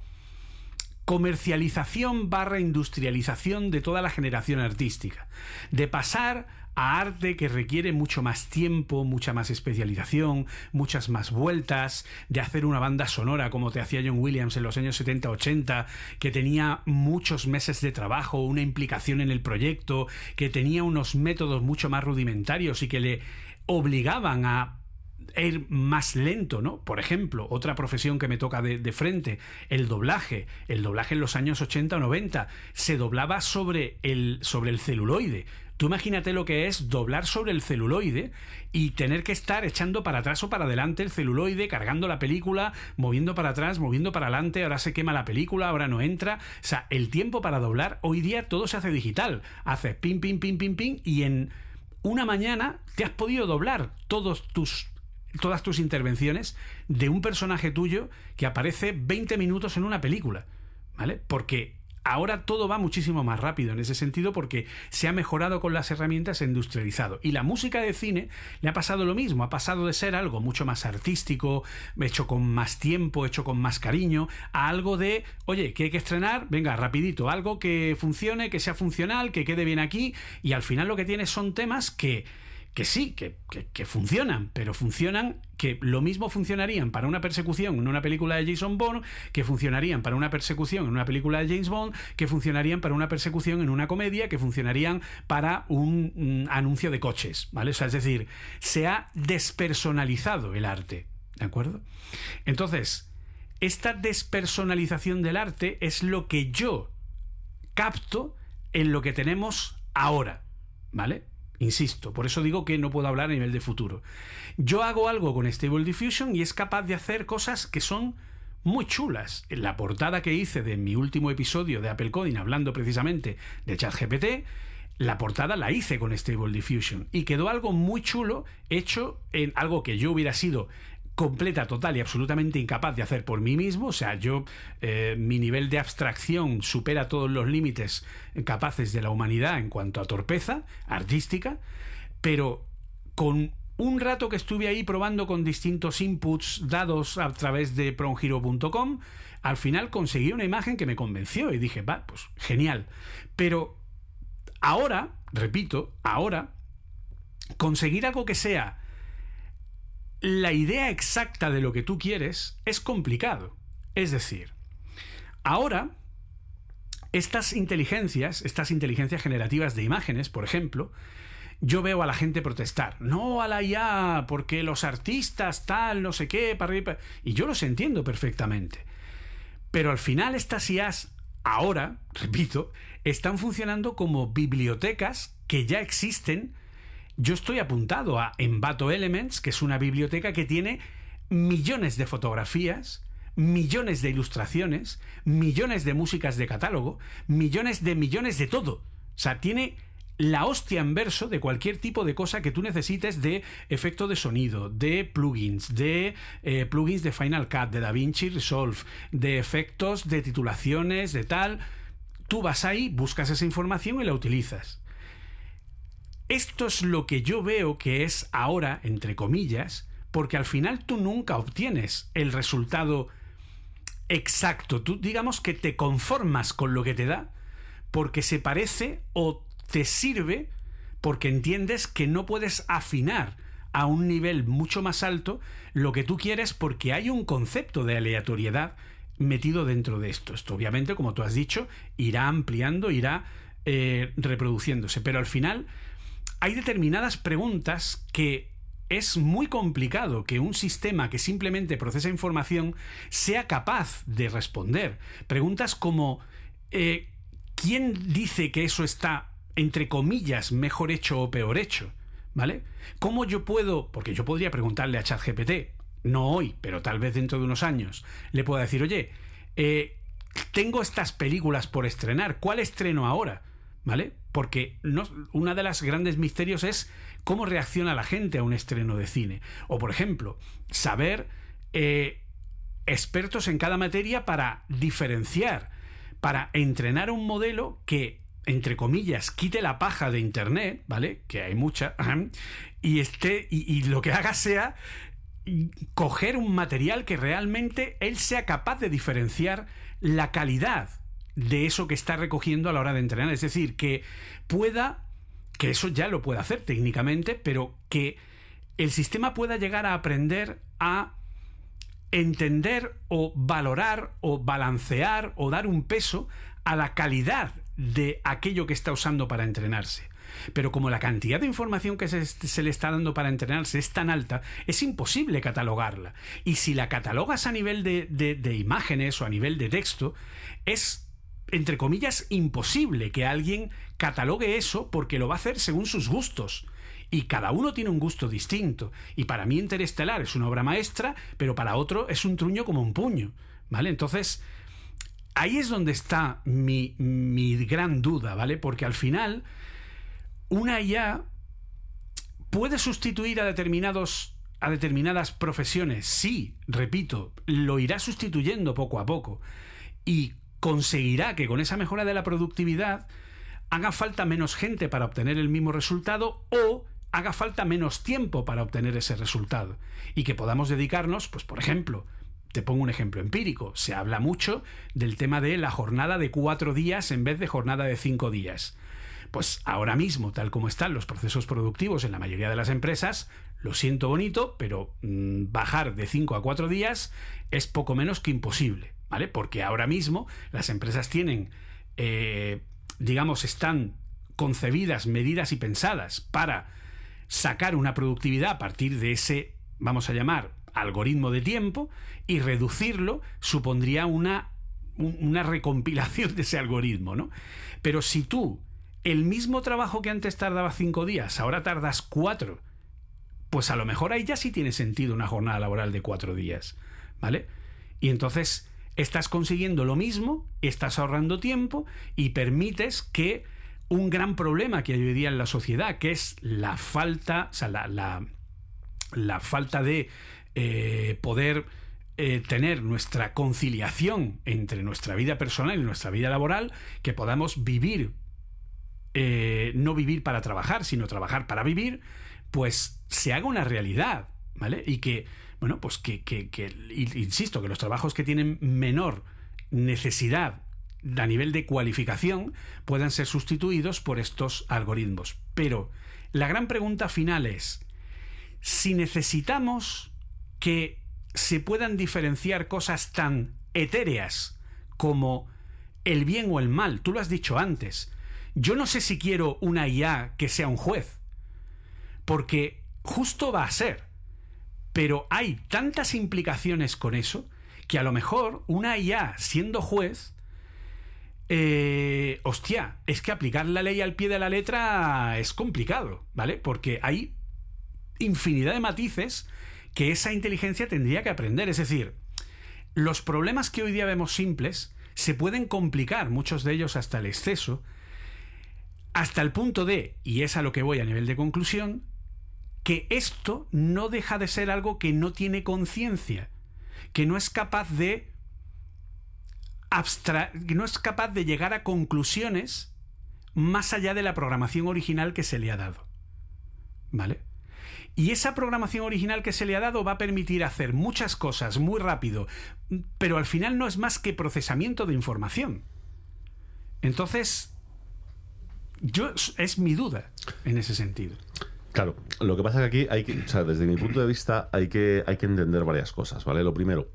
comercialización barra industrialización de toda la generación artística. De pasar a arte que requiere mucho más tiempo, mucha más especialización, muchas más vueltas, de hacer una banda sonora como te hacía John Williams en los años 70-80, que tenía muchos meses de trabajo, una implicación en el proyecto, que tenía unos métodos mucho más rudimentarios y que le obligaban a ir más lento, ¿no? Por ejemplo, otra profesión que me toca de, frente, el doblaje. El doblaje en los años 80 o 90 se doblaba sobre el, sobre el celuloide. Tú imagínate lo que es doblar sobre el celuloide y tener que estar echando para atrás o para adelante el celuloide, cargando la película, moviendo para atrás, moviendo para adelante, ahora se quema la película, ahora no entra. O sea, el tiempo para doblar, hoy día todo se hace digital. Haces pim, pim, pim, pim, pim y en una mañana te has podido doblar todos tus todas tus intervenciones de un personaje tuyo que aparece 20 minutos en una película, ¿vale? Porque ahora todo va muchísimo más rápido en ese sentido porque se ha mejorado con las herramientas e industrializado. Y la música de cine le ha pasado lo mismo, ha pasado de ser algo mucho más artístico, hecho con más tiempo, hecho con más cariño, a algo de, oye, que hay que estrenar, venga, rapidito, algo que funcione, que sea funcional, que quede bien aquí, y al final lo que tiene son temas que que sí, que, funcionan, pero funcionan que lo mismo funcionarían para una persecución en una película de Jason Bourne, que funcionarían para una persecución en una película de James Bond, que funcionarían para una persecución en una comedia, que funcionarían para un, anuncio de coches, ¿vale? O sea, es decir, se ha despersonalizado el arte, ¿de acuerdo? Entonces, esta despersonalización del arte es lo que yo capto en lo que tenemos ahora, ¿vale? Insisto, por eso digo que no puedo hablar a nivel de futuro. Yo hago algo con Stable Diffusion y es capaz de hacer cosas que son muy chulas. En la portada que hice de mi último episodio de Apple Coding, hablando precisamente de ChatGPT, la portada la hice con Stable Diffusion y quedó algo muy chulo hecho en algo que yo hubiera sido completa, total y absolutamente incapaz de hacer por mí mismo. O sea, yo, eh, mi nivel de abstracción supera todos los límites capaces de la humanidad en cuanto a torpeza artística, pero con un rato que estuve ahí probando con distintos inputs dados a través de prongiro.com, al final conseguí una imagen que me convenció y dije, va, pues genial. Pero ahora, repito, ahora, conseguir algo que sea la idea exacta de lo que tú quieres es complicado. Es decir, ahora, estas inteligencias, estas inteligencias generativas de imágenes, por ejemplo, yo veo a la gente protestar. No a la IA, porque los artistas tal, no sé qué, para Y yo los entiendo perfectamente. Pero al final estas IAs, ahora, [LAUGHS] repito, están funcionando como bibliotecas que ya existen yo estoy apuntado a Envato Elements, que es una biblioteca que tiene millones de fotografías, millones de ilustraciones, millones de músicas de catálogo, millones de millones de todo. O sea, tiene la hostia en verso de cualquier tipo de cosa que tú necesites de efecto de sonido, de plugins, de eh, plugins de Final Cut, de DaVinci Resolve, de efectos, de titulaciones, de tal. Tú vas ahí, buscas esa información y la utilizas. Esto es lo que yo veo que es ahora, entre comillas, porque al final tú nunca obtienes el resultado exacto. Tú digamos que te conformas con lo que te da porque se parece o te sirve porque entiendes que no puedes afinar a un nivel mucho más alto lo que tú quieres porque hay un concepto de aleatoriedad metido dentro de esto. Esto obviamente, como tú has dicho, irá ampliando, irá eh, reproduciéndose, pero al final hay determinadas preguntas que es muy complicado que un sistema que simplemente procesa información sea capaz de responder. Preguntas como eh, ¿quién dice que eso está, entre comillas, mejor hecho o peor hecho? ¿Vale? ¿Cómo yo puedo, porque yo podría preguntarle a ChatGPT, no hoy, pero tal vez dentro de unos años, le puedo decir, oye, eh, tengo estas películas por estrenar, ¿cuál estreno ahora? ¿Vale? Porque no, una de las grandes misterios es cómo reacciona la gente a un estreno de cine. O, por ejemplo, saber eh, expertos en cada materia para diferenciar, para entrenar un modelo que, entre comillas, quite la paja de Internet, ¿vale? Que hay mucha, y, esté, y lo que haga sea coger un material que realmente él sea capaz de diferenciar la calidad de eso que está recogiendo a la hora de entrenar. Es decir, que pueda, que eso ya lo puede hacer técnicamente, pero que el sistema pueda llegar a aprender a entender o valorar o balancear o dar un peso a la calidad de aquello que está usando para entrenarse. Pero como la cantidad de información que se, le está dando para entrenarse es tan alta, es imposible catalogarla. Y si la catalogas a nivel de, de imágenes o a nivel de texto, es entre comillas, imposible que alguien catalogue eso porque lo va a hacer según sus gustos. Y cada uno tiene un gusto distinto. Y para mí Interestelar es una obra maestra, pero para otro es un truño como un puño. ¿Vale? Entonces, ahí es donde está mi, mi gran duda, ¿vale? Porque al final, una IA puede sustituir a determinados a determinadas profesiones. Sí, repito, lo irá sustituyendo poco a poco. Y conseguirá que con esa mejora de la productividad haga falta menos gente para obtener el mismo resultado o haga falta menos tiempo para obtener ese resultado y que podamos dedicarnos, pues por ejemplo, te pongo un ejemplo empírico, se habla mucho del tema de la jornada de cuatro días en vez de jornada de cinco días. Pues ahora mismo, tal como están los procesos productivos en la mayoría de las empresas, lo siento bonito, pero mm, bajar de cinco a cuatro días es poco menos que imposible. ¿Vale? Porque ahora mismo las empresas tienen, eh, digamos, están concebidas, medidas y pensadas para sacar una productividad a partir de ese, vamos a llamar, algoritmo de tiempo y reducirlo supondría una, una recompilación de ese algoritmo, ¿no? Pero si tú el mismo trabajo que antes tardaba cinco días, ahora tardas cuatro, pues a lo mejor ahí ya sí tiene sentido una jornada laboral de cuatro días, ¿vale? Y entonces estás consiguiendo lo mismo, estás ahorrando tiempo y permites que un gran problema que hay hoy día en la sociedad, que es la falta, o sea, la, la, falta de eh, poder eh, tener nuestra conciliación entre nuestra vida personal y nuestra vida laboral, que podamos vivir, eh, no vivir para trabajar, sino trabajar para vivir, pues se haga una realidad, ¿vale? Y que, bueno, pues que, insisto, que los trabajos que tienen menor necesidad a nivel de cualificación puedan ser sustituidos por estos algoritmos. Pero la gran pregunta final es, si necesitamos que se puedan diferenciar cosas tan etéreas como el bien o el mal, tú lo has dicho antes, yo no sé si quiero una IA que sea un juez, porque justo va a ser, pero hay tantas implicaciones con eso que a lo mejor una IA siendo juez eh, hostia, es que aplicar la ley al pie de la letra es complicado, ¿vale? Porque hay infinidad de matices que esa inteligencia tendría que aprender. Es decir, los problemas que hoy día vemos simples se pueden complicar, muchos de ellos hasta el exceso, hasta el punto de, y es a lo que voy a nivel de conclusión, que esto no deja de ser algo que no tiene conciencia, que no es capaz de no es capaz de llegar a conclusiones más allá de la programación original que se le ha dado. ¿Vale? Y esa programación original que se le ha dado va a permitir hacer muchas cosas muy rápido, pero al final no es más que procesamiento de información. Entonces, yo es mi duda en ese sentido. Claro, lo que pasa es que aquí hay que, o sea, desde mi punto de vista hay que, hay que entender varias cosas, ¿vale? Lo primero,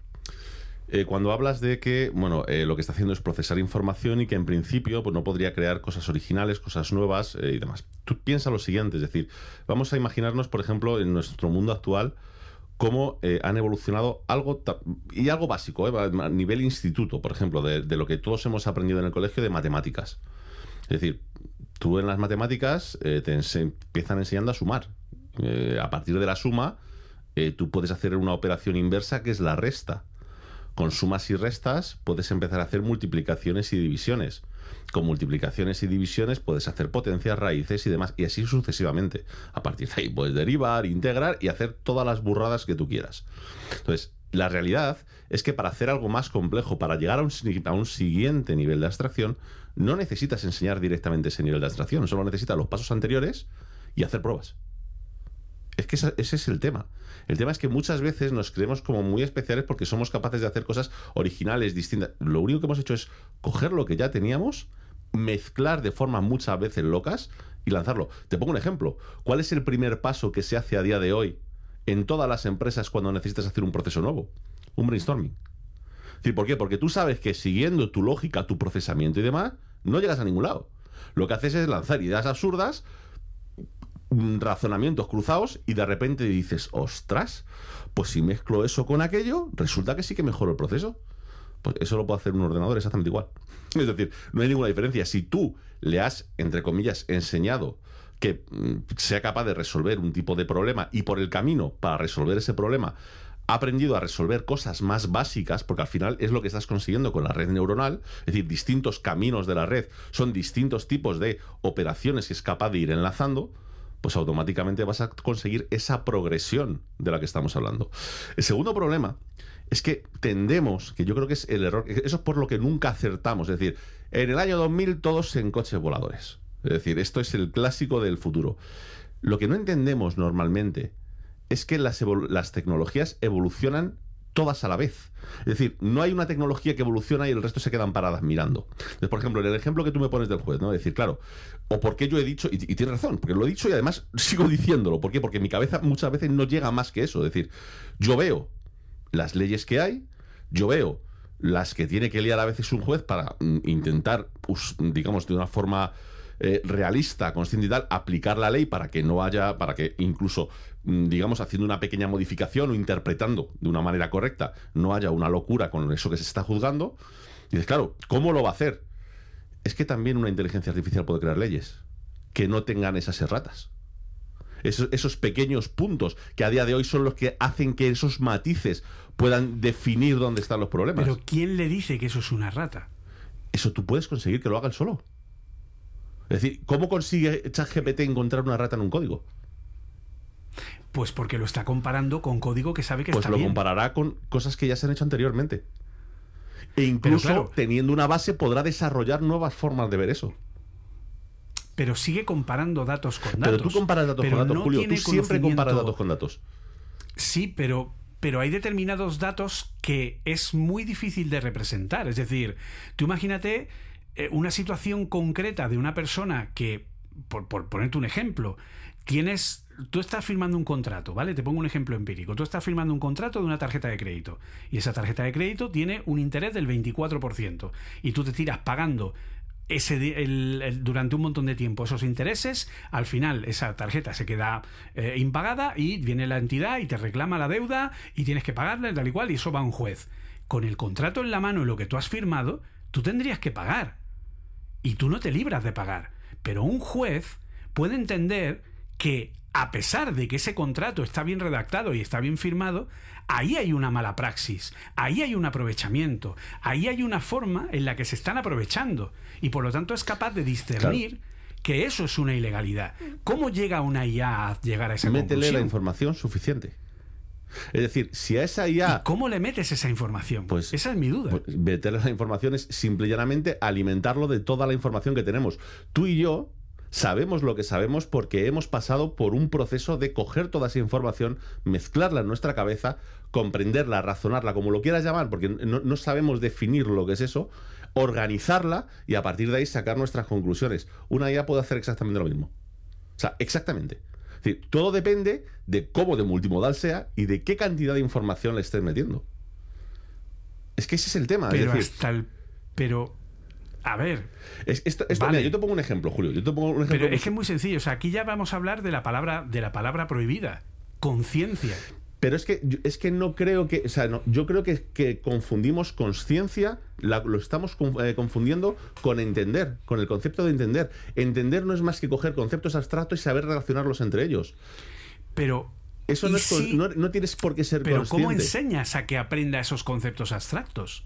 eh, cuando hablas de que, bueno, eh, lo que está haciendo es procesar información y que en principio pues, no podría crear cosas originales, cosas nuevas eh, y demás. Tú piensa lo siguiente, es decir, vamos a imaginarnos, por ejemplo, en nuestro mundo actual, cómo han evolucionado algo, y algo básico, a nivel instituto, por ejemplo, de, de, lo que todos hemos aprendido en el colegio de matemáticas. Es decir, tú en las matemáticas te empiezan enseñando a sumar. a partir de la suma, tú puedes hacer una operación inversa que es la resta. Con sumas y restas puedes empezar a hacer multiplicaciones y divisiones. Con multiplicaciones y divisiones puedes hacer potencias, raíces y demás, y así sucesivamente. A partir de ahí puedes derivar, integrar y hacer todas las burradas que tú quieras. Entonces, la realidad es que para hacer algo más complejo, para llegar a un, a un, siguiente nivel de abstracción, no necesitas enseñar directamente ese nivel de abstracción, solo necesitas los pasos anteriores y hacer pruebas. Es que ese, es el tema. El tema es que muchas veces nos creemos como muy especiales porque somos capaces de hacer cosas originales, distintas. Lo único que hemos hecho es coger lo que ya teníamos, mezclar de forma muchas veces locas y lanzarlo. Te pongo un ejemplo. ¿Cuál es el primer paso que se hace a día de hoy en todas las empresas cuando necesitas hacer un proceso nuevo? Un brainstorming. ¿Por qué? Porque tú sabes que siguiendo tu lógica, tu procesamiento y demás, no llegas a ningún lado. Lo que haces es lanzar ideas absurdas razonamientos cruzados y de repente dices, ostras, pues si mezclo eso con aquello, resulta que sí que mejoro el proceso. Pues eso lo puede hacer un ordenador exactamente igual. [LAUGHS] Es decir, no hay ninguna diferencia. Si tú le has, entre comillas, enseñado que mm, sea capaz de resolver un tipo de problema y por el camino para resolver ese problema aprendido a resolver cosas más básicas, porque al final es lo que estás consiguiendo con la red neuronal, es decir, distintos caminos de la red son distintos tipos de operaciones que es capaz de ir enlazando, pues automáticamente vas a conseguir esa progresión de la que estamos hablando. El segundo problema es que tendemos, que yo creo que es el error, eso es por lo que nunca acertamos, es decir, en el año 2000 todos en coches voladores. Es decir, esto es el clásico del futuro. Lo que no entendemos normalmente es que las, tecnologías evolucionan todas a la vez. Es decir, no hay una tecnología que evoluciona y el resto se quedan paradas mirando. Entonces, por ejemplo, en el ejemplo que tú me pones del juez, ¿no? Es decir, claro, o porque yo he dicho, y, tienes razón, porque lo he dicho y además [LAUGHS] sigo diciéndolo. ¿Por qué? Porque mi cabeza muchas veces no llega más que eso. Es decir, yo veo las leyes que hay, yo veo las que tiene que liar a veces un juez para mm, intentar, digamos, de una forma eh, realista, consciente y tal, aplicar la ley para que no haya, para que incluso, digamos, haciendo una pequeña modificación o interpretando de una manera correcta, no haya una locura con eso que se está juzgando. Y dices, claro, ¿cómo lo va a hacer? es que también una inteligencia artificial puede crear leyes que no tengan esas erratas. Esos, esos pequeños puntos que a día de hoy son los que hacen que esos matices puedan definir dónde están los problemas. Pero ¿quién le dice que eso es una rata? Eso tú puedes conseguir que lo haga él solo. Es decir, ¿cómo consigue ChatGPT encontrar una rata en un código? Pues porque lo está comparando con código que sabe que Pues está lo bien. comparará con cosas que ya se han hecho anteriormente. E incluso claro- teniendo una base podrá desarrollar nuevas formas de ver eso. Pero sigue comparando datos con datos. Pero tú comparas datos Pero con datos, no Julio. Tú siempre comparas datos con datos. Sí, pero, pero hay determinados datos que es muy difícil de representar. Es decir, tú imagínate eh, una situación concreta de una persona que, por, por ponerte un ejemplo, tienes. Tú estás firmando un contrato, ¿vale? Te pongo un ejemplo empírico. Tú estás firmando un contrato de una tarjeta de crédito. Y esa tarjeta de crédito tiene un interés del 24%. Y tú te tiras pagando ese el- durante un montón de tiempo esos intereses, al final esa tarjeta se queda eh, impagada y viene la entidad y te reclama la deuda y tienes que pagarla tal y cual y eso va a un juez. Con el contrato en la mano y lo que tú has firmado, tú tendrías que pagar. Y tú no te libras de pagar. Pero un juez puede entender que a pesar de que ese contrato está bien redactado y está bien firmado, ahí hay una mala praxis, ahí hay un aprovechamiento, ahí hay una forma en la que se están aprovechando y por lo tanto es capaz de discernir que eso es una ilegalidad. ¿Cómo llega una IA a llegar a esa Métele la información suficiente. Es decir, si a esa ¿Y IA cómo le metes esa información? Pues- esa es mi duda. Pues, meterle la información es simple y llanamente alimentarlo de toda la información que tenemos. Tú y yo sabemos lo que sabemos porque hemos pasado por un proceso de coger toda esa información, mezclarla en nuestra cabeza, comprenderla, razonarla, como lo quieras llamar, porque no, no sabemos definir lo que es eso, organizarla y a partir de ahí sacar nuestras conclusiones. Una IA puede hacer exactamente lo mismo. O sea, exactamente. Es decir, todo depende de cómo de multimodal sea y de qué cantidad de información le estés metiendo. Es que ese es el tema. pero es decir, hasta el... Pero... A ver, es- esto, esto- Vale. mira, yo te pongo un ejemplo, Julio. Yo te pongo un ejemplo. Pero es que es muy sencillo. O sea, aquí ya vamos a hablar de la palabra, de la palabra prohibida. Conciencia. Pero es que es que no creo que, o sea, no, yo creo que, que confundimos conciencia, lo estamos eh, confundiendo con entender, con el concepto de entender. Entender no es más que coger conceptos abstractos y saber relacionarlos entre ellos. Pero. Eso ¿y no, es con- si- no, no tienes por qué ser pero ¿cómo enseñas a que aprenda esos conceptos abstractos?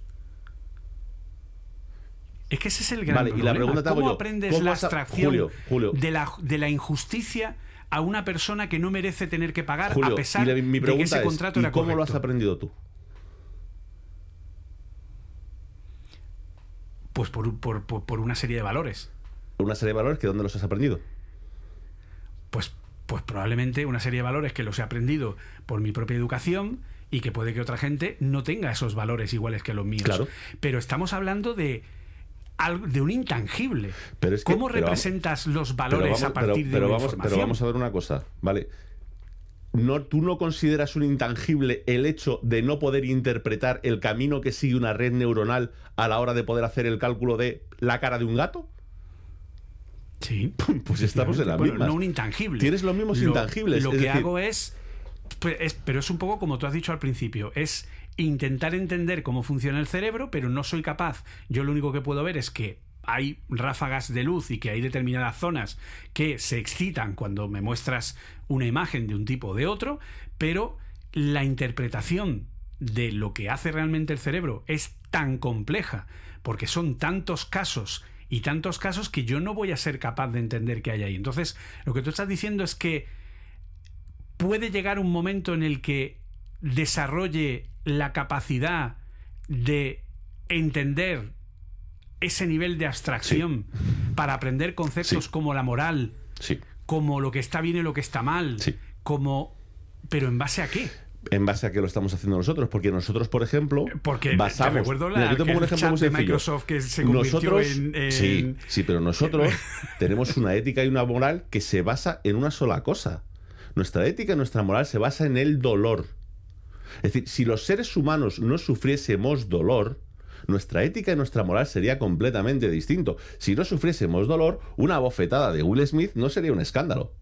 Es que ese es el gran Vale, y la problema. pregunta ¿Cómo yo, aprendes ¿cómo la abstracción Julio, Julio. De, la, de la injusticia a una persona que no merece tener que pagar Julio, a pesar y la- mi de que ese es, contrato ¿y era cómo lo has aprendido tú? Pues por, por- por- por una serie de valores. Una serie de valores que dónde los has aprendido. pues, pues probablemente una serie de valores que los he aprendido por mi propia educación y que puede que otra gente no tenga esos valores iguales que los míos. Claro. Pero estamos hablando de de un intangible. Pero es que- ¿Cómo pero representas los valores vamos, a partir pero- de pero una vamos, información? pero vamos a ver una cosa, ¿vale? No, ¿Tú no consideras un intangible el hecho de no poder interpretar el camino que sigue una red neuronal a la hora de poder hacer el cálculo de la cara de un gato? Sí. [LAUGHS] Pues estamos en la Bueno, misma. no un intangible. Tienes los mismos Lo- intangibles. Lo es que decir, hago es, es- Pero es un poco como tú has dicho al principio. Es intentar entender cómo funciona el cerebro, pero no soy capaz. Yo lo único que puedo ver es que hay ráfagas de luz y que hay determinadas zonas que se excitan cuando me muestras una imagen de un tipo o de otro, pero la interpretación de lo que hace realmente el cerebro es tan compleja, porque son tantos casos y tantos casos que yo no voy a ser capaz de entender qué hay ahí. Entonces, lo que tú estás diciendo es que puede llegar un momento en el que desarrolle la capacidad de entender ese nivel de abstracción para aprender conceptos Sí. como la moral, Sí. como lo que está bien y lo que está mal, Sí. como... Pero en base a qué? En base a que lo estamos haciendo nosotros, porque nosotros, por ejemplo, Porque basamos. te recuerdo la, Mira, yo te pongo un ejemplo muy sencillo. Microsoft que se convirtió nosotros, en, en- sí, sí, pero nosotros [LAUGHS] tenemos una ética y una moral que se basa en una sola cosa. Nuestra ética y nuestra moral se basa en el dolor. Es decir, si los seres humanos no sufriésemos dolor, nuestra ética y nuestra moral sería completamente distinto. Si no sufriésemos dolor, una bofetada de Will Smith no sería un escándalo.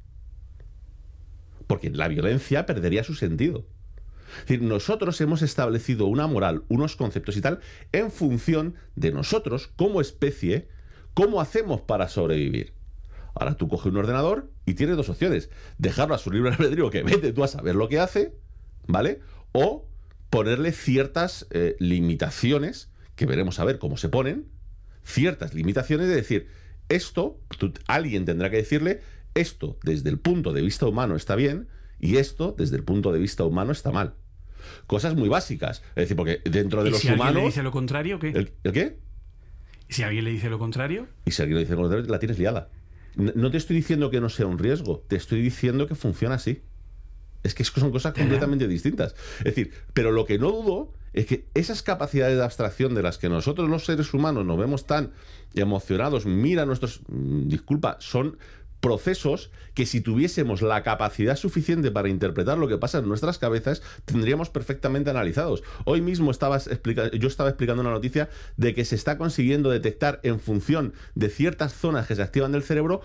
Porque la violencia perdería su sentido. Es decir, nosotros hemos establecido una moral, unos conceptos y tal, en función de nosotros, como especie, ¿cómo hacemos para sobrevivir? Ahora tú coges un ordenador y tienes dos opciones. Dejarlo a su libre albedrío, que vete tú a saber lo que hace, ¿vale? O ponerle ciertas eh, limitaciones, que veremos a ver cómo se ponen, ciertas limitaciones de decir, esto, alguien tendrá que decirle, esto desde el punto de vista humano está bien y esto desde el punto de vista humano está mal. Cosas muy básicas. Es decir, porque dentro de ¿Y los si alguien humanos... le dice lo contrario, qué? ¿El, el qué? ¿Y si alguien le dice lo contrario? Y si alguien le dice lo contrario, la tienes liada. No te estoy diciendo que no sea un riesgo, te estoy diciendo que funciona así. Es que son cosas completamente distintas. Es decir, pero lo que no dudo es que esas capacidades de abstracción de las que nosotros los seres humanos nos vemos tan emocionados, mira nuestros, mm, disculpa, son procesos que si tuviésemos la capacidad suficiente para interpretar lo que pasa en nuestras cabezas, tendríamos perfectamente analizados. Hoy mismo estabas explica- yo estaba explicando una noticia de que se está consiguiendo detectar en función de ciertas zonas que se activan del cerebro,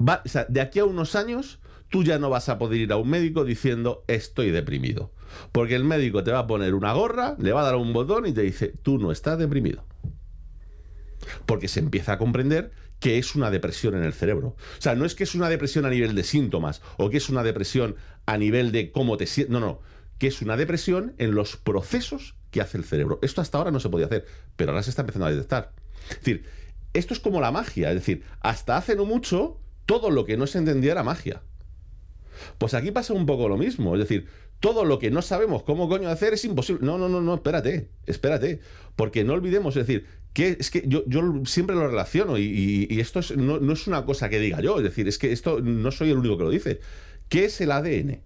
va- o sea, de aquí a unos años tú ya no vas a poder ir a un médico diciendo estoy deprimido. Porque el médico te va a poner una gorra, le va a dar un botón y te dice tú no estás deprimido porque se empieza a comprender que es una depresión en el cerebro. O sea, no es que es una depresión a nivel de síntomas o que es una depresión a nivel de cómo te sientes. No, no. Que es una depresión en los procesos que hace el cerebro. Esto hasta ahora no se podía hacer, pero ahora se está empezando a detectar. Es decir, esto es como la magia. Es decir, hasta hace no mucho, todo lo que no se entendía era magia. Pues aquí pasa un poco lo mismo. Es decir, todo lo que no sabemos cómo coño hacer es imposible. No, no, no, no, espérate, espérate. Porque no olvidemos, es decir, que es que yo, yo siempre lo relaciono y, y- y esto es- no, no es una cosa que diga yo. Es decir, es que esto no soy el único que lo dice. ¿Qué es el ADN?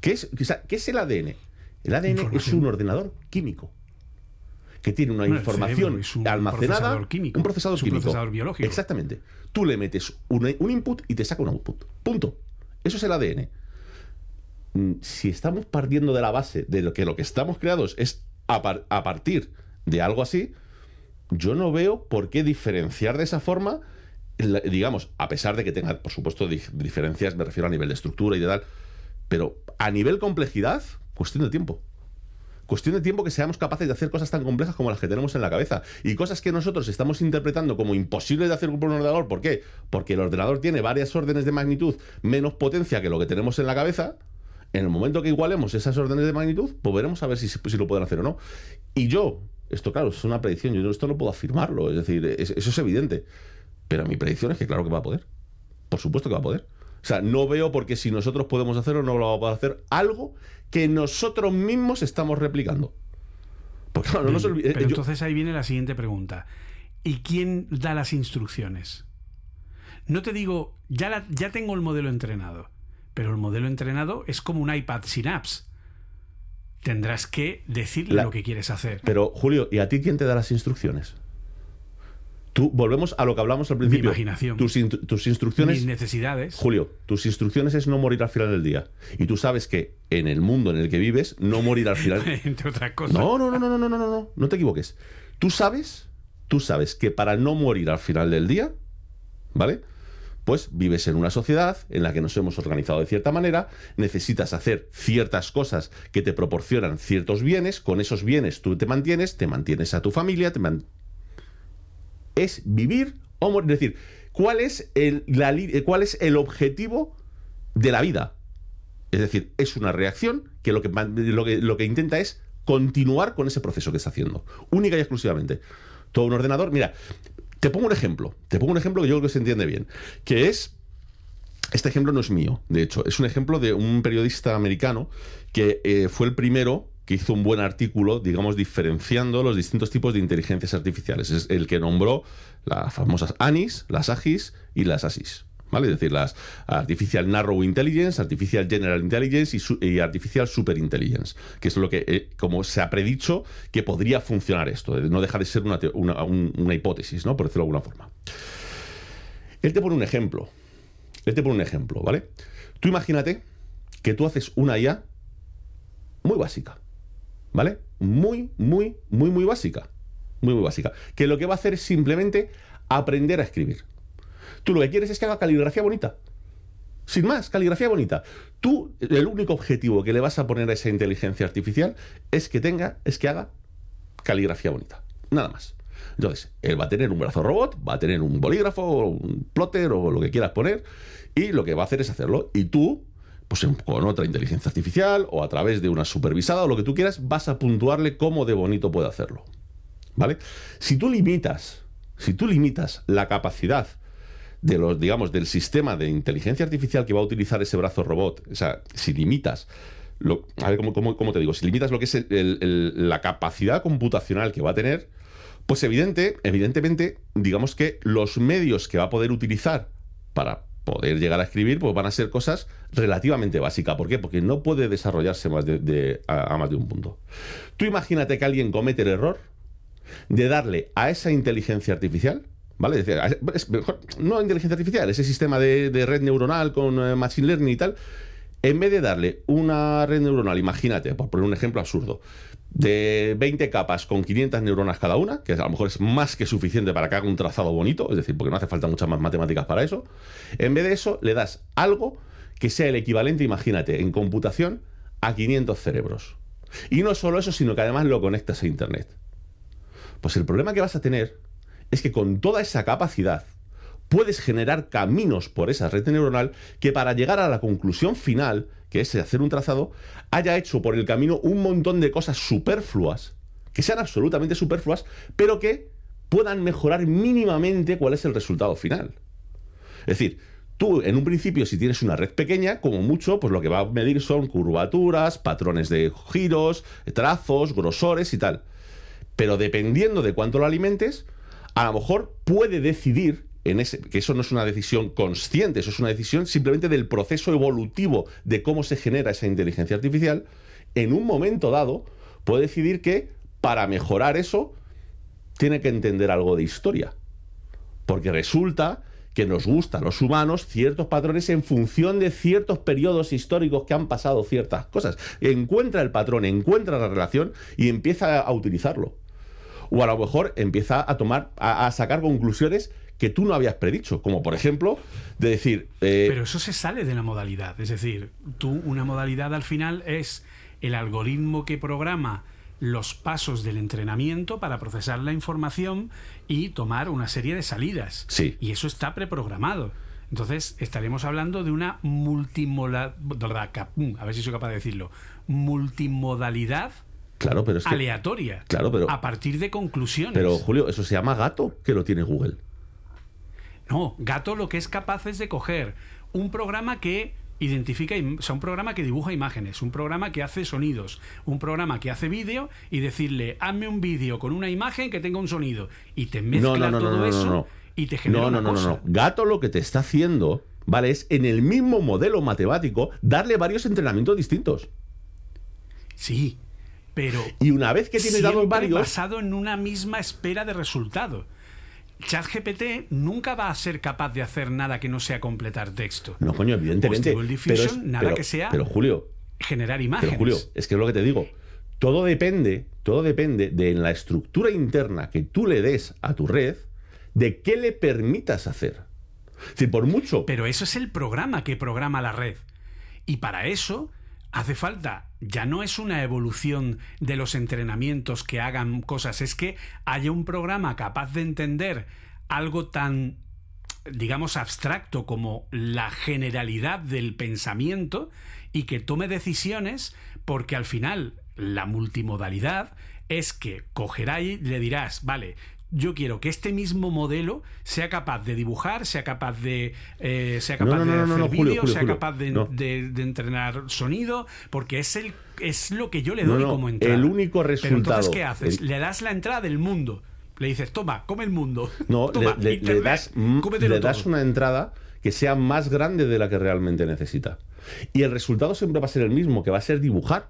¿Qué es, o sea, ¿qué es el ADN? El ADN es un ordenador químico que tiene una Bueno, información es un almacenada, procesador químico, un procesador químico, procesador biológico. Exactamente. Tú le metes un, un input y te saca un output. Punto. Eso es el ADN. Mm, Si estamos partiendo de la base de lo que lo que estamos creados es a, par- a partir de algo así, yo no veo por qué diferenciar de esa forma, digamos, a pesar de que tenga, por supuesto, dif- diferencias, me refiero a nivel de estructura y de tal, pero a nivel complejidad, cuestión de tiempo. Cuestión de tiempo que seamos capaces de hacer cosas tan complejas como las que tenemos en la cabeza. Y cosas que nosotros estamos interpretando como imposibles de hacer por un ordenador. ¿Por qué? Porque el ordenador tiene varias órdenes de magnitud menos potencia que lo que tenemos en la cabeza. En el momento que igualemos esas órdenes de magnitud, pues a ver si, si lo pueden hacer o no. Y yo, esto claro, es una predicción, yo esto no puedo afirmarlo, es decir, es- eso es evidente. Pero mi predicción es que claro que va a poder. Por supuesto que va a poder. O sea, no veo por qué si nosotros podemos hacerlo, no lo vamos a hacer algo que nosotros mismos estamos replicando. Porque claro, no nos Bien, olvide- Pero yo- entonces ahí viene la siguiente pregunta. ¿Y quién da las instrucciones? No te digo, ya, la- ya tengo el modelo entrenado, pero el modelo entrenado es como un iPad sin apps. Tendrás que decirle La- lo que quieres hacer. Pero, Julio, ¿y a ti quién te da las instrucciones? Tú, volvemos a lo que hablamos al principio. Mi imaginación. Tus, instrucciones. Mis necesidades. Julio, tus instrucciones es no morir al final del día. Y tú sabes que en el mundo en el que vives, no morir al final. [LAUGHS] Entre otras cosas. No, no, no, no, no, no, no, no. No te equivoques. Tú sabes, tú sabes que para no morir al final del día, ¿vale? Pues vives en una sociedad en la que nos hemos organizado de cierta manera, necesitas hacer ciertas cosas que te proporcionan ciertos bienes, con esos bienes tú te mantienes, te mantienes a tu familia, te mantienes es vivir o morir. Es decir, ¿cuál es el, la eh, cuál es el objetivo de la vida? Es decir, es una reacción que lo que, lo que, lo que intenta es continuar con ese proceso que está haciendo. Única y exclusivamente. Todo un ordenador. Mira, te pongo un ejemplo. Te pongo un ejemplo que yo creo que se entiende bien. Que es. Este ejemplo no es mío, de hecho, es un ejemplo de un periodista americano que eh, fue el primero hizo un buen artículo, digamos, diferenciando los distintos tipos de inteligencias artificiales. Es el que nombró las famosas ANIS, las AGIS y las ASIS. ¿Vale? Es decir, las Artificial Narrow Intelligence, Artificial General Intelligence y, Artificial Super Intelligence, que es lo que, eh, como se ha predicho, que podría funcionar esto. No deja de ser una, una- un- una hipótesis, ¿no? Por decirlo de alguna forma. Él te pone un ejemplo. Él te pone un ejemplo, ¿vale? Tú imagínate que tú haces una IA muy básica, ¿vale? Muy, muy, muy, muy básica. Muy, muy básica. Que lo que va a hacer es simplemente aprender a escribir. Tú lo que quieres es que haga caligrafía bonita. Sin más, caligrafía bonita. Tú, el único objetivo que le vas a poner a esa inteligencia artificial es que tenga, es que haga caligrafía bonita. Nada más. Entonces, él va a tener un brazo robot, va a tener un bolígrafo, un plotter o lo que quieras poner, y lo que va a hacer es hacerlo. Y tú, pues con otra inteligencia artificial o a través de una supervisada o lo que tú quieras, vas a puntuarle cómo de bonito puede hacerlo. ¿Vale? Si tú limitas, si tú limitas la capacidad de los, digamos, del sistema de inteligencia artificial que va a utilizar ese brazo robot, o sea, si limitas lo, a ver, ¿cómo, te digo? Si limitas lo que es la capacidad computacional que va a tener, pues evidente, evidentemente, digamos que los medios que va a poder utilizar para poder llegar a escribir, pues van a ser cosas relativamente básicas. ¿Por qué? Porque no puede desarrollarse más de, a, más de un punto. Tú imagínate que alguien comete el error de darle a esa inteligencia artificial, ¿vale? Es mejor, no inteligencia artificial, ese sistema de, de red neuronal con eh, machine learning y tal, en vez de darle una red neuronal, imagínate, por poner un ejemplo absurdo, de 20 capas con 500 neuronas cada una, que a lo mejor es más que suficiente para que haga un trazado bonito, es decir, porque no hace falta muchas más matemáticas para eso, en vez de eso le das algo que sea el equivalente, imagínate, en computación a 500 cerebros. Y no solo eso, sino que además lo conectas a Internet. Pues el problema que vas a tener es que con toda esa capacidad puedes generar caminos por esa red neuronal que para llegar a la conclusión final, que es hacer un trazado, haya hecho por el camino un montón de cosas superfluas, que sean absolutamente superfluas, pero que puedan mejorar mínimamente cuál es el resultado final. Es decir, tú en un principio si tienes una red pequeña, como mucho, pues lo que va a medir son curvaturas, patrones de giros, trazos, grosores y tal. Pero dependiendo de cuánto lo alimentes, a lo mejor puede decidir ese, que eso no es una decisión consciente, eso es una decisión simplemente del proceso evolutivo de cómo se genera esa inteligencia artificial, en un momento dado puede decidir que para mejorar eso tiene que entender algo de historia. Porque resulta que nos gustan los humanos ciertos patrones en función de ciertos periodos históricos que han pasado ciertas cosas. Encuentra el patrón, encuentra la relación y empieza a utilizarlo. O a lo mejor empieza a tomar, a sacar conclusiones que tú no habías predicho, como por ejemplo de decir... Eh, Pero eso se sale de la modalidad, es decir, tú una modalidad al final es el algoritmo que programa los pasos del entrenamiento para procesar la información y tomar una serie de salidas. Sí. Y eso está preprogramado. Entonces estaremos hablando de una multimodalidad, a ver si soy capaz de decirlo, multimodalidad claro, pero es aleatoria. Claro, pero a partir de conclusiones. Pero Julio, eso se llama gato que lo tiene Google. No, Gato lo que es capaz es de coger un programa que identifica, o sea, un programa que dibuja imágenes, un programa que hace sonidos, un programa que hace vídeo y decirle, hazme un vídeo con una imagen que tenga un sonido y te mezcla todo eso y te genera una cosa. No, no, no, Gato lo que te está haciendo, ¿vale? Es en el mismo modelo matemático darle varios entrenamientos distintos. Sí, pero y una vez que tiene dados varios basado en una misma espera de resultado. ChatGPT nunca va a ser capaz de hacer nada que no sea completar texto. No, coño, evidentemente. pero nada que sea pero Julio, generar imágenes. Pero Julio, es que es lo que te digo. Todo depende, todo depende de la estructura interna que tú le des a tu red, de qué le permitas hacer. Si por mucho. Pero eso es el programa que programa la red. Y para eso hace falta, ya no es una evolución de los entrenamientos que hagan cosas, es que haya un programa capaz de entender algo tan digamos abstracto como la generalidad del pensamiento y que tome decisiones porque al final la multimodalidad es que cogerá y le dirás, vale, yo quiero que este mismo modelo sea capaz de dibujar, sea capaz de, eh, sea capaz de hacer vídeo, sea capaz de, entrenar sonido, porque es el es lo que yo le doy como entrada. El único resultado. Pero entonces, ¿qué haces? Le das la entrada del mundo. Le dices, toma, come el mundo. [LAUGHS] No, le, das, le das una entrada que sea más grande de la que realmente necesita. Y el resultado siempre va a ser el mismo, que va a ser dibujar.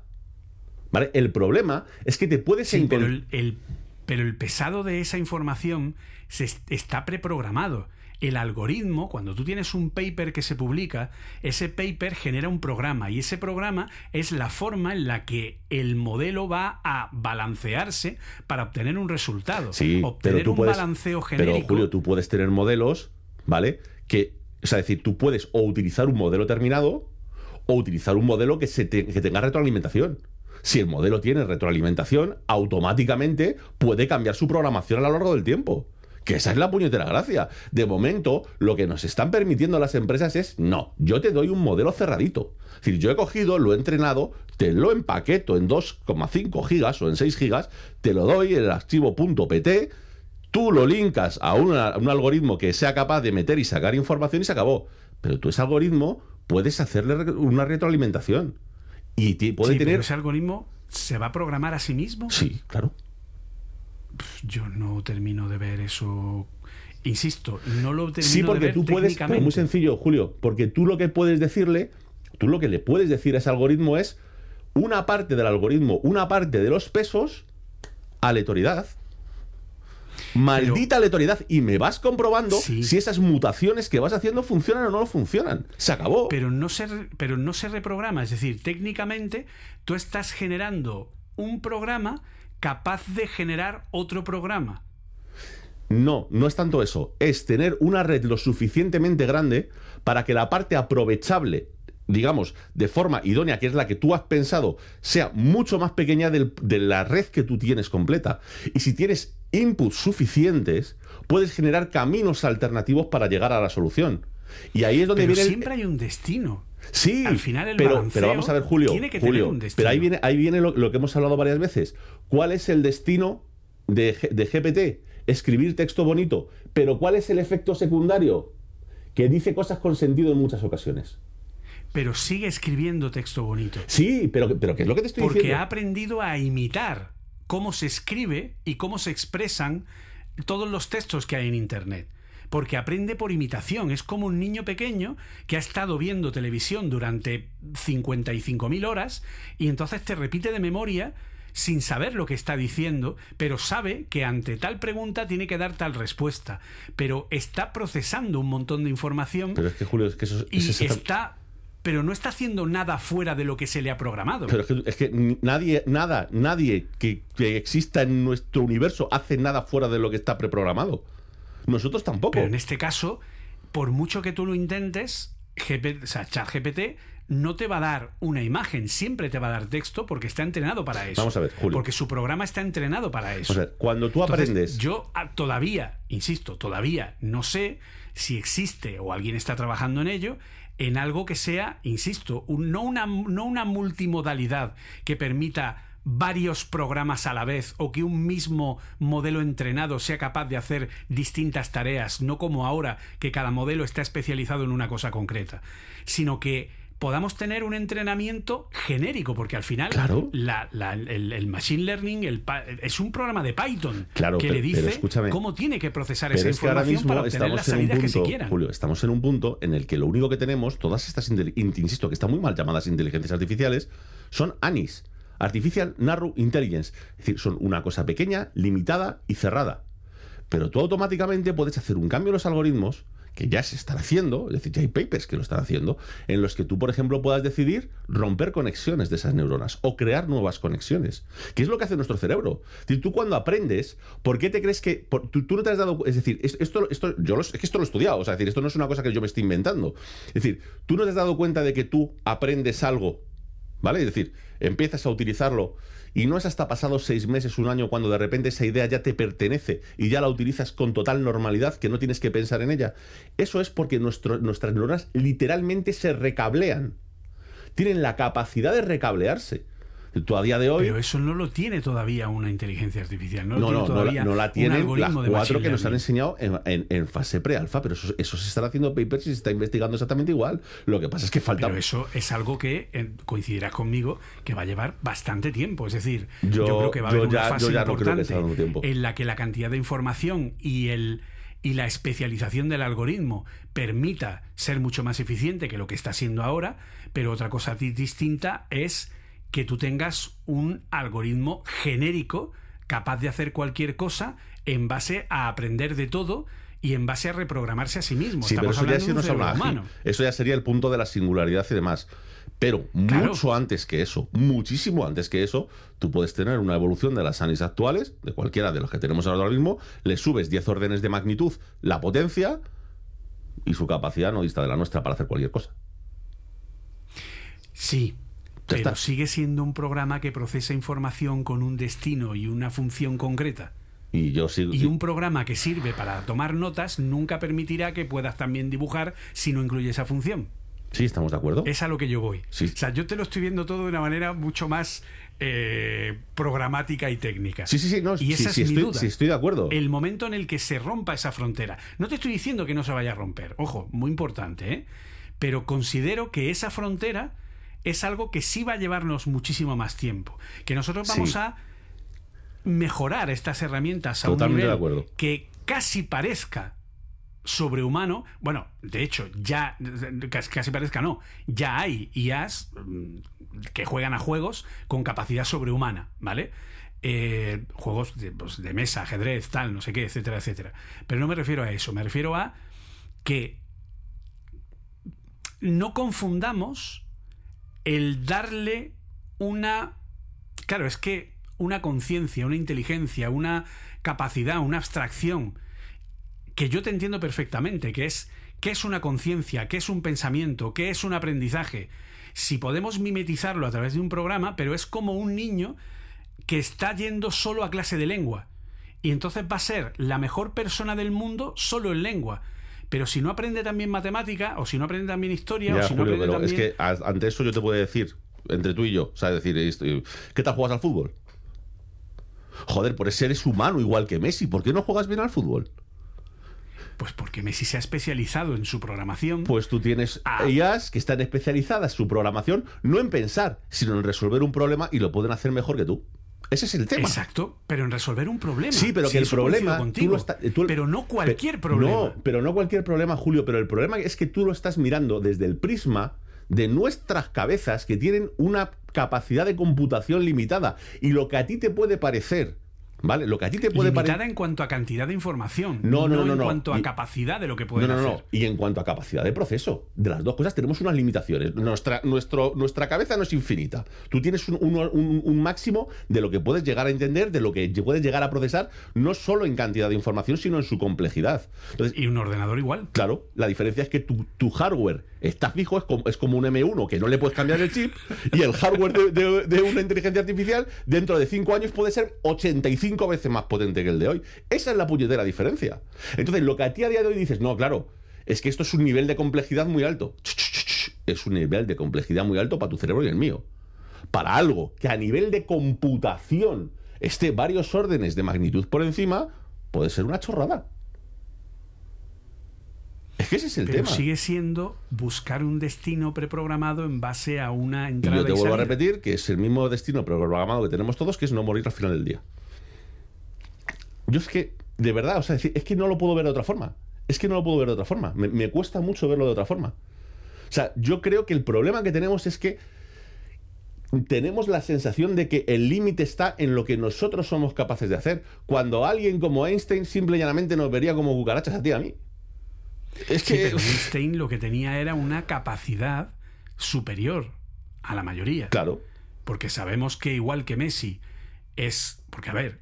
¿Vale? El problema es que te puedes sí, pero el pero el pesado de esa información se está preprogramado. El algoritmo, cuando tú tienes un paper que se publica, ese paper genera un programa y ese programa es la forma en la que el modelo va a balancearse para obtener un resultado. Sí, obtener pero tú un puedes, balanceo genérico. Pero Julio, tú puedes tener modelos, ¿vale? Que, o sea, decir, tú puedes o utilizar un modelo terminado o utilizar un modelo que, se que tenga retroalimentación. Si el modelo tiene retroalimentación, automáticamente puede cambiar su programación a lo largo del tiempo. Que esa es la puñetera gracia. De momento, lo que nos están permitiendo las empresas es, no, yo te doy un modelo cerradito. Es decir, yo he cogido, lo he entrenado, te lo empaqueto en 2,5 gigas o en 6 gigas, te lo doy en el archivo .pt, tú lo linkas a, una- a un algoritmo que sea capaz de meter y sacar información y se acabó. Pero tú ese algoritmo puedes hacerle una retroalimentación. Y puede Sí, pero tener... ese algoritmo se va a programar a sí mismo. Sí, claro. Yo no termino de ver eso. Insisto, no lo termino Sí, de porque ver tú puedes, pero muy sencillo, Julio, porque tú lo que puedes decirle, tú lo que le puedes decir a ese algoritmo es una parte del algoritmo, una parte de los pesos, aleatoriedad. Maldita aleatoriedad. Y me vas comprobando Sí. si esas mutaciones que vas haciendo funcionan o no funcionan. Se acabó. Pero no, se, pero no se reprograma. Es decir, técnicamente tú estás generando un programa capaz de generar otro programa. No, no es tanto eso. Es tener una red lo suficientemente grande para que la parte aprovechable, digamos, de forma idónea, que es la que tú has pensado, sea mucho más pequeña del- de la red que tú tienes completa. Y si tienes inputs suficientes, puedes generar caminos alternativos para llegar a la solución. Y ahí es donde Pero viene el- siempre hay un destino. Sí, Al final el pero, pero vamos a ver, Julio. tiene que tener Julio, un destino. pero ahí viene, ahí viene lo, lo que hemos hablado varias veces. ¿Cuál es el destino de, de GPT? Escribir texto bonito. Pero ¿cuál es el efecto secundario? Que dice cosas con sentido en muchas ocasiones. Pero sigue escribiendo texto bonito. Sí, pero, pero ¿qué es lo que te estoy Porque diciendo? ha aprendido a imitar cómo se escribe y cómo se expresan todos los textos que hay en Internet. Porque aprende por imitación. Es como un niño pequeño que ha estado viendo televisión durante 55.000 horas y entonces te repite de memoria sin saber lo que está diciendo, pero sabe que ante tal pregunta tiene que dar tal respuesta. Pero está procesando un montón de información Pero es que, Julio, es que eso y está... Pero no está haciendo nada fuera de lo que se le ha programado. Pero es que, es que nadie, nada, nadie que, que exista en nuestro universo hace nada fuera de lo que está preprogramado. Nosotros tampoco. Pero en este caso, por mucho que tú lo intentes, o sea, ChatGPT no te va a dar una imagen, siempre te va a dar texto porque está entrenado para eso. Vamos a ver, Julio. Porque su programa está entrenado para eso. O sea, cuando tú Entonces, aprendes. yo ah, todavía, insisto, todavía no sé si existe o alguien está trabajando en ello en algo que sea, insisto, no, una, no una multimodalidad que permita varios programas a la vez o que un mismo modelo entrenado sea capaz de hacer distintas tareas, no como ahora que cada modelo está especializado en una cosa concreta, sino que podamos tener un entrenamiento genérico, porque al final Claro. la- la- el, el Machine Learning el es un programa de Python Claro, que pero- le dice cómo tiene que procesar esa es información para obtener las salidas que se punto, quieran. Julio, estamos en un punto en el que lo único que tenemos, todas estas, insisto, que están muy mal llamadas inteligencias artificiales, son ANIs, Artificial Narrow Intelligence. Es decir, son una cosa pequeña, limitada y cerrada. Pero tú automáticamente puedes hacer un cambio en los algoritmos, que ya se están haciendo, es decir, ya hay papers que lo están haciendo, en los que tú, por ejemplo, puedas decidir romper conexiones de esas neuronas o crear nuevas conexiones, que es lo que hace nuestro cerebro. Es decir, tú cuando aprendes, ¿por qué te crees que tú, no te has dado, es decir, es- esto, esto, lo- es que esto lo he estudiado, o sea, es decir, esto no es una cosa que yo me estoy inventando. Es decir, tú no te has dado cuenta de que tú aprendes algo ¿Vale? Es decir, empiezas a utilizarlo y no es hasta pasados seis meses, un año, cuando de repente esa idea ya te pertenece y ya la utilizas con total normalidad, que no tienes que pensar en ella. Eso es porque nuestro- nuestras neuronas literalmente se recablean. Tienen la capacidad de recablearse. Tú a día de hoy... Pero eso no lo tiene todavía una inteligencia artificial. No, lo No, tiene no, no, todavía la, no la tienen las de cuatro que nos han enseñado en, en- en fase pre-alfa, pero eso, eso se están haciendo papers y se está investigando exactamente igual. Lo que pasa es que falta... Pero eso es algo que coincidirás conmigo que va a llevar bastante tiempo. Es decir, yo, Yo- creo que va a haber una ya- fase no creo que importante en la que la cantidad de información y el y la especialización del algoritmo permita ser mucho más eficiente que lo que está siendo ahora, pero otra cosa di- distinta es que tú tengas un algoritmo genérico capaz de hacer cualquier cosa en base a aprender de todo y en base a reprogramarse a sí mismo. Sí, pero eso ya, de un humano. eso ya sería el punto de la singularidad y demás. Pero Claro. mucho antes que eso, muchísimo antes que eso, tú puedes tener una evolución de las ANIs actuales, de cualquiera de los que tenemos ahora mismo, le subes 10 órdenes de magnitud la potencia y su capacidad no dista de la nuestra para hacer cualquier cosa. Sí, Pero está. sigue siendo un programa que procesa información con un destino y una función concreta. Y yo sigo. Y un programa que sirve para tomar notas nunca permitirá que puedas también dibujar si no incluye esa función. Sí, estamos de acuerdo. Es a lo que yo voy. Sí. O sea, yo te lo estoy viendo todo de una manera mucho más eh, programática y técnica. Sí, sí, sí, no, y sí, esa sí, es mi estoy, duda. sí, estoy de acuerdo. El momento en el que se rompa esa frontera. No te estoy diciendo que no se vaya a romper, ojo, muy importante, ¿eh? Pero considero que esa frontera es algo que sí va a llevarnos muchísimo más tiempo. Que nosotros vamos Sí. a mejorar estas herramientas a un nivel de acuerdo. que casi parezca sobrehumano. Bueno, de hecho, ya casi, casi parezca no, ya hay IAs mm, que juegan a juegos con capacidad sobrehumana, ¿vale? Eh, juegos de, pues, de mesa, ajedrez, tal, no sé qué, etcétera, etcétera. Pero no me refiero a eso, me refiero a que no confundamos el darle una... Claro, es que una conciencia, una inteligencia, una capacidad, una abstracción, que yo te entiendo perfectamente, que es qué es una conciencia, qué es un pensamiento, qué es un aprendizaje. Si podemos mimetizarlo a través de un programa, pero es como un niño que está yendo solo a clase de lengua. Y entonces va a ser la mejor persona del mundo solo en lengua. Pero si no aprende también matemática, o si no aprende también historia, Ya, o si no aprende pero es también... que a- ante eso yo te puedo decir, entre tú y yo, o sea, decir, esto, ¿qué tal juegas al fútbol? Joder, por ese eres humano igual que Messi, ¿por qué no juegas bien al fútbol? Pues porque Messi se ha especializado en su programación. Pues tú tienes Ah. ellas que están especializadas su programación no en pensar, sino en resolver un problema y lo pueden hacer mejor que tú. Ese es el tema. Exacto, pero en resolver un problema. Sí, pero que el problema. coincido tú contigo, lo está- tú- pero no cualquier problema. No, pero no cualquier problema, Julio. Pero el problema es que tú lo estás mirando desde el prisma de nuestras cabezas que tienen una capacidad de computación limitada. Y lo que a ti te puede parecer, ¿vale? Lo que a ti te puede Limitada parecer. en cuanto a cantidad de información, No, no, no, no, en no. cuanto a Y- capacidad de lo que pueden No, no, no. hacer. Y en cuanto a capacidad de proceso, de las dos cosas tenemos unas limitaciones. Nuestra, nuestro, nuestra cabeza no es infinita. Tú tienes un, un- un- un máximo de lo que puedes llegar a entender, de lo que puedes llegar a procesar, no solo en cantidad de información, sino en su complejidad. Entonces, Y un ordenador igual. Claro, la diferencia es que tu, tu hardware está fijo, es como, es como un M1 que no le puedes cambiar el chip, y el hardware de, de- de una inteligencia artificial dentro de 5 años puede ser 85 veces más potente que el de hoy. Esa es la puñetera diferencia. Entonces, lo que a ti a día de hoy dices, no, claro, es que esto es un nivel de complejidad muy alto. Es un nivel de complejidad muy alto para tu cerebro y el mío. Para algo que a nivel de computación esté varios órdenes de magnitud por encima, puede ser una chorrada. Es que ese es el Pero tema. sigue siendo buscar un destino preprogramado en base a una Y entrada yo te y vuelvo a repetir que es el mismo destino programado que tenemos todos, que es no morir al final del día. Yo es que, de verdad, o sea, es que no lo puedo ver de otra forma. Es que no lo puedo ver de otra forma. Me, me cuesta mucho verlo de otra forma. O sea, yo creo que el problema que tenemos es que tenemos la sensación de que el límite está en lo que nosotros somos capaces de hacer. Cuando alguien como Einstein simple y llanamente nos vería como cucarachas a ti y a mí. Es Sí, que. pero [LAUGHS] Einstein lo que tenía era una capacidad superior a la mayoría. claro. Porque sabemos que igual que Messi es... Porque, a ver,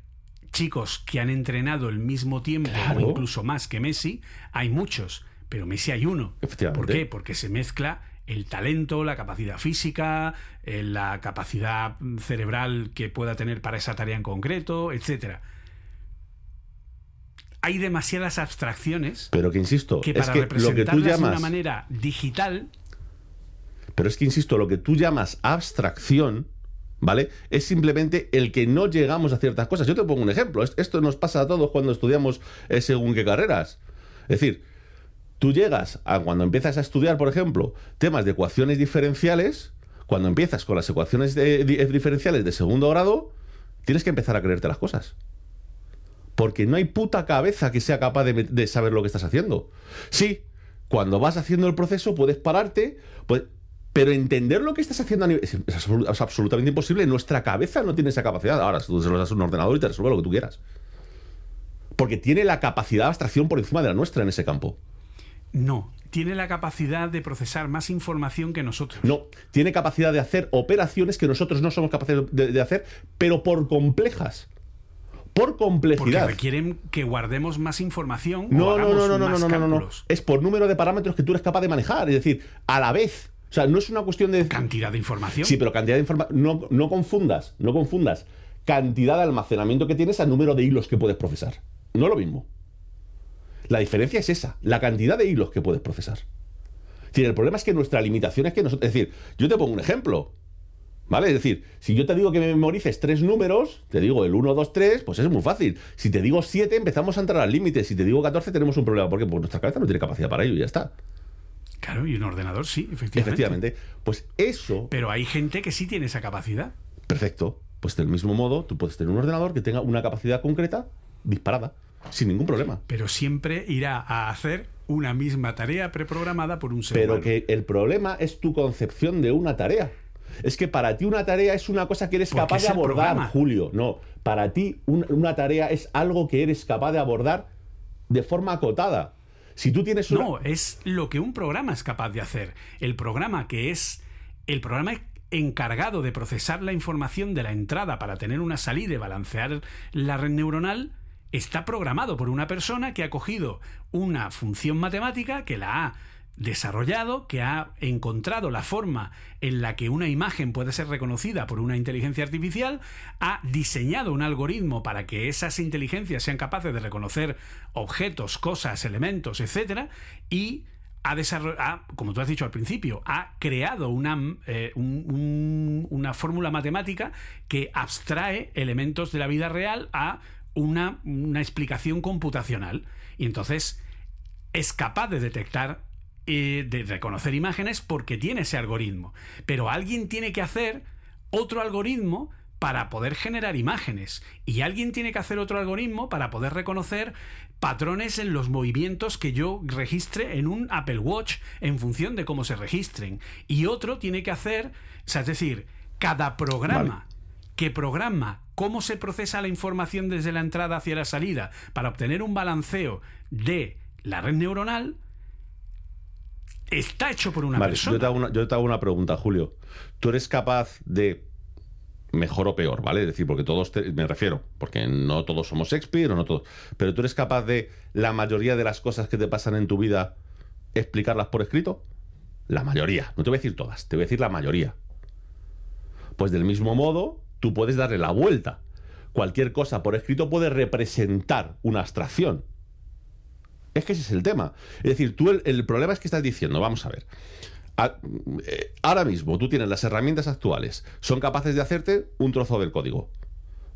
chicos que han entrenado el mismo tiempo Claro. o incluso más que Messi, hay muchos, pero Messi hay uno. ¿Por qué? Porque se mezcla el talento, la capacidad física, eh, la capacidad cerebral que pueda tener para esa tarea en concreto, etcétera. Hay demasiadas abstracciones Pero que insisto, que es para que lo que tú representarlas de llamas. una manera digital Pero es que, insisto, lo que tú llamas abstracción, ¿vale? Es simplemente el que no llegamos a ciertas cosas. Yo te pongo un ejemplo. Es- Esto nos pasa a todos cuando estudiamos eh, según qué carreras. Es decir, tú llegas a cuando empiezas a estudiar, por ejemplo, temas de ecuaciones diferenciales, cuando empiezas con las ecuaciones de- di- diferenciales de segundo grado, tienes que empezar a creerte las cosas. Porque no hay puta cabeza que sea capaz de saber lo que estás haciendo. Sí, cuando vas haciendo el proceso puedes pararte, pues, pero entender lo que estás haciendo a nivel- es, es absolu- es absolutamente imposible. Nuestra cabeza no tiene esa capacidad. Ahora, tú se lo das a un ordenador y te resuelve lo que tú quieras. Porque tiene la capacidad de abstracción por encima de la nuestra en ese campo. no. Tiene la capacidad de procesar más información que nosotros. No, tiene capacidad de hacer operaciones que nosotros no somos capaces de, de hacer, pero por complejas. Por Porque complejidad. requieren que guardemos más información No, o hagamos no, no, no, más no, no, no, no. Es por número de parámetros que tú eres capaz de manejar. Es decir, a la vez O sea, no es una cuestión de... Cantidad de información. Sí, pero cantidad de información... No, no confundas, no confundas cantidad de almacenamiento que tienes al número de hilos que puedes procesar. No es lo mismo. La diferencia es esa, la cantidad de hilos que puedes procesar. Es decir, el problema es que nuestra limitación es que nosotros... Es decir, yo te pongo un ejemplo. ¿Vale? Es decir, si yo te digo que me memorices tres números, te digo el 1, 2, 3, pues es muy fácil. Si te digo 7, empezamos a entrar al límite. Si te digo 14, tenemos un problema. ¿Por qué? Porque nuestra cabeza no tiene capacidad para ello y ya está. Claro, y un ordenador sí, efectivamente. Efectivamente. Pues eso. Pero hay gente que sí tiene esa capacidad. Perfecto. Pues del mismo modo, tú puedes tener un ordenador que tenga una capacidad concreta disparada, sin ningún problema. Pero siempre irá a hacer una misma tarea preprogramada por un ser Pero humano. que el problema es tu concepción de una tarea. Es que para ti una tarea es una cosa que eres Porque capaz de abordar, programa. Julio. No, para ti un- una tarea es algo que eres capaz de abordar de forma acotada. No, es lo que un programa es capaz de hacer. El programa que es el programa encargado de procesar la información de la entrada para tener una salida y balancear la red neuronal está programado por una persona que ha cogido una función matemática que la ha desarrollado, que ha encontrado la forma en la que una imagen puede ser reconocida por una inteligencia artificial, ha diseñado un algoritmo para que esas inteligencias sean capaces de reconocer objetos, cosas, elementos, etcétera, y ha desarrollado, como tú has dicho al principio, ha creado una, eh, un- un- una fórmula matemática que abstrae elementos de la vida real a una, una explicación computacional. Y entonces es capaz de detectar, eh, de reconocer imágenes porque tiene ese algoritmo. Pero alguien tiene que hacer otro algoritmo para poder generar imágenes. Y alguien tiene que hacer otro algoritmo para poder reconocer patrones en los movimientos que yo registre en un Apple Watch en función de cómo se registren. Y otro tiene que hacer, o sea, es decir, cada programa que programa cómo se procesa la información desde la entrada hacia la salida para obtener un balanceo de la red neuronal está hecho por una Vale, persona. yo te, hago una, yo te hago una pregunta, Julio. ¿Tú eres capaz de, mejor o peor, ¿vale? Es decir, porque todos, te- me refiero, porque no todos somos Shakespeare o no todos, pero tú eres capaz de la mayoría de las cosas que te pasan en tu vida explicarlas por escrito? La mayoría, no te voy a decir todas, te voy a decir la mayoría. Pues del mismo modo, tú puedes darle la vuelta. Cualquier cosa por escrito puede representar una abstracción. Es que ese es el tema. Es decir, tú el, el problema es que estás diciendo, vamos a ver, eh, ahora mismo tú tienes las herramientas actuales, son capaces de hacerte un trozo del código,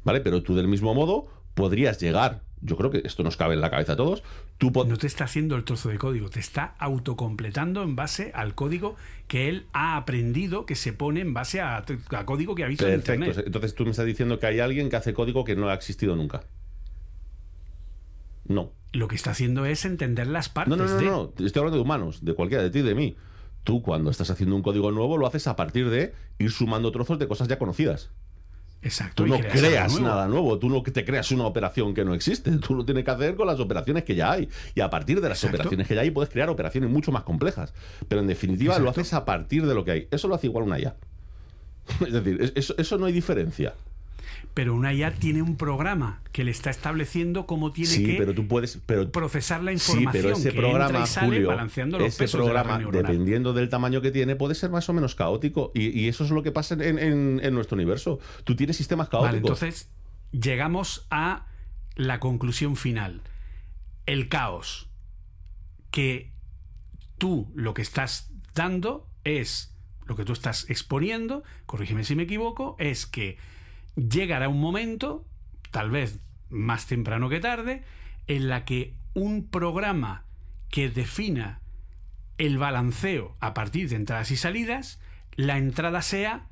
¿vale? Pero tú del mismo modo podrías llegar, yo creo que esto nos cabe en la cabeza a todos, tú No te está haciendo el trozo de código, te está autocompletando en base al código que él ha aprendido, que se pone en base a, a código que ha visto en Perfecto, Internet. entonces tú me estás diciendo que hay alguien que hace código que no ha existido nunca. No. Lo que está haciendo es entender las partes No, no, no, de... no, estoy hablando de humanos, de cualquiera, de ti, de mí. Tú cuando estás haciendo un código nuevo lo haces a partir de ir sumando trozos de cosas ya conocidas. Exacto. Tú no creas creas, algo nuevo. nada nuevo, tú no te creas una operación que no existe, tú lo tienes que hacer con las operaciones que ya hay. Y a partir de las Exacto. operaciones que ya hay puedes crear operaciones mucho más complejas. Pero en definitiva lo haces a partir de lo que hay. Eso lo hace igual una IA. [LAUGHS] Es decir, es- eso, eso no hay diferencia. Pero una IA tiene un programa que le está estableciendo cómo tiene Sí, que pero tú puedes... Pero, procesar la sí, información pero ese que entra programa, y sale Julio, balanceando los ese pesos de la programa, dependiendo del tamaño que tiene, puede ser más o menos caótico. Y, y eso es lo que pasa en, en- en nuestro universo. Tú tienes sistemas caóticos. Vale, entonces llegamos a la conclusión final. El caos que tú lo que estás dando es, lo que tú estás exponiendo, corrígeme si me equivoco, es que llegará un momento, tal vez más temprano que tarde, en la que un programa que defina el balanceo a partir de entradas y salidas, la entrada sea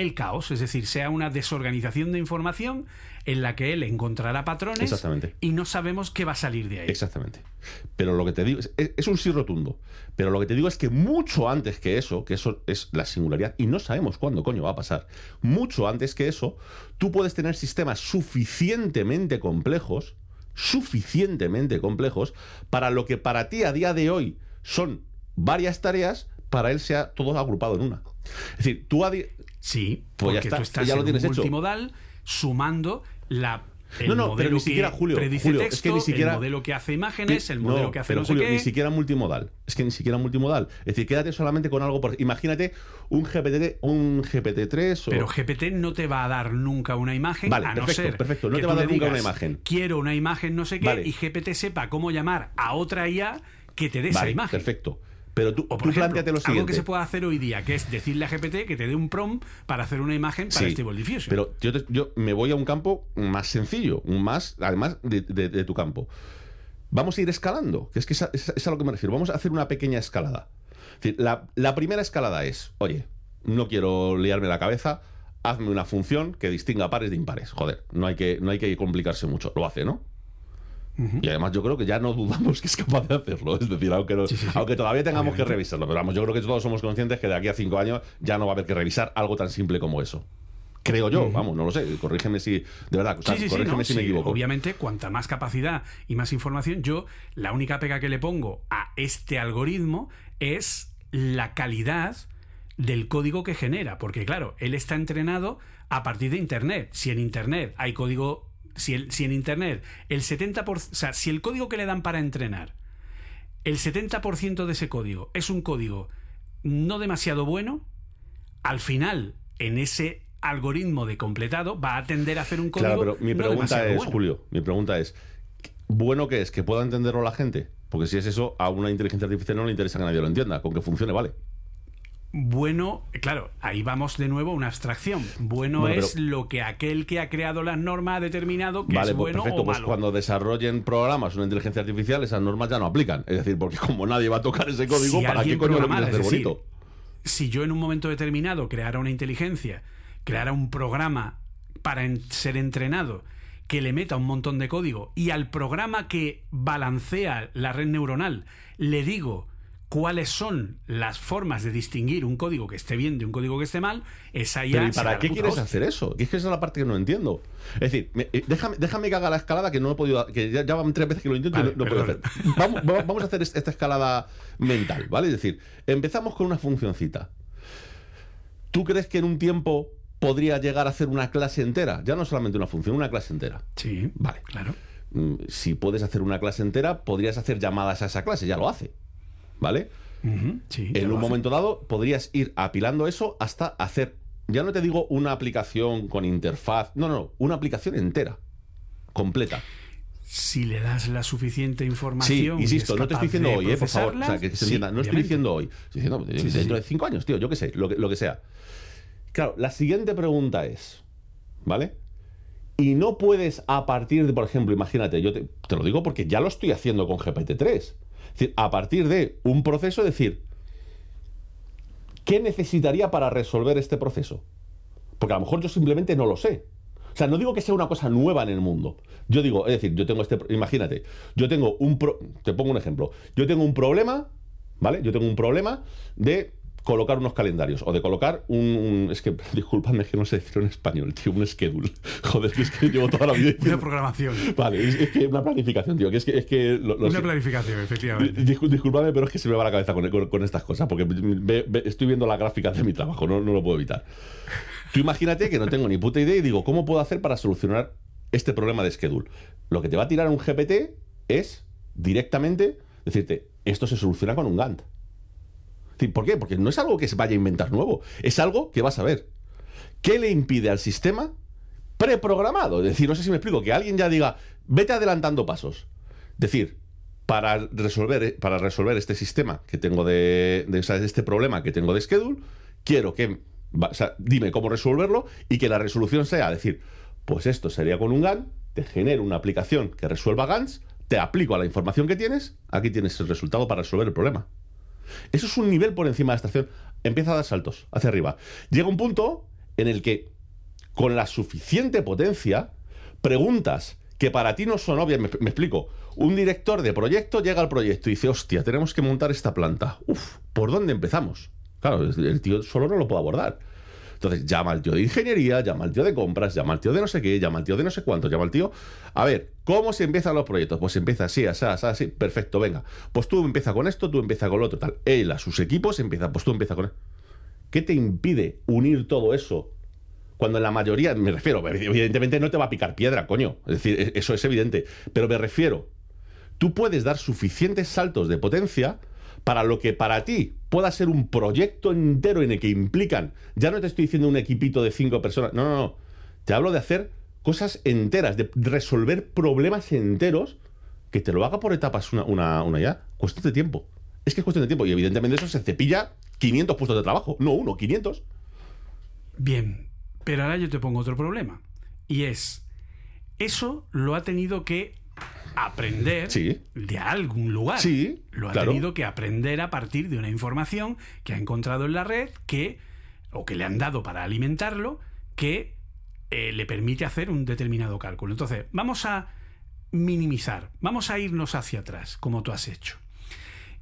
el caos, es decir, sea una desorganización de información en la que él encontrará patrones Exactamente. y no sabemos qué va a salir de ahí. Exactamente. Pero lo que te digo es, es- es un sí rotundo. Pero lo que te digo es que mucho antes que eso, que eso es la singularidad, y no sabemos cuándo coño va a pasar, mucho antes que eso, tú puedes tener sistemas suficientemente complejos, suficientemente complejos, para lo que para ti a día de hoy son varias tareas, para él sea todo agrupado en una. Es decir, tú Sí, Pues ya porque está, tú estás ya lo en tienes un hecho. multimodal sumando la el no, no, pero modelo ni siquiera, que Julio, Julio, texto, es que ni siquiera... el modelo que hace imágenes, el No, modelo que hace pero no sé Julio, qué. ni siquiera multimodal. Es que ni siquiera multimodal. Es decir, quédate solamente con algo. Por... Imagínate un GPT, un GPT-3 o... Pero GPT no te va a dar nunca una imagen, Vale, a no perfecto, ser perfecto. No que te va a dar nunca una imagen. Quiero una imagen no sé qué Vale. y GPT sepa cómo llamar a otra IA que te dé esa Vale, imagen. perfecto. Pero tú, O por tú ejemplo, planteate lo algo siguiente. que se puede hacer hoy día, que es decirle a GPT que te dé un prompt para hacer una imagen para Sí, Stable Diffusion. Pero yo, te- yo me voy a un campo más sencillo, un más, además de, de- de tu campo. Vamos a ir escalando, que es que es a, es a- es a lo que me refiero. Vamos a hacer una pequeña escalada. Es decir, la, la primera escalada es, oye, no quiero liarme la cabeza, hazme una función que distinga pares de impares. Joder, no hay que, no hay que complicarse mucho. Lo hace, ¿no? Y además yo creo que ya no dudamos que es capaz de hacerlo. Es decir, aunque, no- aunque todavía tengamos que revisarlo. Pero vamos, yo creo que todos somos conscientes que de aquí a cinco años ya no va a haber que revisar algo tan simple como eso. Creo yo, vamos, no lo sé. Corrígeme si. De verdad, o sea, Sí, sí, sí, corrígeme no, si me equivoco. Obviamente, cuanta más capacidad y más información, yo la única pega que le pongo a este algoritmo es la calidad del código que genera, porque claro, él está entrenado a partir de Internet. Si en Internet hay código, si, el- si en Internet el 70%, o sea, si el código que le dan para entrenar, el 70% de ese código es un código no demasiado bueno, al final, en ese algoritmo de completado, va a tender a hacer un código Claro, pero mi no pregunta demasiado es, bueno. Julio, mi pregunta es: ¿bueno que es? ¿Que pueda entenderlo la gente? Porque si es eso, a una inteligencia artificial no le interesa que nadie lo entienda. Con que funcione, vale. Bueno, claro, ahí vamos de nuevo a una abstracción. Bueno, Bueno, es pero- lo que aquel que ha creado las normas ha determinado que Vale, es pues bueno perfecto. o Pues malo. cuando desarrollen programas una inteligencia artificial, esas normas ya no aplican. Es decir, porque como nadie va a tocar ese código, Si ¿para qué coño lo programara, quieres hacer es decir, bonito? si yo en un momento determinado creara una inteligencia, creara un programa para ser entrenado que le meta un montón de código y al programa que balancea la red neuronal le digo cuáles son las formas de distinguir un código que esté bien de un código que esté mal, esa ya Pero ¿y para qué quieres hostia. hacer eso? Es que esa es la parte que no entiendo. Es decir, me- eh, déjame, déjame que haga la escalada que no he podido. que ya, ya van tres veces que lo intento Vale, y no, no puedo hacer. Vamos, va- vamos a hacer es- esta escalada mental, ¿vale? Es decir, empezamos con una funcioncita. ¿Tú crees que en un tiempo podría llegar a hacer una clase entera? Ya no solamente una función, una clase entera. Sí, Vale. claro. Mm, Si puedes hacer una clase entera, podrías hacer llamadas a esa clase, ya lo hace. ¿Vale? Sí, en un momento dado podrías ir apilando eso hasta hacer, ya no te digo una aplicación con interfaz, no, no, una aplicación entera, completa. si le das la suficiente Sí, información. y insisto, no te estoy diciendo hoy, eh, por favor, o sea, que se sí, no estoy diciendo hoy, estoy diciendo Sí, sí, dentro sí. de cinco años, tío, yo qué sé, lo que, lo que sea. Claro, la siguiente pregunta es, ¿vale? Y no puedes a partir de, por ejemplo, imagínate, yo te, te lo digo porque ya lo estoy haciendo con GPT-3. A partir de un proceso, decir, ¿qué necesitaría para resolver este proceso? Porque a lo mejor yo simplemente no lo sé. O sea, no digo que sea una cosa nueva en el mundo. Yo digo, es decir, yo tengo este. Imagínate, yo tengo un. pro- te pongo un ejemplo. Yo tengo un problema, ¿vale? Yo tengo un problema de colocar unos calendarios o de colocar un. un- es que, [LAUGHS] disculpadme, es que no sé decirlo en español, tío, un schedule. [LAUGHS] Joder, que es que llevo toda la vida Una diciendo. programación. Vale, es, es que una planificación, tío, que es que. Es que lo- lo Una sé. planificación, efectivamente. Disculpadme, pero es que se me va la cabeza con, con- con estas cosas, porque ve- ve- estoy viendo la gráfica de mi trabajo, no, no lo puedo evitar. Tú imagínate que no tengo ni puta idea y digo, ¿cómo puedo hacer para solucionar este problema de schedule? Lo que te va a tirar un GPT es directamente decirte, esto se soluciona con un Gantt. ¿Por qué? Porque no es algo que se vaya a inventar nuevo, es algo que vas a ver. ¿Qué le impide al sistema preprogramado? Es decir, no sé si me explico, que alguien ya diga, vete adelantando pasos. Decir, para resolver, para resolver este sistema que tengo de, este problema que tengo de schedule, quiero que, dime cómo resolverlo y que la resolución sea decir, pues esto sería con un GAN, te genero una aplicación que resuelva GANs, te aplico a la información que tienes, aquí tienes el resultado para resolver el problema. Eso es un nivel por encima de la estación. Empieza a dar saltos hacia arriba. Llega un punto en el que, con la suficiente potencia, preguntas que para ti no son obvias. Me, explico. Un director de proyecto llega al proyecto y dice, hostia, tenemos que montar esta planta. Uf, ¿por dónde empezamos? Claro, el tío solo no lo puede abordar. Entonces llama al tío de ingeniería, llama al tío de compras, llama al tío de no sé qué, llama al tío de no sé cuánto, llama al tío. A ver, ¿cómo se empiezan los proyectos? Pues se empieza así, así, así. Perfecto, venga. Pues tú empieza con esto, tú empieza con lo otro, tal. Él a sus equipos empieza, pues tú empieza con. ¿Qué te impide unir todo eso Cuando en la mayoría, me refiero, evidentemente no te va a picar piedra, coño. Es decir, e, eso es evidente. Pero me refiero, tú puedes dar suficientes saltos de potencia para lo que para ti pueda ser un proyecto entero en el que implican, ya no te estoy diciendo un equipito de cinco personas, no, no, no, te hablo de hacer cosas enteras, de resolver problemas enteros, que te lo haga por etapas una, una, una ya, cuestión de tiempo. Es que es cuestión de tiempo. Y evidentemente eso se cepilla 500 puestos de trabajo, no uno, 500. Bien, pero ahora yo te pongo otro problema. Y es, eso lo ha tenido que aprender Sí. de algún lugar. Sí, Lo ha claro. tenido que aprender a partir de una información que ha encontrado en la red que, o que le han dado para alimentarlo, que eh, le permite hacer un determinado cálculo. Entonces, vamos a minimizar, vamos a irnos hacia atrás, como tú has hecho.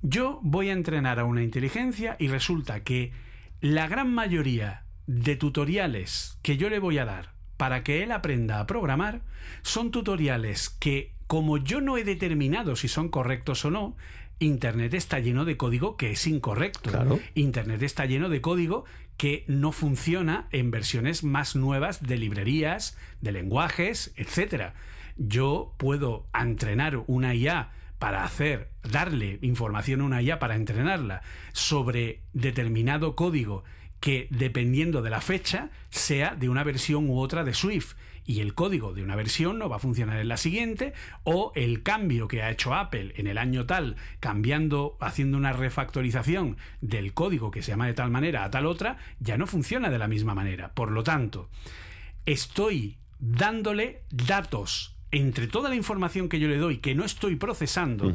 Yo voy a entrenar a una inteligencia y resulta que la gran mayoría de tutoriales que yo le voy a dar para que él aprenda a programar son tutoriales que, como yo no he determinado si son correctos o no, Internet está lleno de código que es incorrecto. Claro. Internet está lleno de código que no funciona en versiones más nuevas de librerías, de lenguajes, etcétera. Yo puedo entrenar una IA para hacer, darle información a una IA para entrenarla sobre determinado código que dependiendo de la fecha sea de una versión u otra de Swift y el código de una versión no va a funcionar en la siguiente o el cambio que ha hecho Apple en el año tal cambiando haciendo una refactorización del código que se llama de tal manera a tal otra ya no funciona de la misma manera por lo tanto estoy dándole datos entre toda la información que yo le doy que no estoy procesando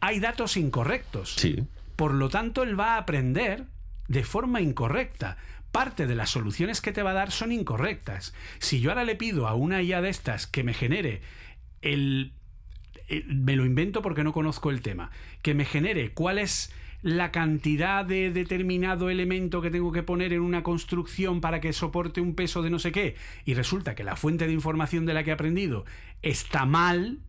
hay datos incorrectos Sí. por lo tanto, él va a aprender de forma incorrecta. Parte de las soluciones que te va a dar son incorrectas. Si yo ahora le pido a una IA de estas que me genere el... eh, Me lo invento porque no conozco el tema. Que me genere cuál es la cantidad de determinado elemento que tengo que poner en una construcción para que soporte un peso de no sé qué, y resulta que la fuente de información de la que he aprendido está mal,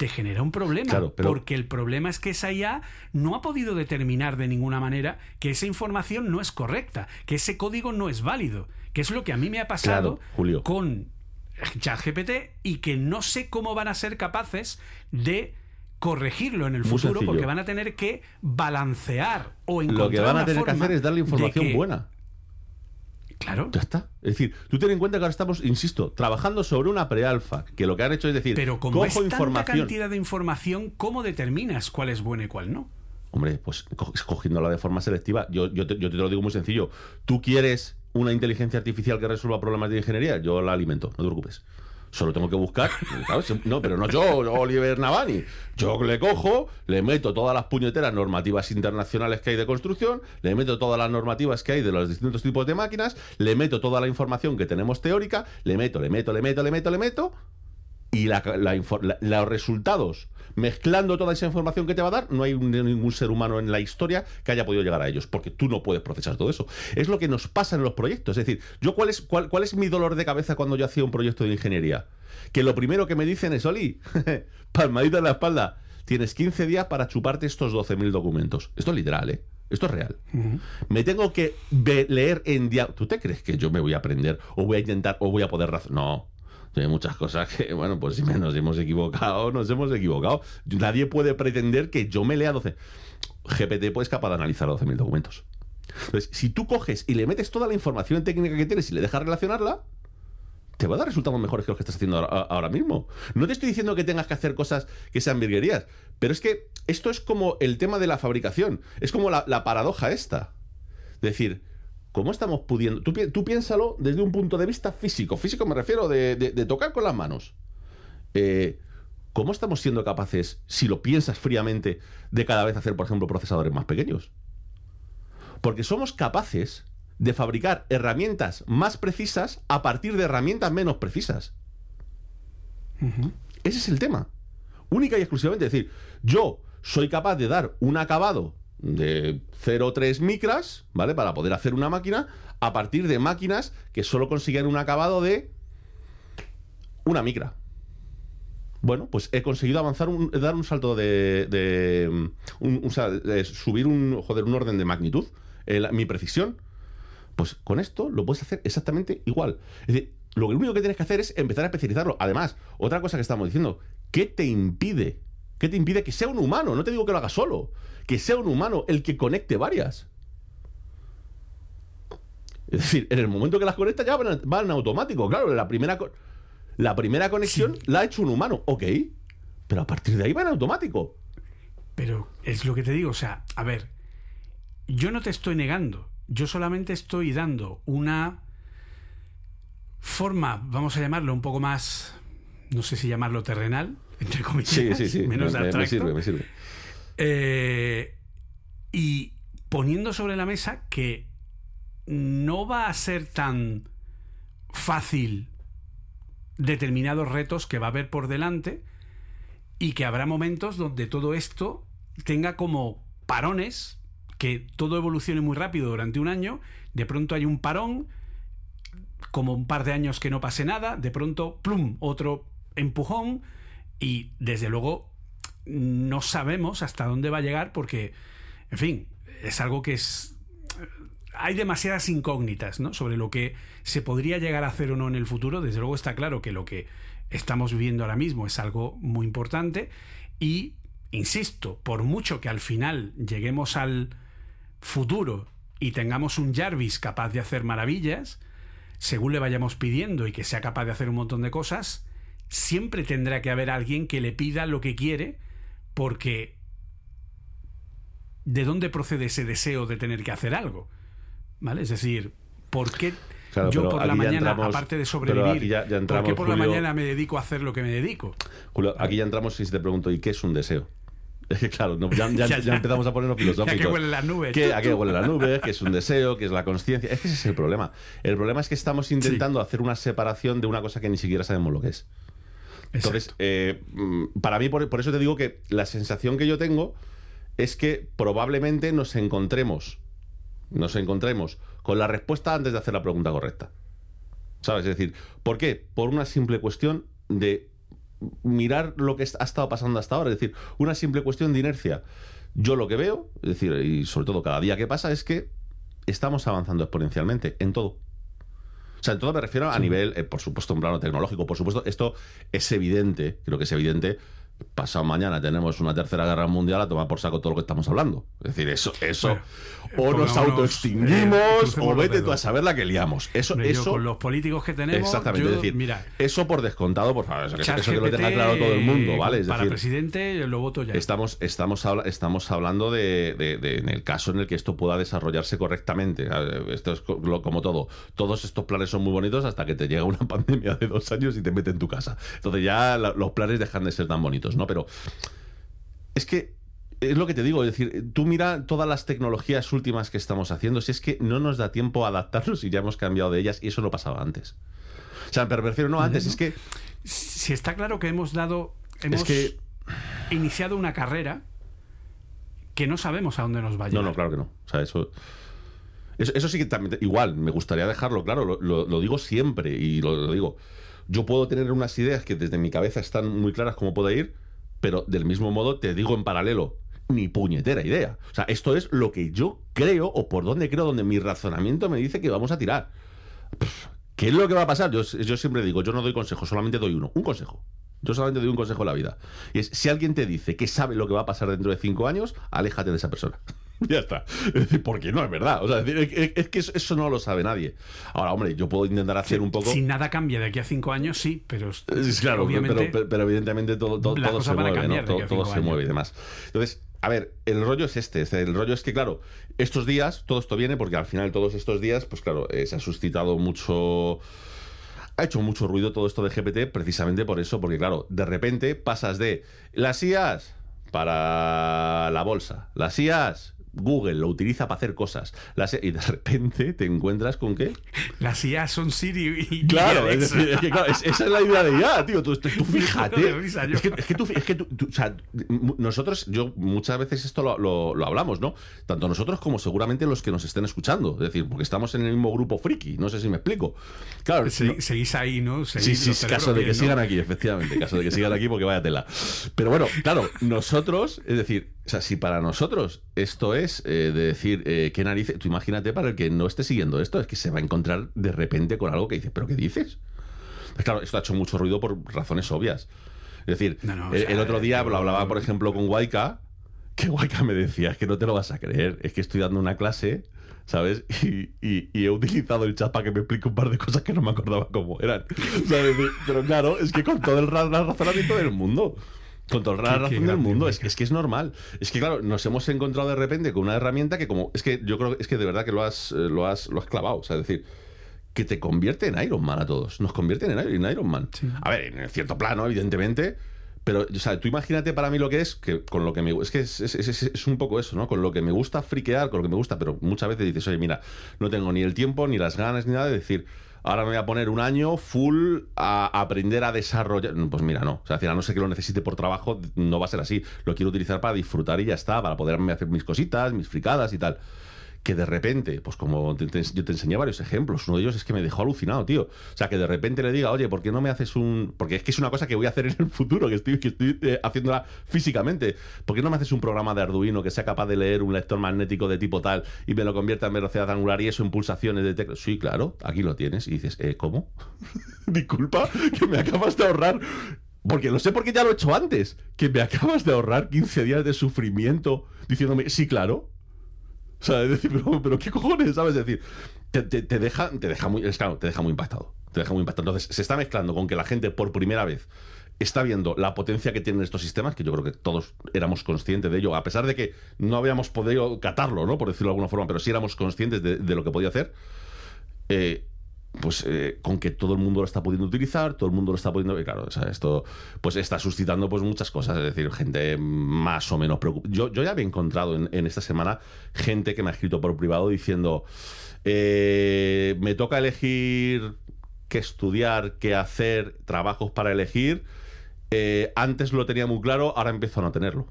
te genera un problema. Claro, pero- Porque el problema es que esa IA no ha podido determinar de ninguna manera que esa información no es correcta, que ese código no es válido, que es lo que a mí me ha pasado Claro, Julio. con ChatGPT y que no sé cómo van a ser capaces de corregirlo en el futuro porque van a tener que balancear o encontrar Lo que van a tener que hacer es darle información buena. Claro. Ya está. Es decir, tú ten en cuenta que ahora estamos, insisto, trabajando sobre una prealfa, que lo que han hecho es decir, Pero como cojo es tanta información. cantidad de información, ¿cómo determinas cuál es buena y cuál no? Hombre, pues co- escogiéndola de forma selectiva. Yo, yo, te, yo te lo digo muy sencillo. Tú quieres una inteligencia artificial que resuelva problemas de ingeniería, yo la alimento, no te preocupes. Solo tengo que buscar. No, pero no yo, Oliver Navani. Yo le cojo, le meto todas las puñeteras normativas internacionales que hay de construcción, le meto todas las normativas que hay de los distintos tipos de máquinas, le meto toda la información que tenemos teórica, le meto, le meto, le meto, le meto, le meto, y la- la la- los resultados, mezclando toda esa información que te va a dar, no hay ningún ser humano en la historia que haya podido llegar a ellos, porque tú no puedes procesar todo eso. Es lo que nos pasa en los proyectos. Es decir, yo cuál es, cuál, cuál es mi dolor de cabeza cuando yo hacía un proyecto de ingeniería? Que lo primero que me dicen es, Oli, [LAUGHS] palmadita en la espalda, tienes 15 días para chuparte estos 12.000 documentos. Esto es literal, ¿eh? Esto es real. Me tengo que leer en dia- ¿Tú te crees que yo me voy a aprender o voy a intentar o voy a poder razonar? No. Hay muchas cosas que, bueno, pues si nos hemos equivocado, nos hemos equivocado. Nadie puede pretender que yo me lea 12. GPT puede capaz de analizar 12.000 documentos. Entonces, si tú coges y le metes toda la información técnica que tienes y le dejas relacionarla, te va a dar resultados mejores que los que estás haciendo ahora mismo. No te estoy diciendo que tengas que hacer cosas que sean virguerías, pero es que esto es como el tema de la fabricación, es como la, la paradoja esta. Es decir, ¿cómo estamos pudiendo? Tú, pi- tú piénsalo desde un punto de vista físico, físico me refiero de, de- de tocar con las manos. Eh, ¿Cómo estamos siendo capaces, si lo piensas fríamente, de cada vez hacer, por ejemplo, procesadores más pequeños? Porque somos capaces de fabricar herramientas más precisas a partir de herramientas menos precisas. Ese es el tema. Única y exclusivamente. Es decir, yo soy capaz de dar un acabado de 0,3 micras, ¿vale? Para poder hacer una máquina a partir de máquinas que solo consiguen un acabado de una micra. Bueno, pues he conseguido avanzar, un- dar un salto de. de, un- subir un, joder, un orden de magnitud, mi precisión. Pues con esto lo puedes hacer exactamente igual. Es decir, lo único que tienes que hacer es empezar a especializarlo. Además, otra cosa que estamos diciendo, ¿qué te impide? ¿Qué te impide que sea un humano? No te digo que lo haga solo, que sea un humano el que conecte varias. Es decir, en el momento que las conecta ya van, van en automático. Claro, la primera, la primera conexión la ha hecho un humano, ok. Pero a partir de ahí va en automático. Pero es lo que te digo, o sea, a ver, yo no te estoy negando, yo solamente estoy dando una forma, vamos a llamarlo un poco más, no sé si llamarlo terrenal, entre comillas, sí, sí, sí. [LAUGHS] menos me, abstracto. me sirve, me sirve. Eh, y poniendo sobre la mesa que no va a ser tan fácil determinados retos que va a haber por delante y que habrá momentos donde todo esto tenga como parones, que todo evolucione muy rápido durante un año, de pronto hay un parón, como un par de años que no pase nada, de pronto, plum, otro empujón y desde luego no sabemos hasta dónde va a llegar porque, en fin, es algo que es... Hay demasiadas incógnitas ¿no? sobre lo que se podría llegar a hacer o no en el futuro. Desde luego está claro que lo que estamos viviendo ahora mismo es algo muy importante y, insisto, por mucho que al final lleguemos al futuro y tengamos un Jarvis capaz de hacer maravillas, según le vayamos pidiendo y que sea capaz de hacer un montón de cosas, siempre tendrá que haber alguien que le pida lo que quiere porque ¿de dónde procede ese deseo de tener que hacer algo? ¿Vale? Es decir, ¿por qué Claro, yo por la mañana, entramos- aparte de sobrevivir, ya- ¿por qué por la mañana me dedico a hacer lo que me dedico? Julio, aquí ya entramos y si te pregunto, ¿y qué es un deseo? [LAUGHS] Es que claro, no, ya, ya- [LAUGHS] Ya, empezamos a ponernos [LAUGHS] ¿A filosóficos. qué huelen las nubes? ¿Qué- ¿A qué tú. huele la nube? ¿Qué es un deseo? ¿Qué es la conciencia? Es que ese es el problema. El problema es que estamos intentando hacer una separación de una cosa que ni siquiera sabemos lo que es. Entonces, eh, mm, para mí, por, por eso te digo que la sensación que yo tengo es que probablemente nos encontremos, nos encontremos con la respuesta antes de hacer la pregunta correcta. ¿Sabes? Es decir, ¿por qué? Por una simple cuestión de mirar lo que ha estado pasando hasta ahora. Es decir, una simple cuestión de inercia. Yo lo que veo, es decir, y sobre todo cada día que pasa, es que estamos avanzando exponencialmente en todo. O sea, en todo me refiero a nivel, eh, por supuesto, un plano tecnológico. Por supuesto, esto es evidente, creo que es evidente. Pasado mañana tenemos una tercera guerra mundial a tomar por saco todo lo que estamos hablando. Es decir, eso, eso. Bueno, o nos pongámonos, autoextinguimos, eh, o vete tú a saber la que liamos. Eso, Hombre, yo eso. con los políticos que tenemos, Exactamente, yo, es decir, mira, eso por descontado, por favor, eso, que- eso que lo tenga claro todo el mundo, ¿vale? Es para decir, presidente lo voto ya. Estamos, estamos, estamos hablando de, de- de- en el caso en el que esto pueda desarrollarse correctamente. Esto es como todo. Todos estos planes son muy bonitos hasta que te llega una [LAUGHS] pandemia de dos años y te mete en tu casa. Entonces ya la- los planes dejan de ser tan bonitos, ¿no? Pero es que es lo que te digo, es decir, tú mira todas las tecnologías últimas que estamos haciendo, si es que no nos da tiempo a adaptarnos y ya hemos cambiado de ellas y eso no pasaba antes. O sea, pero prefiero no antes, es que Si está claro que hemos dado, hemos es que iniciado una carrera que no sabemos a dónde nos va a No, no, claro que no. O sea, eso. Eso, eso sí que también. Igual, me gustaría dejarlo claro. Lo, lo- lo digo siempre y lo, lo digo. Yo puedo tener unas ideas que desde mi cabeza están muy claras cómo puede ir, pero del mismo modo te digo en paralelo. Ni puñetera idea. O sea, esto es lo que yo creo o por donde creo, donde mi razonamiento me dice que vamos a tirar. ¿Qué es lo que va a pasar? Yo, yo siempre digo, yo no doy consejos, solamente doy uno. Un consejo. Yo solamente doy un consejo en la vida. Y es, si alguien te dice que sabe lo que va a pasar dentro de cinco años, aléjate de esa persona. [LAUGHS] ya está. Es [LAUGHS] decir, porque no es verdad. O sea, es, decir, es- es que eso, no lo sabe nadie. Ahora, hombre, yo puedo intentar hacer un poco... Si nada cambia de aquí a cinco años, sí, pero Es claro, obviamente pero, evidentemente todo, todo, se mueve, ¿no? todo, se mueve y demás. Entonces, a ver, el rollo es este. es El rollo es que, claro, estos días, todo esto viene porque al final todos estos días, pues claro, eh, se ha suscitado mucho... Ha hecho mucho ruido todo esto de GPT precisamente por eso, porque claro, de repente pasas de las IAs para la bolsa, las IAs Google lo utiliza para hacer cosas, las, y de repente te encuentras con que las IA son Siri y Claro, y es decir, es que, claro, es- esa es la idea de ya, tío. Tú, tú- tú [LAUGHS] fíjate. risa es que, es que tú, es que tú- tú- o sea, nosotros, yo muchas veces esto lo, lo- lo hablamos, ¿no? Tanto nosotros como seguramente los que nos estén escuchando. Es decir, porque estamos en el mismo grupo friki. No sé si me explico. Claro, Se- no- seguís ahí, ¿no? Sí, Seguís sí, sí, caso de que sigan aquí, efectivamente. Caso de que sigan aquí porque vaya tela. Pero bueno, claro, nosotros, es decir, O sea, si para nosotros esto es eh, de decir, eh, ¿qué narices? Tú imagínate para el que no esté siguiendo esto, es que se va a encontrar de repente con algo que dice, ¿pero qué dices? Pues claro, esto ha hecho mucho ruido por razones obvias. Es decir, No, no, o sea, el otro día hablaba, por ejemplo, con Waika, que Waika me decía, es que no te lo vas a creer, es que estoy dando una clase, ¿sabes? Y, y- y he utilizado el chat para que me explique un par de cosas que no me acordaba cómo eran. ¿sabes? Pero claro, es que con todo el ra- razonamiento del mundo. Con toda la razón del mundo, es, que es normal. Es que, claro, nos hemos encontrado de repente con una herramienta que, como. Es que yo creo es que de verdad que lo has, eh, lo has, lo has clavado. O sea, es decir, que te convierte en Iron Man a todos. Nos convierte en, en Iron Man. Sí. A ver, en cierto plano, evidentemente. Pero, o sea, tú imagínate para mí lo que es, que con lo que me es que es, es- es- es un poco eso, ¿no? Con lo que me gusta friquear, con lo que me gusta, pero muchas veces dices, oye, mira, no tengo ni el tiempo, ni las ganas, ni nada de decir, ahora me voy a poner un año full a aprender a desarrollar. Pues mira, no. O sea, a no ser que lo necesite por trabajo, no va a ser así. Lo quiero utilizar para disfrutar y ya está, para poderme hacer mis cositas, mis fricadas y tal que de repente, pues como yo te enseñé varios ejemplos, uno de ellos es que me dejó alucinado, tío. O sea, que de repente le diga, oye, ¿por qué no me haces un...? Porque es que es una cosa que voy a hacer en el futuro, que estoy, que estoy eh, haciéndola físicamente. ¿Por qué no me haces un programa de Arduino que sea capaz de leer un lector magnético de tipo tal y me lo convierta en velocidad angular y eso en pulsaciones de tecla? Sí, claro, aquí lo tienes. Y dices, eh, ¿cómo? [LAUGHS] Disculpa, que me acabas de ahorrar... Porque lo sé porque ya lo he hecho antes. Que me acabas de ahorrar 15 días de sufrimiento diciéndome, sí, claro. O sea, es decir, [LAUGHS] pero, ¿qué cojones? ¿Sabes? Es decir, te, te- deja, te deja muy, te deja muy impactado. Te deja muy impactado. Entonces, se está mezclando con que la gente por primera vez está viendo la potencia que tienen estos sistemas, que yo creo que todos éramos conscientes de ello, a pesar de que no habíamos podido catarlo, ¿no? Por decirlo de alguna forma, pero sí éramos conscientes de, de lo que podía hacer. Eh, pues eh, con que todo el mundo lo está pudiendo utilizar, todo el mundo lo está pudiendo. Claro, esto pues está suscitando pues muchas cosas, es decir, gente más o menos preocupada. Yo, yo ya había encontrado en, en esta semana gente que me ha escrito por privado diciendo: eh, Me toca elegir qué estudiar, qué hacer, trabajos para elegir. Eh, antes lo tenía muy claro, ahora empiezo a no tenerlo.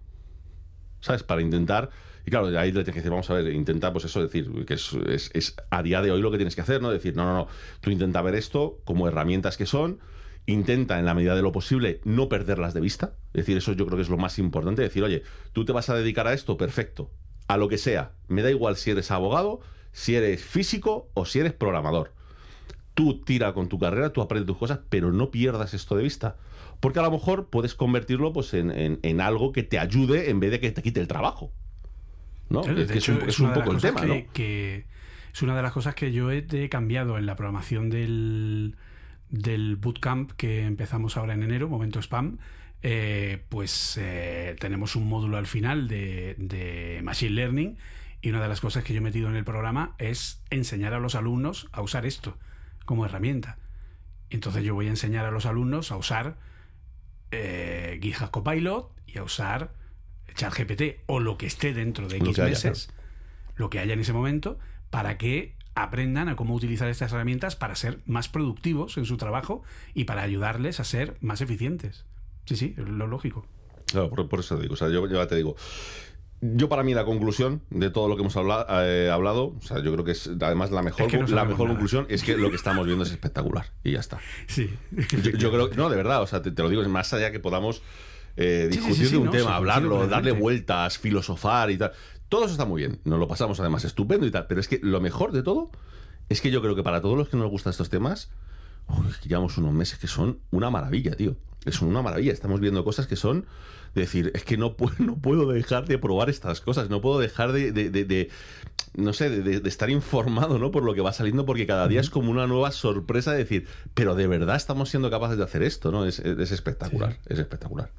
¿Sabes? Para intentar. Y claro, ahí le tienes que decir, vamos a ver, intenta, pues eso, decir, que es, a día de hoy lo que tienes que hacer, ¿no? Decir, no, no, no, tú intenta ver esto como herramientas que son, intenta en la medida de lo posible no perderlas de vista. Es decir, eso yo creo que es lo más importante. Decir, oye, tú te vas a dedicar a esto, perfecto. A lo que sea. Me da igual si eres abogado, si eres físico o si eres programador tú tira con tu carrera, tú aprendes tus cosas, pero no pierdas esto de vista. Porque a lo mejor puedes convertirlo pues, en, en- en algo que te ayude en vez de que te quite el trabajo. ¿No? Claro, es, hecho, un, es un poco el tema, que, ¿no? que es una de las cosas que yo he, he cambiado en la programación del, del bootcamp que empezamos ahora en enero, momento spam. eh, pues eh, tenemos un módulo al final de, de Machine Learning y una de las cosas que yo he metido en el programa es enseñar a los alumnos a usar esto como herramienta. Entonces yo voy a enseñar a los alumnos a usar eh, GitHub Copilot y a usar ChatGPT o lo que esté dentro de Lo X haya, meses, lo que haya en ese momento, para que aprendan a cómo utilizar estas herramientas para ser más productivos en su trabajo y para ayudarles a ser más eficientes. Sí, sí, es lo lógico. Claro, por, por eso te digo. O sea, yo, te digo. Yo para mí la conclusión de todo lo que hemos habla- eh, hablado, o sea, yo creo que es además la mejor, Es que no la mejor nada. conclusión es que lo que estamos viendo es espectacular y ya está. Sí. Yo, yo creo, no, de verdad, o sea, te, te lo digo, es más allá que podamos eh, Sí, sí, discutir sí, de un no, tema, hablarlo, darle vueltas, filosofar y tal. Todo eso está muy bien, nos lo pasamos además estupendo y tal, pero es que lo mejor de todo es que yo creo que para todos los que nos gustan estos temas, uy, es que llevamos unos meses que son una maravilla, tío. Son una maravilla. Estamos viendo cosas que son de decir, es que no [LAUGHS] puedo, no puedo dejar de probar estas cosas, no puedo dejar de, de- de- de- no sé, de, estar informado, ¿no? Por lo que va saliendo, porque cada día es como una nueva sorpresa de decir, pero de verdad estamos siendo capaces de hacer esto, ¿no? Es, es espectacular, es espectacular.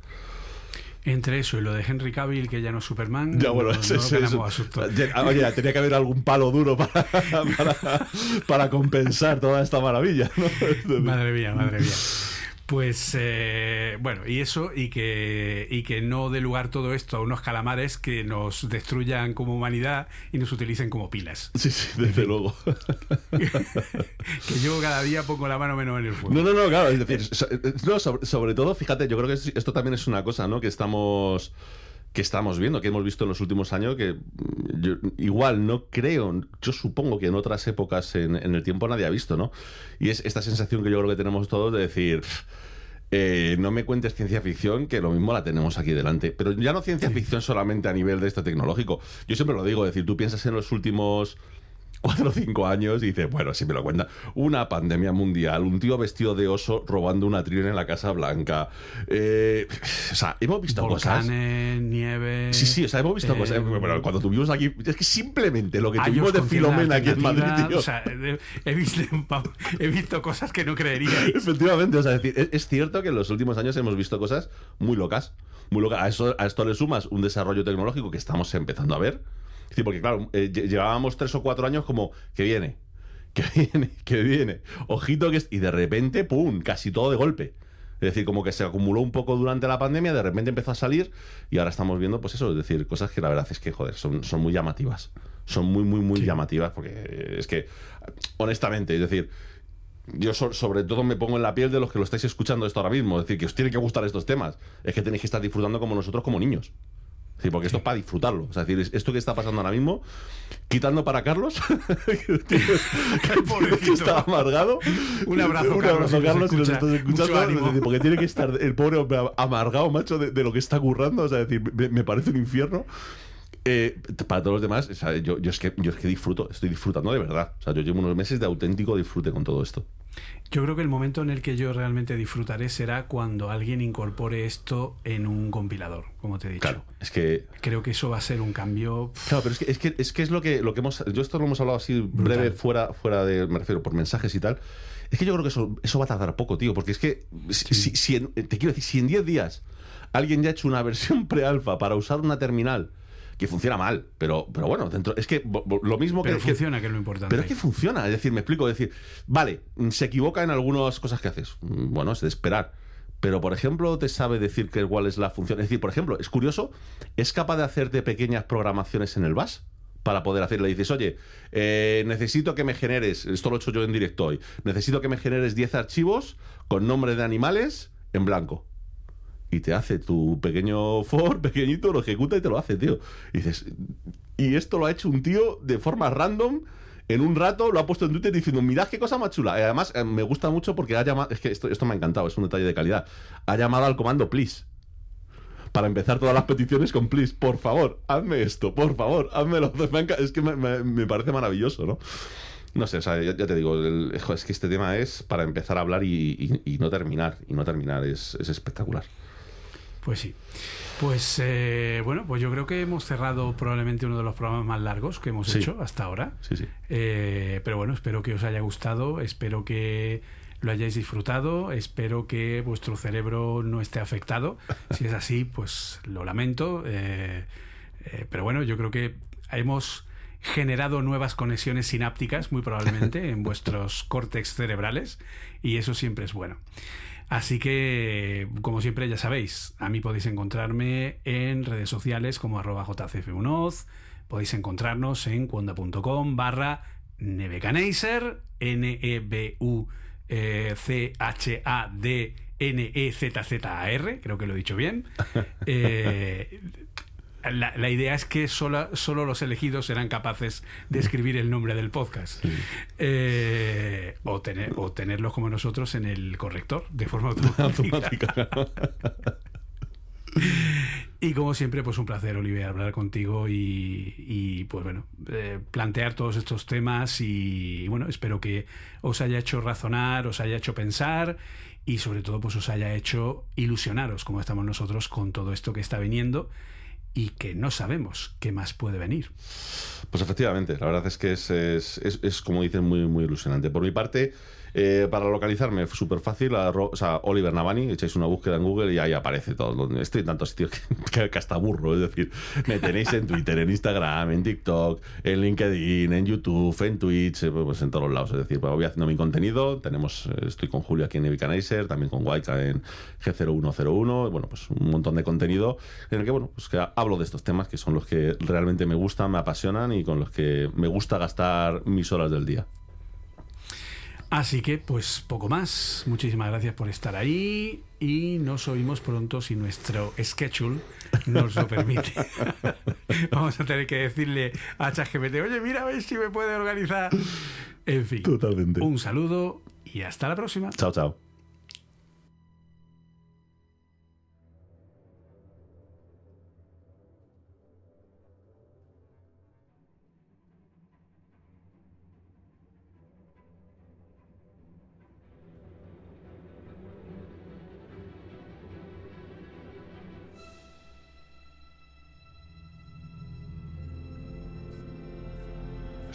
Entre eso y lo de Henry Cavill, que ya no es Superman, Ya, bueno, no, ese- no ese- ganamos ese- a susto. Ya, tenía que haber algún palo duro para, [LAUGHS] para, para compensar toda esta maravilla, ¿no? [LAUGHS] Madre mía, madre mía. Pues eh, bueno, y eso, y que, y que no dé lugar todo esto a unos calamares que nos destruyan como humanidad y nos utilicen como pilas. Sí, sí, desde luego. [LAUGHS] Que yo cada día pongo la mano menos en el fuego. No, no, no, claro, es decir, no, sobre, sobre todo, fíjate, yo creo que es- esto también es una cosa, ¿no? Que estamos que estamos viendo, que hemos visto en los últimos años, que mm, yo, igual no creo, yo supongo que en otras épocas en, en el tiempo nadie ha visto, ¿no? Y es esta sensación que yo creo que tenemos todos de decir, "Pff, eh, no me cuentes ciencia ficción, que lo mismo la tenemos aquí delante. Pero ya no ciencia ficción solamente a nivel de este tecnológico. Yo siempre lo digo, es decir, tú piensas en los últimos cuatro o cinco años y dices, bueno, si me lo cuenta, una pandemia mundial, un tío vestido de oso robando una trina en la Casa Blanca. Eh, o sea, hemos visto Volcanes, cosas. nieve. Sí, sí, o sea, hemos visto eh, cosas. Bueno, cuando tuvimos aquí, es que simplemente lo que tuvimos de Filomena aquí en Madrid, tío. o sea, he, visto, he visto cosas que no creeríais. [LAUGHS] Efectivamente, o sea, es, decir, es, es cierto que en los últimos años hemos visto cosas muy locas. Muy locas. A, eso, a esto le sumas un desarrollo tecnológico que estamos empezando a ver. Decir, porque claro, eh, lle- llevábamos tres o cuatro años como que viene, [LAUGHS] que viene, que viene. Ojito que es. Y de repente, ¡pum! Casi todo de golpe. Es decir, como que se acumuló un poco durante la pandemia, de repente empezó a salir y ahora estamos viendo, pues eso, es decir, cosas que la verdad es que, joder, son, son muy llamativas. Son muy, muy, muy llamativas porque es que, honestamente, es decir, yo so- sobre todo me pongo en la piel de los que lo estáis escuchando esto ahora mismo. Es decir, que os tiene que gustar estos temas. Es que tenéis que estar disfrutando como nosotros, como niños. Decir, porque esto es para disfrutarlo. O sea, es decir, es- esto que está pasando ahora mismo, quitando para Carlos, [LAUGHS] que, está amargado. Un abrazo, Un Carlos, abrazo, Carlos, si nos escucha. estás escuchando. decir, porque tiene que estar el pobre hombre amargado, macho, de, de lo que está currando. O sea, es decir, me, me parece un infierno. Eh, para todos los demás, o sea, yo, yo es que, yo es que disfruto, estoy disfrutando de verdad. O sea, yo llevo unos meses de auténtico disfrute con todo esto. Yo creo que el momento en el que yo realmente disfrutaré será cuando alguien incorpore esto en un compilador, como te he dicho. Claro, es que Creo que eso va a ser un cambio. Claro, pero es que es, que, es, que es lo que lo que hemos. Yo esto lo hemos hablado así breve, fuera, fuera de. Me refiero por mensajes y tal. Es que yo creo que eso, eso va a tardar poco, tío. Porque es que. Si en- te quiero decir, si en 10 días alguien ya ha hecho una versión [LAUGHS] pre-alfa para usar una terminal que funciona mal, pero, pero bueno, dentro. Es que lo mismo Pero que. funciona, que es lo importante. pero es que funciona, es decir, me explico, es decir, vale, se equivoca en algunas cosas que haces. Mm, Bueno, es de esperar. Pero, por ejemplo, te sabe decir que cuál es la función. Es decir, por ejemplo, es curioso, es capaz de hacerte pequeñas programaciones en el BAS para poder hacer. Le dices, oye, eh, necesito que me generes, esto lo he hecho yo en directo hoy, necesito que me generes 10 archivos con nombre de animales en blanco y te hace tu pequeño for [LAUGHS] pequeñito, lo ejecuta y te lo hace, tío. Y dices, y esto lo ha hecho un tío de forma random. En un rato lo ha puesto en Twitter diciendo, mirad qué cosa más chula. Y además eh, me gusta mucho porque ha llamado, es que esto, esto me ha encantado, es un detalle de calidad. Ha llamado al comando please. Para empezar todas las peticiones con please, por favor, hazme esto, por favor, hazmelo. Es que me, parece maravilloso, ¿no? No sé, o sea, ya, te digo, el- es que este tema es para empezar a hablar y, no terminar. Y no terminar, es espectacular. Pues sí. Pues eh, bueno, pues yo creo que hemos cerrado probablemente uno de los programas más largos que hemos Sí. hecho hasta ahora. Sí, sí. Eh, pero bueno, espero que os haya gustado, espero que lo hayáis disfrutado, espero que vuestro cerebro no esté afectado. [LAUGHS] Si es así, pues lo lamento. eh, eh, pero bueno, yo creo que hemos generado nuevas conexiones sinápticas, muy probablemente, en [LAUGHS] vuestros córtex cerebrales, y eso siempre es bueno. Así que, como siempre, ya sabéis, a mí podéis encontrarme en redes sociales como arroba jcfunoz, podéis encontrarnos en cuonda.com barra Nebuchadnezzar, N-E-B-U-C-H-A-D-N-E-Z-Z-A-R, creo que lo he dicho bien. [LAUGHS] Eh, la, la idea es que solo, solo los elegidos serán capaces de escribir el nombre del podcast. Eh, o, tener, o tenerlos como nosotros en el corrector, de forma [LAUGHS] automática. [LAUGHS] Y como siempre, pues un placer, Oliver, hablar contigo y, y, pues bueno, eh, plantear todos estos temas y bueno, espero que os haya hecho razonar, os haya hecho pensar y sobre todo pues os haya hecho ilusionaros como estamos nosotros con todo esto que está viniendo y que no sabemos qué más puede venir. Pues efectivamente, la verdad es que es, es, es- como dicen, muy, muy ilusionante. Por mi parte, eh, para localizarme súper fácil, o Oliver Navani, echáis una búsqueda en Google y ahí aparece todo. Estoy en tantos sitios [LAUGHS] que, hasta burro, es decir, me tenéis en Twitter, en Instagram, en TikTok, en LinkedIn, en YouTube, en Twitch, eh, pues en todos lados. Es decir, pues voy haciendo mi contenido, tenemos, eh, estoy con Julio aquí en Nebuchadnezzar, también con Waika en G0101, y bueno, pues un montón de contenido en el que, bueno, pues que hablo de estos temas que son los que realmente me gustan, me apasionan y con los que me gusta gastar mis horas del día. Así que, pues poco más. Muchísimas gracias por estar ahí y nos oímos pronto si nuestro schedule nos lo permite. [LAUGHS] Vamos a tener que decirle a ChatGPT, oye, mira a ver si me puede organizar. En fin, Totalmente. un saludo y hasta la próxima. Chao, chao.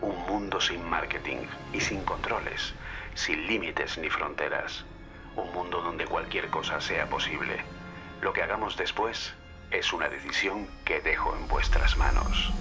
Un mundo sin marketing y sin controles, sin límites ni fronteras. Un mundo donde cualquier cosa sea posible. Lo que hagamos después es una decisión que dejo en vuestras manos.